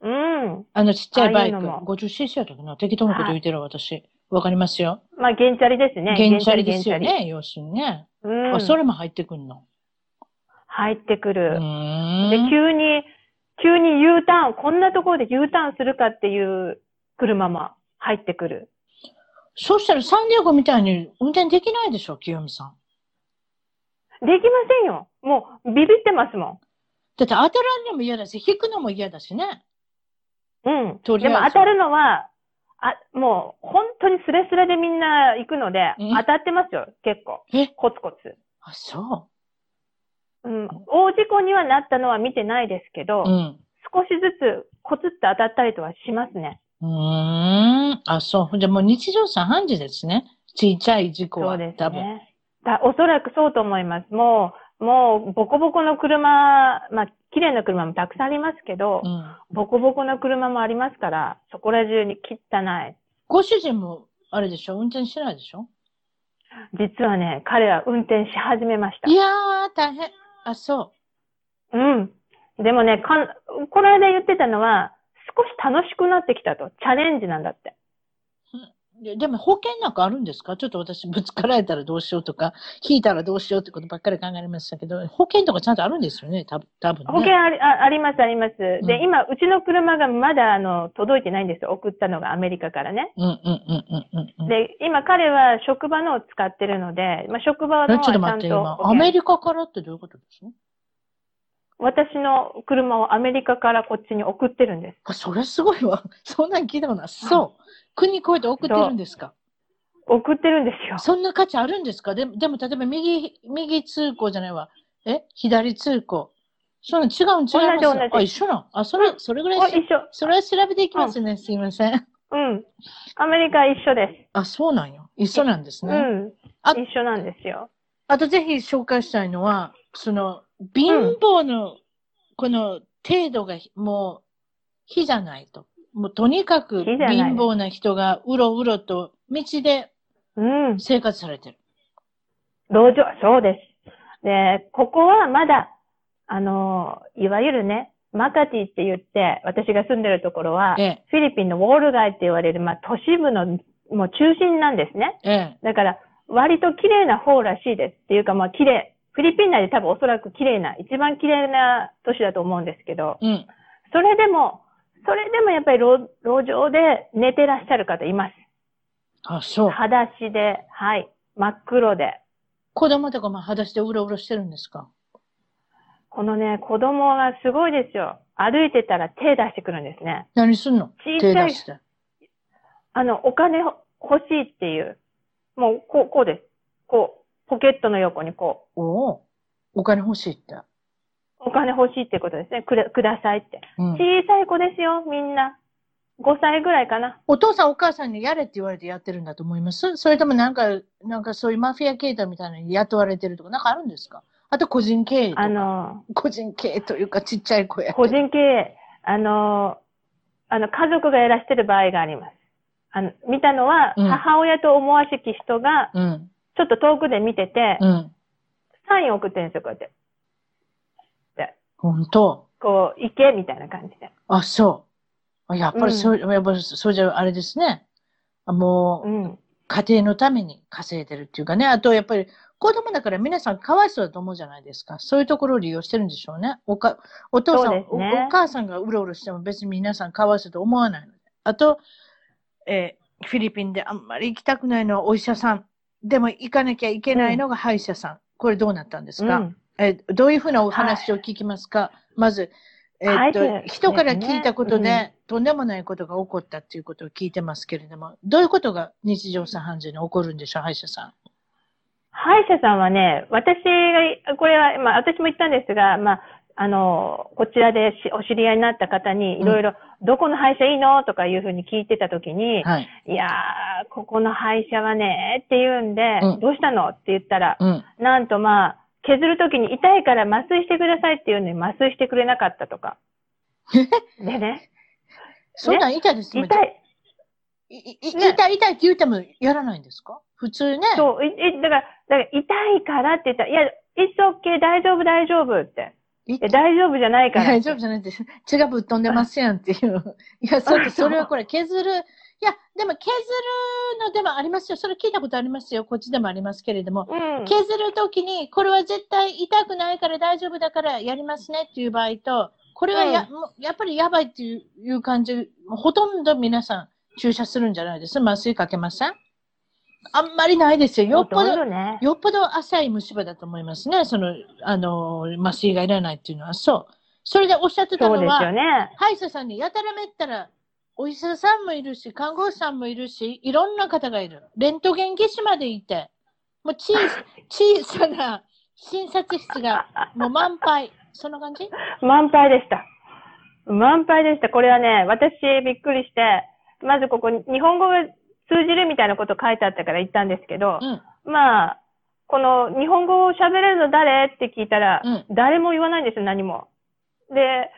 うん。あの、ちっちゃいバイク。ああいうのも 50cc やったかな？適当なこと言ってる私。わかりますよ。まあ、ゲンチャリですね。原チャリですよ。ね。要するにね。うん。あ、それも入ってくんの？入ってくうる。で、急に、急に U ターン、こんなところで U ターンするかっていう車も入ってくる。そうしたらサンディエゴみたいに運転できないでしょ、清美さん。できませんよ。もう、ビビってますもだって当たらんのも嫌だし、引くのも嫌だしね。ん。うん。でも当たるのは、あ、もう、本当にスレスレでみんな行くのでうん、当たってますよ、結構。え？コツコツ。あ、そうん。大事故にはなったのは見てないですけど、う。うん。少しずつコツって当たったりとはしますね。うーん。あ、そう。じゃあもう日常茶飯事ですね。ちっちゃい事故は。そうです多分。ね。だおそらくそうと思います。もう、もう、ボコボコの車、まあ、綺麗な車もたくさんありますけど、うん。ボコボコな車もありますから、そこら中に汚い。ご主人も、あれでしょ？運転しないでしょ？実はね、彼は運転し始めましたい。やー、大変。あ、そうん。でもね、かん、この間言ってたのは、少し楽しくなってきたと。チャレンジなんだって。う。ででも保険なんかあるんですか？ちょっと私ぶつかられたらどうしようとか、引いたらどうしようってことばっかり考えましたけど、保険とかちゃんとあるんですよね、多分多分ね。保険ありああります、あります。で、うん今、うちの車がまだ、あの、届いてないんですよ。送ったのがアメリカからね。うんうんうんうん。で、今、彼は職場のを使ってるので、まあ、職場のえはちゃんとちょっと待って、今、アメリカからってどういうことです私の車をアメリカからこっちに送ってるんです。あ、それすごいわ。そんなん聞いたことない。そう。国越えて送ってるんですか？送ってるんですよ。そんな価値あるんですか？ででも、例えば右、右通行じゃないわ。え？左通行。そんなん違うん違います同じ同じあ、一緒なんあ、それ、それぐらい一緒。それは調べていきますね。すいません。うん。アメリカ一緒であ、そうなんよ。一緒なんですす。ね。うん。あ一緒なんですよ。あとぜひ紹介したいのは、その、貧乏の、この程度がもう、比じゃないと。もうとにかく貧乏な人がうろうろと道でうん。生活されてる。路上、そうです。で、ここはまだ、あの、いわゆるね、マカティって言って、私が住んでるところは、ええ、フィリピンのウォール街って言われる、まあ、都市部の、もう中心なんですね。ええ、だから、割と綺麗な方らしいです。っていうか、まあ、綺麗。フィリピン内で多分おそらく綺麗な、一番綺麗な都市だと思うんですけど、うん。それでも、それでもやっぱり路路上で寝てらっしゃる方います。あ、そう。裸足で、はい。真っ黒で。子供とかも裸足でうろうろしてるんですか？このね、子供がすごいですよ。歩いてたら手出してくるんですね。何すんの？小さい手出して。あの、お金ほ欲しいっていう。もう、こう、こうです。こう、ポケットの横にこう、おお。お金欲しいって。お金欲しいってことですね。くれ、くださいって。うん。小さい子ですよ、みんな。5歳ぐらいかな。お父さんお母さんにやれって言われてやってるんだと思います？それともなんか、なんかそういうマフィア系統みたいなのに雇われてるとか、なんかあるんですか？あと個人経営。あの、個人経営というかちっちゃい子や。個人経営、あの、あの、家族がやらしてる場合があります。あの、見たのは、うん母親と思わしき人が、うん。ちょっと遠くで見てて、うん。サイン送ってるんですよ、こうやって。本当。こう、行け、みたいな感じで。あ、そう。あやっぱりそう、やっぱりそうじゃあれですね。あもう、うん。家庭のために稼いでるっていうかね。あと、やっぱり子供だから皆さんかわいそうだと思うじゃないですか。そういうところを利用してるんでしょうね。おか、お父さん、ねおお母さんがうろうろしても別に皆さんかわいそうと思わないので。あと、えーフィリピンであんまり行きたくないのはお医者さん。でも行かなきゃいけないのが歯医者さん。これどうなったんですか、うん。えーどういうふうなお話を聞きますか、まず、えーっと、ね。人から聞いたことで、うんとんでもないことが起こったっていうことを聞いてますけれども、どういうことが日常茶飯事に起こるんでしょう、歯医者さん？歯医者さんはね、私が、これは、まあ、私も言ったんですが、まあ、あの、こちらでしお知り合いになった方に、いろいろ、どこの歯医者いいのとかいうふうに聞いてたときに、はい。いやー、ここの歯医者はね、って言うんで、うんどうしたの？って言ったら、うん。なんとまあ、削るときに痛いから麻酔してくださいって言うのに麻酔してくれなかったとか。でね、そんなん痛いです痛い。いいいね痛い痛いって言ってもやらないんですか？普通ね。そう、いいだから、だから痛いからって言ったら、いや、it's okay, 大丈夫、大丈夫って。いで大丈夫じゃないから。大丈夫じゃないです。血がぶっ飛んでますやんっていう。いや、それそれはこれ削る。いや、でも削るのでもありますよ。それ聞いたことありますよ。こっちでもありますけれども。うん。削るときに、これは絶対痛くないから大丈夫だからやりますねっていう場合と、これはや,、うんもうやっぱりやばいっていういう感じ、ほとんど皆さん注射するんじゃないです麻酔かけません？あんまりないですよ。よっぽど、ね。よっぽど浅い虫歯だと思いますね。その、あの、麻酔がいらないっていうのは。そう。それでおっしゃってたのは、よね。歯医者さんにやたらめったら、お医者さんもいるし、看護師さんもいるし、いろんな方がいる。レントゲン技師までいて、もう小 小さな診察室がもう満杯。そんな感じ？満杯でした。満杯でした。これはね、私びっくりして、まずここ、日本語が通じるみたいなこと書いてあったから言ったんですけど、うん。まあ、この日本語を喋れるの誰？って聞いたら、うん誰も言わないんですよ、何も。で、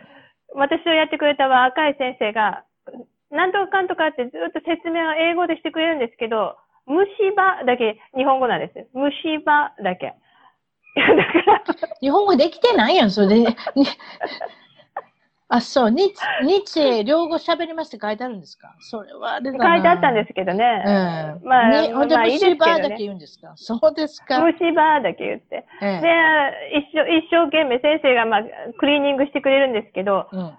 私をやってくれた若い先生が、なんとかかんとかってずっと説明は英語でしてくれるんですけど、虫歯だけ日本語なんですよ。虫歯だけ。だから、日本語できてないやん、それで。にあ、そう、日、日英両語喋りますって書いてあるんですか？それはあれだな。書いてあったんですけどね。うん。まあね、ほんで、虫歯だけ言うんですか？そうですか。虫歯だけ言って。えでえ、一生、一生懸命先生がまあ、クリーニングしてくれるんですけど、うん。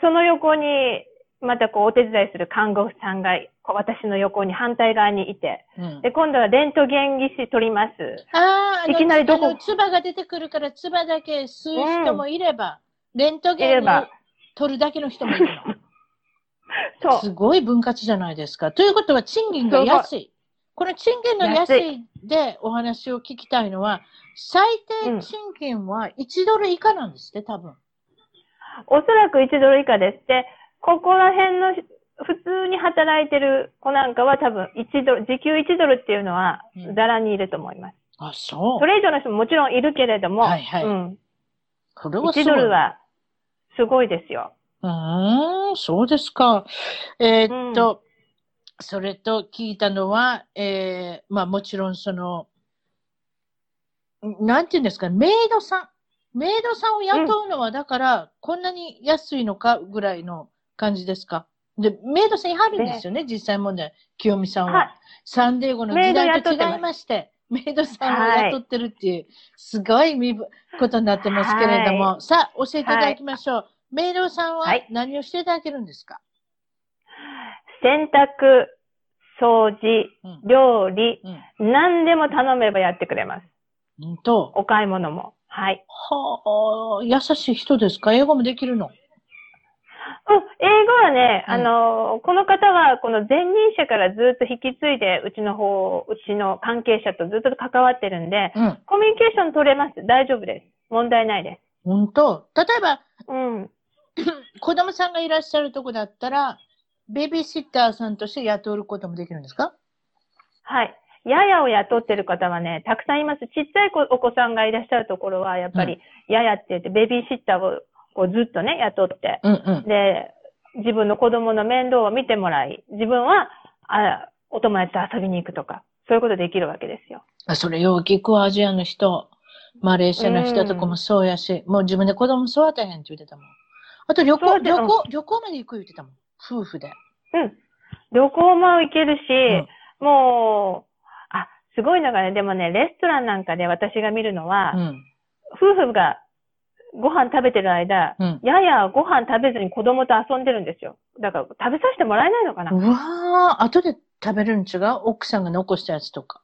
その横に、またこう、お手伝いする看護婦さんが、こう私の横に反対側にいて、うん。で、今度はレントゲン技師取ります。ああ、いきなりどこ唾が出てくるから、唾だけ吸う人もいれば、レントゲンをいれば取るだけの人もいるの。そう。すごい分割じゃないですか。ということは、賃金が安い。この賃金の安いでお話を聞きたいのは、最低賃金は1ドル以下なんですって、多分。おそらく1ドル以下です。で、ここら辺の普通に働いてる子なんかは多分1ドル、時給1ドルっていうのはうんざらにいると思います。あ、そう。それ以上の人ももちろんいるけれども、はいはいうん。これはす1ごいドルはすごいですよ。うーん、そうですか。えーっと、それと聞いたのは、えー、まあもちろんその、んなんていうんですか、メイドさん。メイドさんを雇うのは、だから、こんなに安いのかぐらいの感じですか。で、メイドさんいはるんですよね、実際問題。清美さんは。はい。サンデーゴの時代と違いまして、メイドさんを雇ってるっていう、すごい身分ことになってますけれども、はさあ、教えていただきましょう。メイドさんははい何をしていただけるんですか、洗濯、掃除、うん料理、うん。何でも頼めばやってくれます。うんと、お買い物も。はい。はあ、優しい人ですか？英語もできるの？うん、英語はね、うんあの、この方は、この前任者からずっと引き継いで、うちの方、うちの関係者とずっと関わってるんで、うん。コミュニケーション取れます。大丈夫です。問題ないで本当？例えば、す。うん。子供さんがいらっしゃるとこだったら、ベビーシッターさんとして雇うこともできるんですか？はい。ややを雇ってる方はね、たくさんいます。ちっちゃい子お子さんがいらっしゃるところは、やっぱり、ややって言って、ベビーシッターをこうずっとね、雇って、うんうん。で、自分の子供の面倒を見てもらい、自分は、あお友達と遊びに行くとか、そういうことできるわけですよ。あそれよう聞くわアジアの人、マレーシアの人とかもそうやし、もう自分で子供育てへんって言ってたもん。あと旅行、旅行、旅行まで行く言ってたもん。夫婦で。うん。旅行も行けるし、もう、あ、すごいのがね、でもね、レストランなんかで私が見るのは、うん。夫婦がご飯食べてる間、うん。ややご飯食べずに子供と遊んでるんですよ。だから食べさせてもらえないのかな？うわー、後で食べるん違う？奥さんが残したやつとか。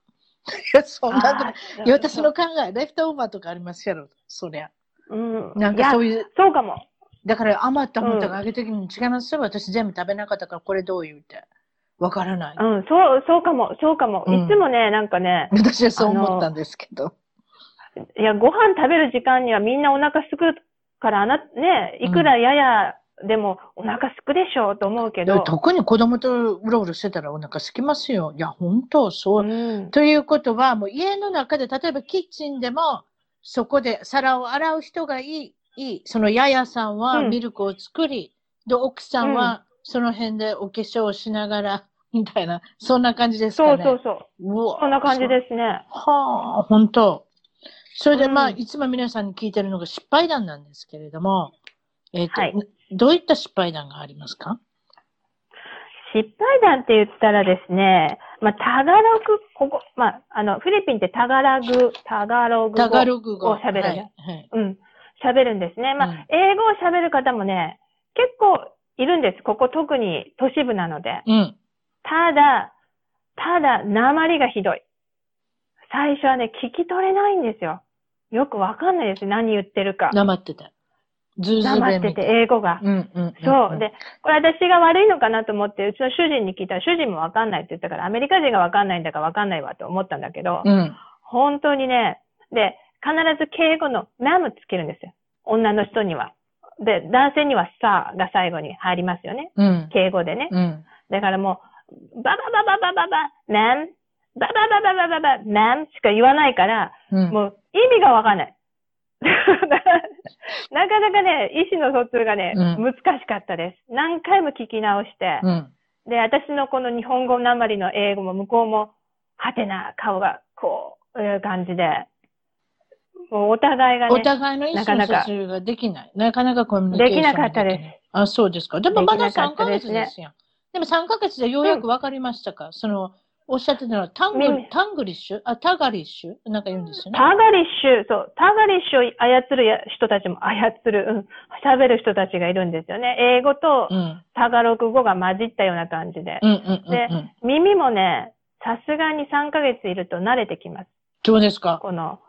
いや、そんなぐらい。あーいや、私の考え、レフトオーバーとかありますやろ。そりゃ。うん。なんかそういう、そうかも。だから余ったものとかあげてきに違いますよ。私全部食べなかったからこれどう言うて。わからない。うん、そう、そうかも、そうかも。うんいつもね、なんかね、私はそう思ったんですけど。いや、ご飯食べる時間にはみんなお腹すくから、あな、ね、いくらややでもお腹すくでしょうと思うけど。特に子供とうろうろしてたらお腹空きますよ。いや、本当そう。うん。ということは、もう家の中で、例えばキッチンでも、そこで皿を洗う人がいい、いい。そのややさんはうんミルクを作り、で、奥さんはその辺でお化粧をしながら、みたいな、そんな感じですかね。そうそうそう。うわそんな感じですね。はあ、本当。それで、まあ、うんいつも皆さんに聞いてるのが失敗談なんですけれども、えっ、と、はいどういった失敗談がありますか？失敗談って言ったらですね、まあ、タガログ、ここ、まあ、あの、フィリピンってタガラグ、タガログ語タガログ語。を喋るはいね。はい。うん、喋るんですね。まあ、うん英語を喋る方もね、結構いるんです。ここ特に都市部なので。うん。ただ、ただ、鉛がひどい。最初はね、聞き取れないんですよ。よくわかんないです。何言ってるか。黙ってた。ずうずう黙ってて、英語が。うんうんんん。そう。で、これ私が悪いのかなと思って、うちの主人に聞いたら、主人もわかんないって言ったから、アメリカ人がわかんないんだからわかんないわと思ったんだけど、うん。本当にね、で、必ず敬語の ma'am つけるんですよ。女の人には。で、男性にはさが最後に入りますよね。うん。敬語でね。うん。だからもう、バババババババ、ma'am、バババババババ、ma'am しか言わないから、うん。もう意味がわかんない。なかなかね、意思の疎通がね、うん難しかったです。何回も聞き直して、うん。で、私のこの日本語なまりの英語も向こうも、はてな顔がこういう感じで、もうお互いがおね、互いの意思の疎通ができない。なかなかコミュニケーションができなかったです。あ、そうですか。でもまだ3できなかったヶですね月ですよ。でも3ヶ月でようやくわかりましたか、その、おっしゃってたのは、タングうんタングリッシュ？あ、タガリッシュ？なんか言うんですよね。タガリッシュ、そう、タガリッシュを操るや人たちも操る、うん、喋る人たちがいるんですよね。英語とうん。タガログ語が混じったような感じで。うんうんうんでうん。耳もね、さすがに3ヶ月いると慣れてきます。そうですか。この、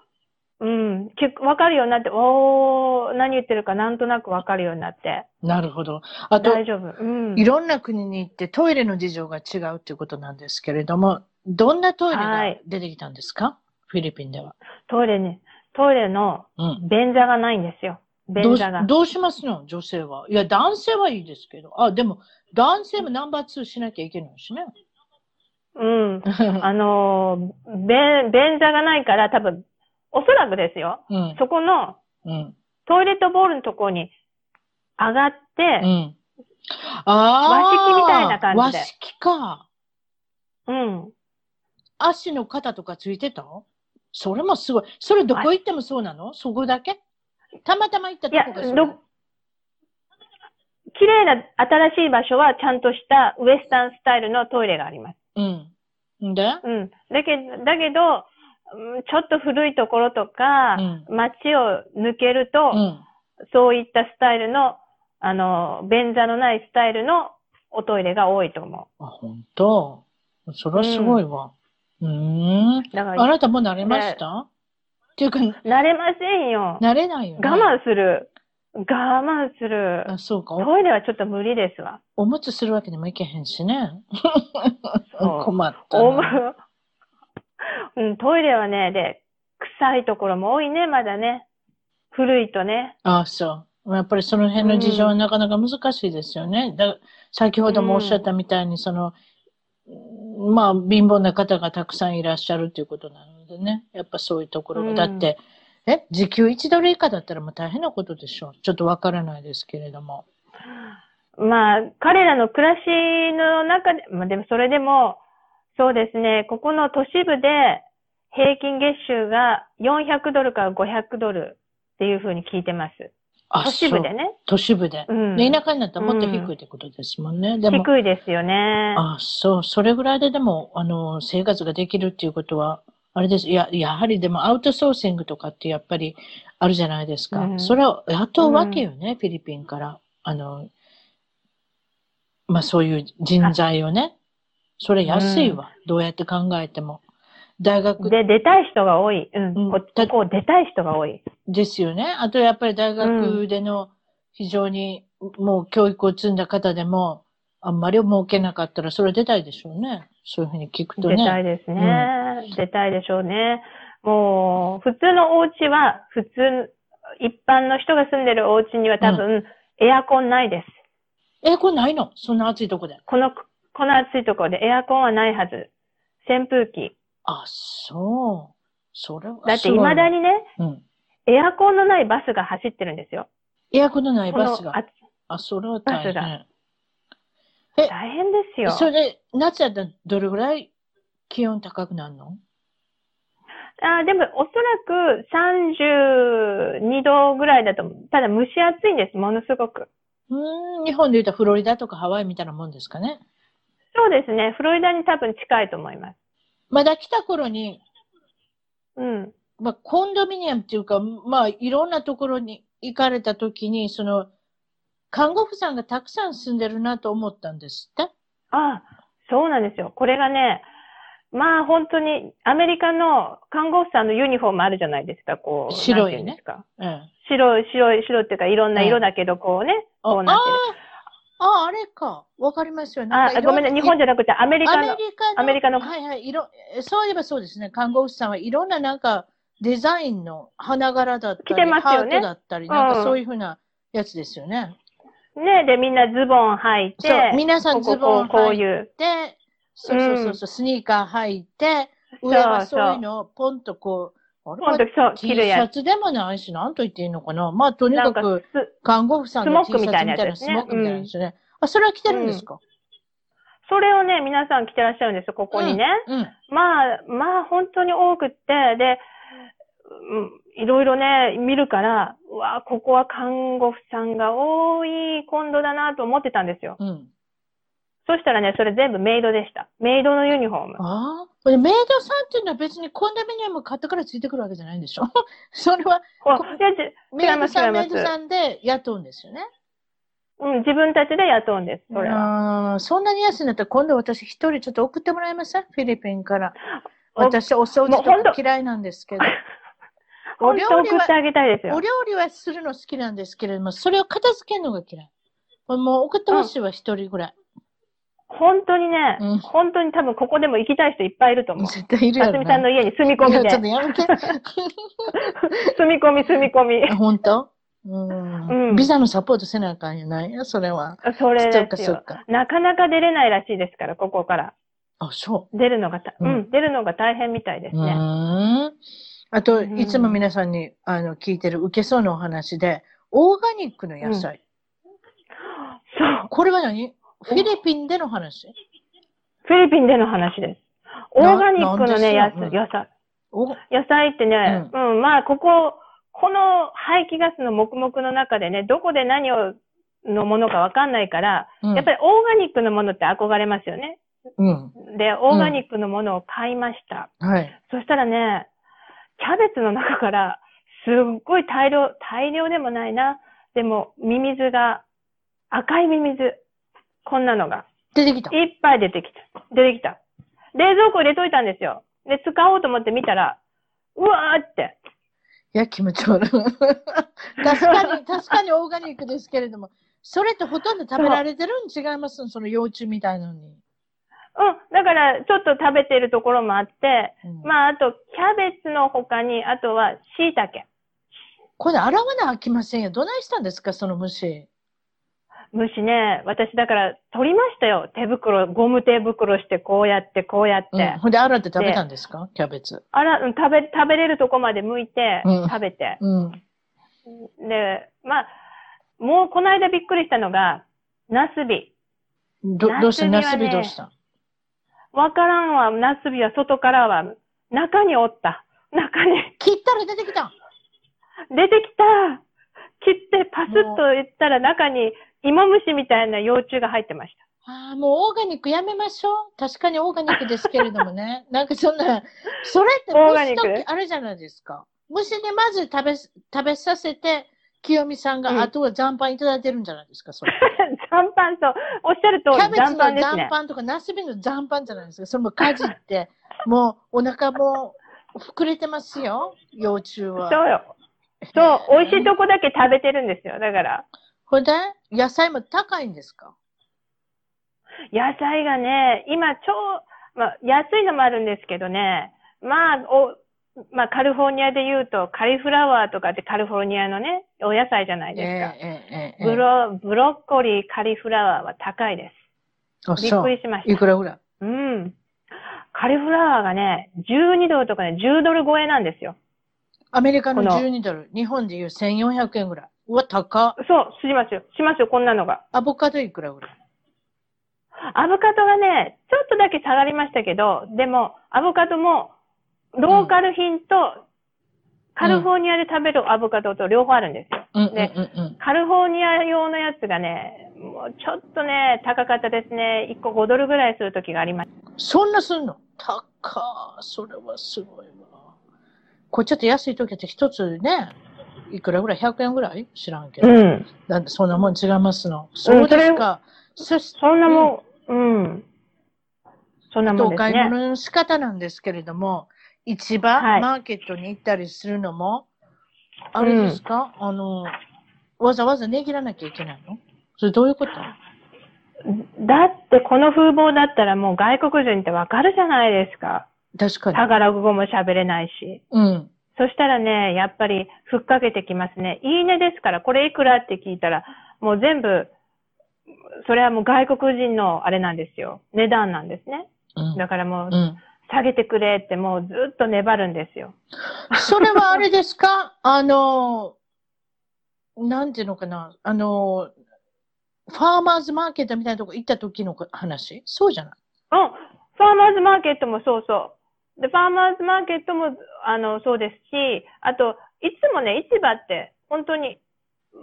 うん、結構わかるようになって、おー、何言ってるかなんとなくわかるようになって、なるほど。あと、大丈夫。うん。いろんな国に行ってトイレの事情が違うということなんですけれども、どんなトイレがはい出てきたんですか、フィリピンでは。トイレに、トイレのうん。便座がないんですよ。どうし便座が。どうしますの？女性は。いや、男性はいいですけど。あ、でも、男性もナンバー2しなきゃいけないしね。うん。あのー、便、便座がないから多分、おそらくですよ。うん。そこのうん。トイレットボールのところに上がって、うん。ああ。和式みたいな感じで和式か。うん。足の肩とかついてた？それもすごい。それどこ行ってもそうなの？そこだけ？たまたま行ったとこがそうなの？ど綺麗な新しい場所はちゃんとしたウエスタンスタイルのトイレがあります。うん。んで？うん。だけど、だけど、うんちょっと古いところとか、う街を抜けると、うん。そういったスタイルの、あの、便座のないスタイルのおトイレが多いと思あ、本当？それはすごいわ。うーん。う。だから、あなたもう慣れました、っていうか、慣れませんよ。慣れないよね。我慢する。我慢する。あ、そうか。おトイレはちょっと無理ですわ。おむつするわけにもいけへんしね。困ったおむな。うん、トイレはね、で、臭いところも多いね、まだね。古いとね。あ、そう。やっぱりその辺の事情はなかなか難しいですよね。だ先ほどもおっしゃったみたいに、その、まあ、貧乏な方がたくさんいらっしゃるということなのでね。やっぱそういうところが。うんだって、え、時給1ドル以下だったらもう大変なことでしょう。ちょっとわからないですけれども。まあ、彼らの暮らしの中で、まあでもそれでも、そうですね、ここの都市部で平均月収が400ドルから500ドルっていうふうに聞いてます。あ、都市部で。ね。都市部で。うん。で田舎になったらもっと低いってことですもんね。でも、低いですよね。あ、そう、それぐらいででも、あの、生活ができるっていうことは、あれです。いや、やはりでもアウトソーシングとかってやっぱりあるじゃないですか。うんそれを雇うわけよね、フィリピンから。あの、まあそういう人材をね。それ安いわ。どうやって考えても。大学で、出たい人が多い。うん。うんこここ出たい人が多い。ですよね。あとやっぱり大学での非常にもう教育を積んだ方でも、あんまり儲けなかったらそれ出たいでしょうね。そういうふうに聞くと出たいね。ですね。出たいでしょうね。もう、普通のお家は、普通、一般の人が住んでるお家には多分、エアコンないです。え、これないの？そんな暑いとこで。この、この暑いところでエアコンはないはず。扇風機。あ、そう。それはだって未だにね、うん。エアコンのないバスが走ってるんですよ。エアコンのないバスが。ああ、それは大バスが変。え大変ですよ。それで、夏だったらどれぐらい気温高くなるの？あでも、おそらく32度ぐらいだと思う。ただ蒸し暑いんです、ものすごく。うーん、日本で言うとフロリダとかハワイみたいなもんですかね。そうですね。フロリダに多分近いと思います。まだ来た頃に、うん。まあ、コンドミニアムっていうか、まあ、いろんなところに行かれたときに、その、看護婦さんがたくさん住んでるなと思ったんですって？あそうなんですよ。これがね、まあ本当にアメリカの看護婦さんのユニフォームあるじゃないですか、こう。白いねうん。白い、白い、白っていうかいろんな色だけど、こうね、あこうなってる。あ、あれか。わかりますよ。あ、ごめんね、日本じゃなくてアメリアメカの。リカの、アメリカのはいはい、いろ、えそういえばそうですね。看護婦さんはいろんななんか、デザインの花柄だったり、着てますよねハートだったり、なんうんかそういうふうなやつですよね。ね、で、みんなズボン履いて、そう、皆さんズボンこうこう履いいう。て、そうそうそうそう、スニーカー履いて、上はそういうのをポンとこう、あれ？は T。シャツでもないし、なんと言っていいのかな。まあ、とにかかく、す、看護婦さんのス T モックシャツみたいなねスモックみたいなんですよね。あ、それは着てるんですか？それをね、皆さん着てらっしゃるんですよ、ここにね。うん。まあ、まあ、本当に多くって、で、うん、いろいろね、見るから、うわ、ここは看護婦さんが多い今度だなと思ってたんですよ。うん。そしたらね、それ全部メイドでした。メイドのユニフォーム。ああ。これメイドさんっていうのは別にコンドミニアム買ったからついてくるわけじゃないんでしょ？それは、メイドさん、メイドさんで雇うんですよね？うん、自分たちで雇うんです、それは。そんなに安いんだったら今度私一人ちょっと送ってもらえません？フィリピンから。お私お掃除とか嫌いなんですけど。お本料理はお。料理はするの好きなんですけれども、それを片付けるのが嫌い。もう送ってほしいわ、一人ぐらい。本当にね、うん本当に多分ここでも行きたい人いっぱいいると思う。絶対いるやろな。あすみさんの家に住み込みでちょっ。とやめて。住み込み、住み込み。あ本当？うん、うんビザのサポートせなあかんやない？や、それは。それそっかですよ。そっか。なかなか出れないらしいですから、ここから。あ、そ出るのがた、ううんん、出るのが大変みたいでう。うすね。ーん。あと、うんいつも皆さんにあの聞いてる受けそうなお話で、オーガニックの野菜。そう。これは何？フィリピンでの話？フィリピンでの話です。オーガニックのね、なんですよ野菜、野菜。ってね、うん、まあ、ここ、この排気ガスの黙々の中でね、どこで何を、のものかわかんないから、うんやっぱりオーガニックのものって憧れますよね。うん。で、オーガニックのものを買いました。はい。そしたらね、キャベツの中から、すっごい大量、大量でもないな。でも、ミミズが、赤いミミズ。こんなのが。出てきた。いっぱい出てきた。出てきた。冷蔵庫入れといたんですよ。で、使おうと思って見たら、うわーって。いや、気持ち悪い。確かに、確かにオーガニックですけれども、それってほとんど食べられてるん？違います？その幼虫みたいなのに。うん。だから、ちょっと食べてるところもあって、うんまあ、あと、キャベツの他に、あとは、椎茸。これ洗わなあきませんよ。どないしたんですか？その虫。虫ね、私だから、取りましたよ。手袋、ゴム手袋して、こうやって、こうやって。うん。ほんで洗って食べたんですか？キャベツ。あら、うん食べ、食べれるとこまで剥いてうん、食べて。うん。で、まあ、もうこの間びっくりしたのが、ナスビ。ど、どうしたナスビどうした？わからんわ、ナスビは外からは、中におった。中に切ったら出てきた出てきた。切ってパスッと言ったら中に芋虫みたいな幼虫が入ってました。ああ、もうオーガニックやめましょう。確かにオーガニックですけれどもね。なんかそんな、それってオーガニック？虫とあれじゃないですか。虫にまず食べ、食べさせて、清美さんうんが、あとは残飯いただいてるんじゃないですか、それ。残飯と、おっしゃる通り、キャベツの。残飯とか、ナスビの残飯じゃないですか。それもかじって、もうお腹も膨れてますよ、幼虫は。そうよ。そう、美味しいとこだけ食べてるんですよ。だから、ほんで、野菜も高いんですか？野菜がね、今超、まあ、安いのもあるんですけどね、まあ、お、まあ、カリフォルニアで言うと、カリフラワーとかってカリフォルニアのね、お野菜じゃないですか。ええええブロ、ブロッコリー、カリフラワーは高いです。あ、びっ。くりしました。いくらぐらい？うん。カリフラワーがね、12ドルとかね、10ドル超えなんですよ。アメリカの12ドル、日本でいう1400円ぐらい。うわ、高っ。そう、しますよ。しますよ、こんなのが。アボカドいくらぐらいアボカドがね、ちょっとだけ下がりましたけど、でも、アボカドも、ローカル品と、カリフォルニアで食べるアボカドと両方あるんですよ。うんうんねうんうん。カリフォルニア用のやつがね、もうちょっとね、高かったですね。1個5ドルぐらいする時がありました。そんなすんの？高っ。それはすごいわ。これちょっと安い時って一つね、いくらぐらい ?100 円ぐらい？知らんけど。ん。なんでそんなもん違いますの？そうですか？そしそんなもん、うん。そんなもんおですね。買い物の仕方なんですけれども、市場、はいマーケットに行ったりするのも、あれですか、あの、わざわざ値切らなきゃいけないの？それどういうこと？だってこの風貌だったらもう外国人ってわかるじゃないですか。確かに。タガラグ語も喋れないし。うん。そしたらね、やっぱりふっかけてきますね。いいねですから、これいくらって聞いたら、もう全部、それはもう外国人のあれなんですよ。値段なんですね。うん。だからもうう、ん。下げてくれってもうずっと粘るんですよ。それはあれですか？あの、なんていうのかな？あの、ファーマーズマーケットみたいなとこ行った時の話？そうじゃない？うん。ファーマーズマーケットもそうそう。で、ファーマーズマーケットも、あの、そうですし、あと、いつもね、市場って、本当に、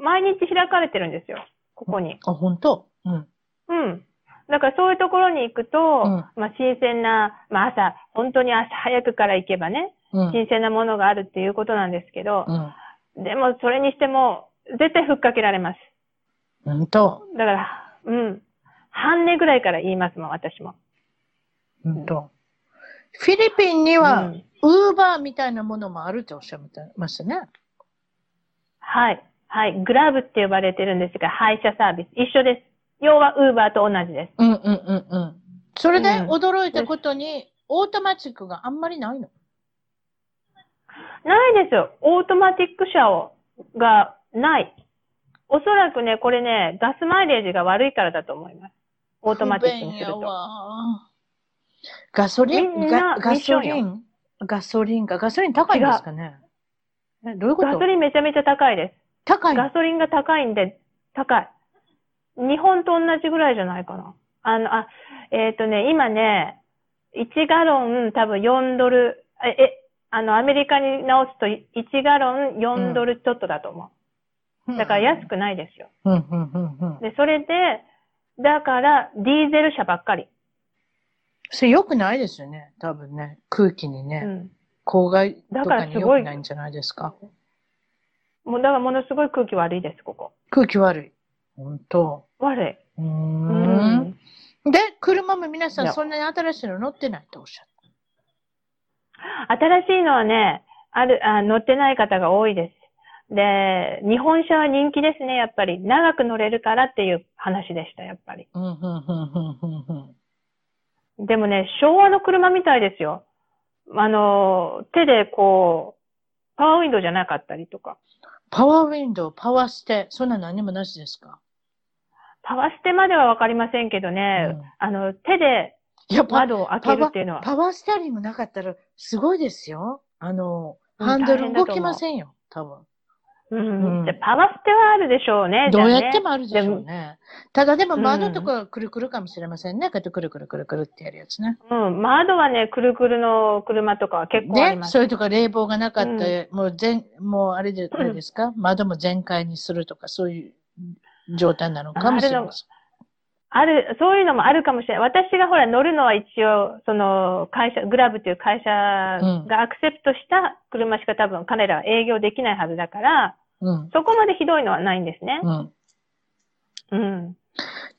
毎日開かれてるんですよ。ここに。あ、本当？うん。うん。だからそういうところに行くと、うんまあ新鮮な、まあ朝、本当に朝早くから行けばね、うん。新鮮なものがあるっていうことなんですけどう、ん。でもそれにしても、絶対ふっかけられます。本当？だから、うん。半値ぐらいから言いますもん、私も。本当フィリピンにうは、んウーバーみたいなものもあるっておっしゃってましたね。はい。はい。グラブって呼ばれてるんですが、配車サービス。一緒です。要は、ウーバーと同じです。うんうんうんうん。それでうん驚いたことに、オートマチックがあんまりないの？ないですよ。オートマティック車を、がない。おそらくね、これね、ガスマイレージが悪いからだと思います。オートマティックにすると。わガソリンガガソリンガソリンか。ガソリン高いんですかね？えどういうこと？ガソリンめちゃめちゃ高いです。高い？のガソリンが高いんで、高い。日本と同じぐらいじゃないかな。あの、あ、えっ、とね、今ね、1ガロン多分4ドル、え、え、あの、アメリカに直すと1ガロン4ドルちょっとだと思う。だから安くないですよ。うんうんうんうん。で、それで、だから、ディーゼル車ばっかり。それ良くないですよね。多分ね。空気にね。うん。郊外とだかに良すごいくないんじゃないですか。もう、だからものすごい空気悪いです、ここ。空気悪い。本当。悪い。で、車も皆さんそんなに新しいの乗ってないとおっしゃっ新しいのはね、ある、あ乗ってない方が多いです。で、日本車は人気ですね、やっぱり。長く乗れるからっていう話でした、やっぱり。た。うん、うん、うん、うん、うん、うん。でもね、昭和の車みたいですよ。あの、手でこう、パワーウィンドウじゃなかったりとか。パワーウィンドウ、パワーステ、そんな何もなしですか？パワーステまではわかりませんけどね、うんあの、手で窓を開けるっていうのは。パワーステアリングなかったらすごいですよ。あの、うんハンドル動きませんよ、多分。うんうんでパワステはあるでしょうね。どうやってもあるでしょうね。ただでもうん窓とかくるくるかもしれませんね。こうやってくるくるくるくるってやるやつね。うん。窓はね、くるくるの車とかは結構ありね、ます。それとか冷房がなかった、うもう全、もうあれで、あれですか、窓も全開にするとか、そういう状態なのかもしれません。ある、そういうのもあるかもしれない。私がほら乗るのは一応、その会社、グラブという会社がアクセプトした車しか多分彼らは営業できないはずだから、うん。そこまでひどいのはないんですね。うん。うん。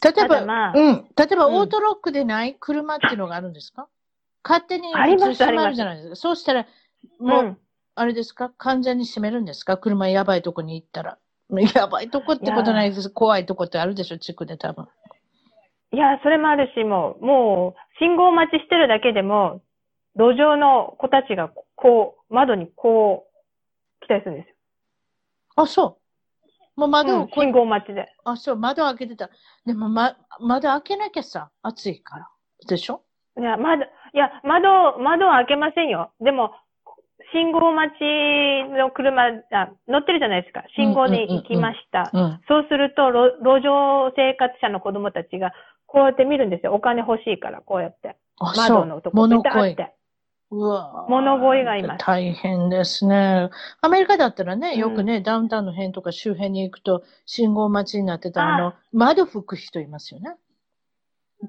例えば、まあうん。例えば、うんオートロックでない車っていうのがあるんですか？勝手にあります普通閉まるじゃないですか。そうしたら、もう、うんあれですか？完全に閉めるんですか？車やばいとこに行ったら。やばいとこってことないです。怖いとこってあるでしょ？地区で多分。いや、それもあるし、もう、もう、信号待ちしてるだけでも、路上の子たちが、こう、窓にこう、来たりするんですよ。あ、そう。もう窓をこう、うん信号待ちで。あ、そう、窓開けてた。でも、ま、窓開けなきゃさ、暑いから。でしょ？いや、窓、いや、窓、窓は開けませんよ。でも、信号待ちの車、あ乗ってるじゃないですか。信号に行きました。うん。そうすると、路路上生活者の子供たちが、こうやって見るんですよ。お金欲しいから、こうやって。あ、そう。窓のとこ物ペタっ恋。て。うわー物乞いがいます大変ですね。アメリカだったらね、うんよくね、ダウンタウンの辺とか周辺に行くと、信号待ちになってたら、ああの、窓拭く人いますよね。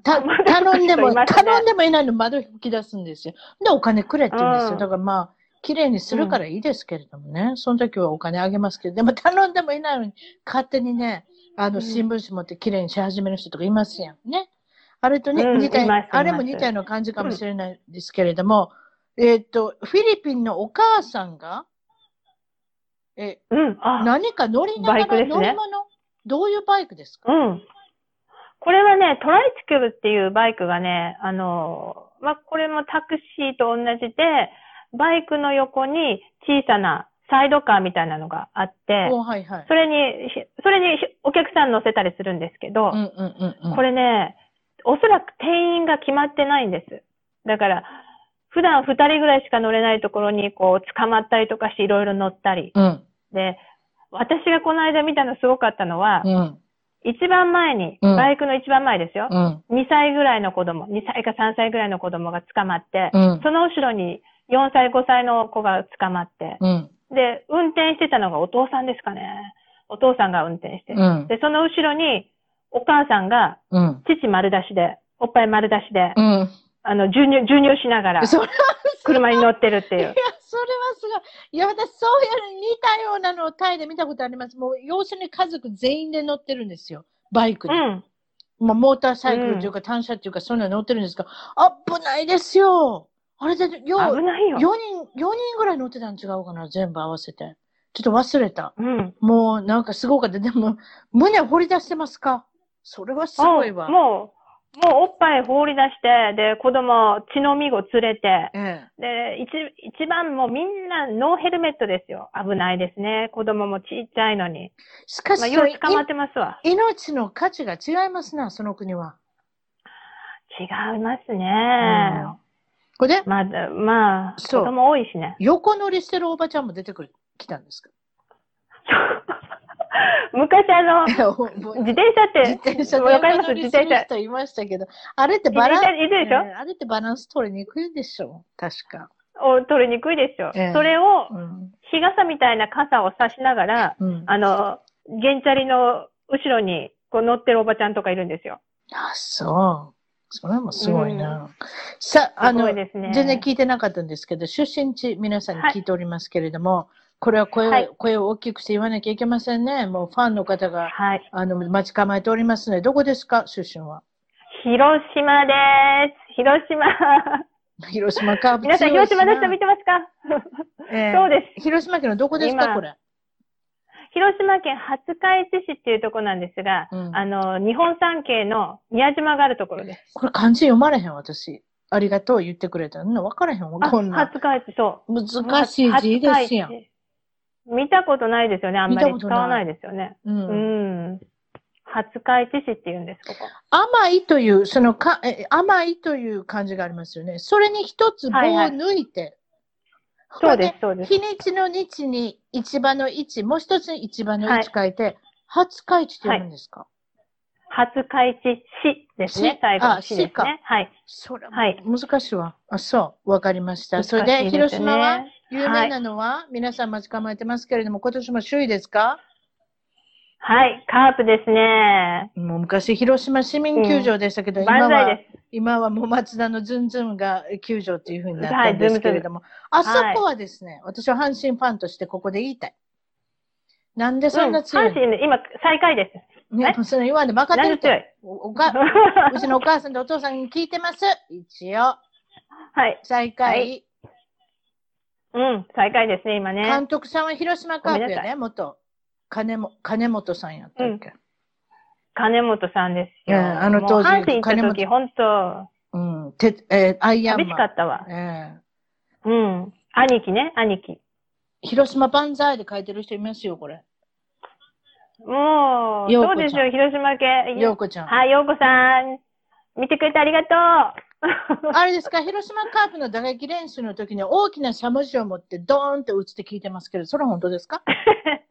た頼んでも、ね頼んでもいないのに窓拭き出すんですよ。で、お金くれって言うんですよ。うんだからまあ、綺麗にするからいいですけれどもね。その時はお金あげますけど、でも頼んでもいないのに、勝手にね、あの、うん新聞紙持って綺麗にし始める人とかいますやん。ね。あれとね、うん似たあれも似たような感じかもしれないですけれども、えっ、と、フィリピンのお母さんが、え、うん。あ、何か乗りながら乗り物、どういうバイクですか？うん。これはね、トライチクルっていうバイクがね、あの、まあ、これもタクシーと同じで、バイクの横に小さなサイドカーみたいなのがあって、おはいはい。それに、ひそれにお客さん乗せたりするんですけど、うんうんうんうん。これね、おそらく定員が決まってないんです。だから、普段二人ぐらいしか乗れないところにこう捕まったりとかしていろいろ乗ったり。うん。で、私がこの間見たのすごかったのは、うん。一番前に、うんバイクの一番前ですよ。うん。2歳ぐらいの子供、2歳か3歳ぐらいの子供が捕まって、うん。その後ろに4歳、5歳の子が捕まって、うん。で、運転してたのがお父さんですかね。お父さんが運転して。うん。で、その後ろにお母さんがうん。父丸出しで、おっぱい丸出しで、うん。あの、授乳、授乳しながら車に乗ってるっていいやう。、それはすごい。いや、私、そういう似たようなのをタイで見たことあります。もう、要するに家族全員で乗ってるんですよ。バイクに。うん。まあ、モーターサイクルというか、単車っていうか、そういうの乗ってるんですが、危ないですよ。あれで、よう、危ないよ4。人、4人ぐらい乗ってたん違うかな、全部合わせて。ちょっと忘れた。うん。もう、なんかすごかった。でも、胸掘り出してますか？それはすごいわ。もう、もうおっぱい放り出して、で、子供、血のみご連れて、えで、一、一番もうみんなノーヘルメットですよ。危ないですね。子供もちっちゃいのに。え。しかし、まあ、よう捕まってますわ。い命の価値が違いますな、その国は。違いますうね。んこれ？で、まだ、まあ、そう多いしね。横乗りしてるおばちゃんも出てくる、来たんですか？昔あの、自自転車って、転車でわかりま乗り自転車。する人いましたけど、あれってバランス、いるいるでしょ？えーあれってバランス取りにくいでしょ？確か。を取りにくいですよ。ええそれを、うん。日傘みたいな傘を差しながら、うん。あの、ゲンチャリの後ろにこう乗ってるおばちゃんとかいるんですよ。あ、そう。それもすごいな。さあ、あの、ね。全然聞いてなかったんですけど、出身地皆さんに聞いておりますけれども、これは声を、はい声を大きくして言わなきゃいけませんね。もうファンの方が、はい。あの、待ち構えておりますので、どこですか、出身は。広島です。広島。広島カープ皆さん、広島の人見て、てますか？えーそうです。広島県のどこですか、今これ。広島県廿日市市っていうところなんですが、うんあの、日本三景の宮島があるところです。これ漢字読まれへん、私。ありがとう言ってくれたの。分からへんわ、あ、こんな。廿日市、そう。難しい字ですやん。見たことないですよね。あんまり使わないですよね。う。うんん。廿日市市って言うんです、ここ。甘いという、そのか、え甘いという漢字がありますよね。それに一つ棒をはいはい抜いて、そうです、そうです。日にちの日に市場の市、もう一つに市場の市書いて、初日市って読むんですか、初開地市ですね市。最後の市ですね。はい。それ、はい難しいわ。あ、そう。わかりました。それで、広島は有名なのは、皆さん待ち構えてますけれども、今年も首位ですか？はい、カープですね。もう昔、広島市民球場でしたけど、今は万歳で、今はもう松田のズンズンが球場っていうふうになったんですけれども、あそこはですね、私は阪神ファンとしてここで言いたい。なんでそんな強いうん、阪神で今、最下位です。ね、その言わんで分かってるとおおか うちのお母さんとお父さんに聞いてます。一応、はい。最下位。はうん、最下位ですね、今ね。監督さんは広島カープやね、元。金も、金本さんやったっけ？金本さんですよ。ええあの当時阪神行った時、本当うん。て、えーアイアンマン。寂しかったわ。ええうん。兄貴ね、兄貴。広島万歳で書いてる人いますよ、これ。もう、ようこちゃんそうですよ、広島系。ようこちゃん。はい、ようこさん。見てくれてありがとう。あれですか、広島カープの打撃練習の時に大きなしゃもじを持ってドーンって打つって聞いてますけど、それは本当ですか？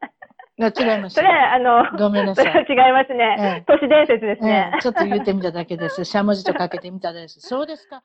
いや違いましそれ、た。あの、ごめんなさいそれは違いますええね。都市伝説ですえねえ。ちょっと言ってみただけです。しゃもじとかけてみたです。そうですか。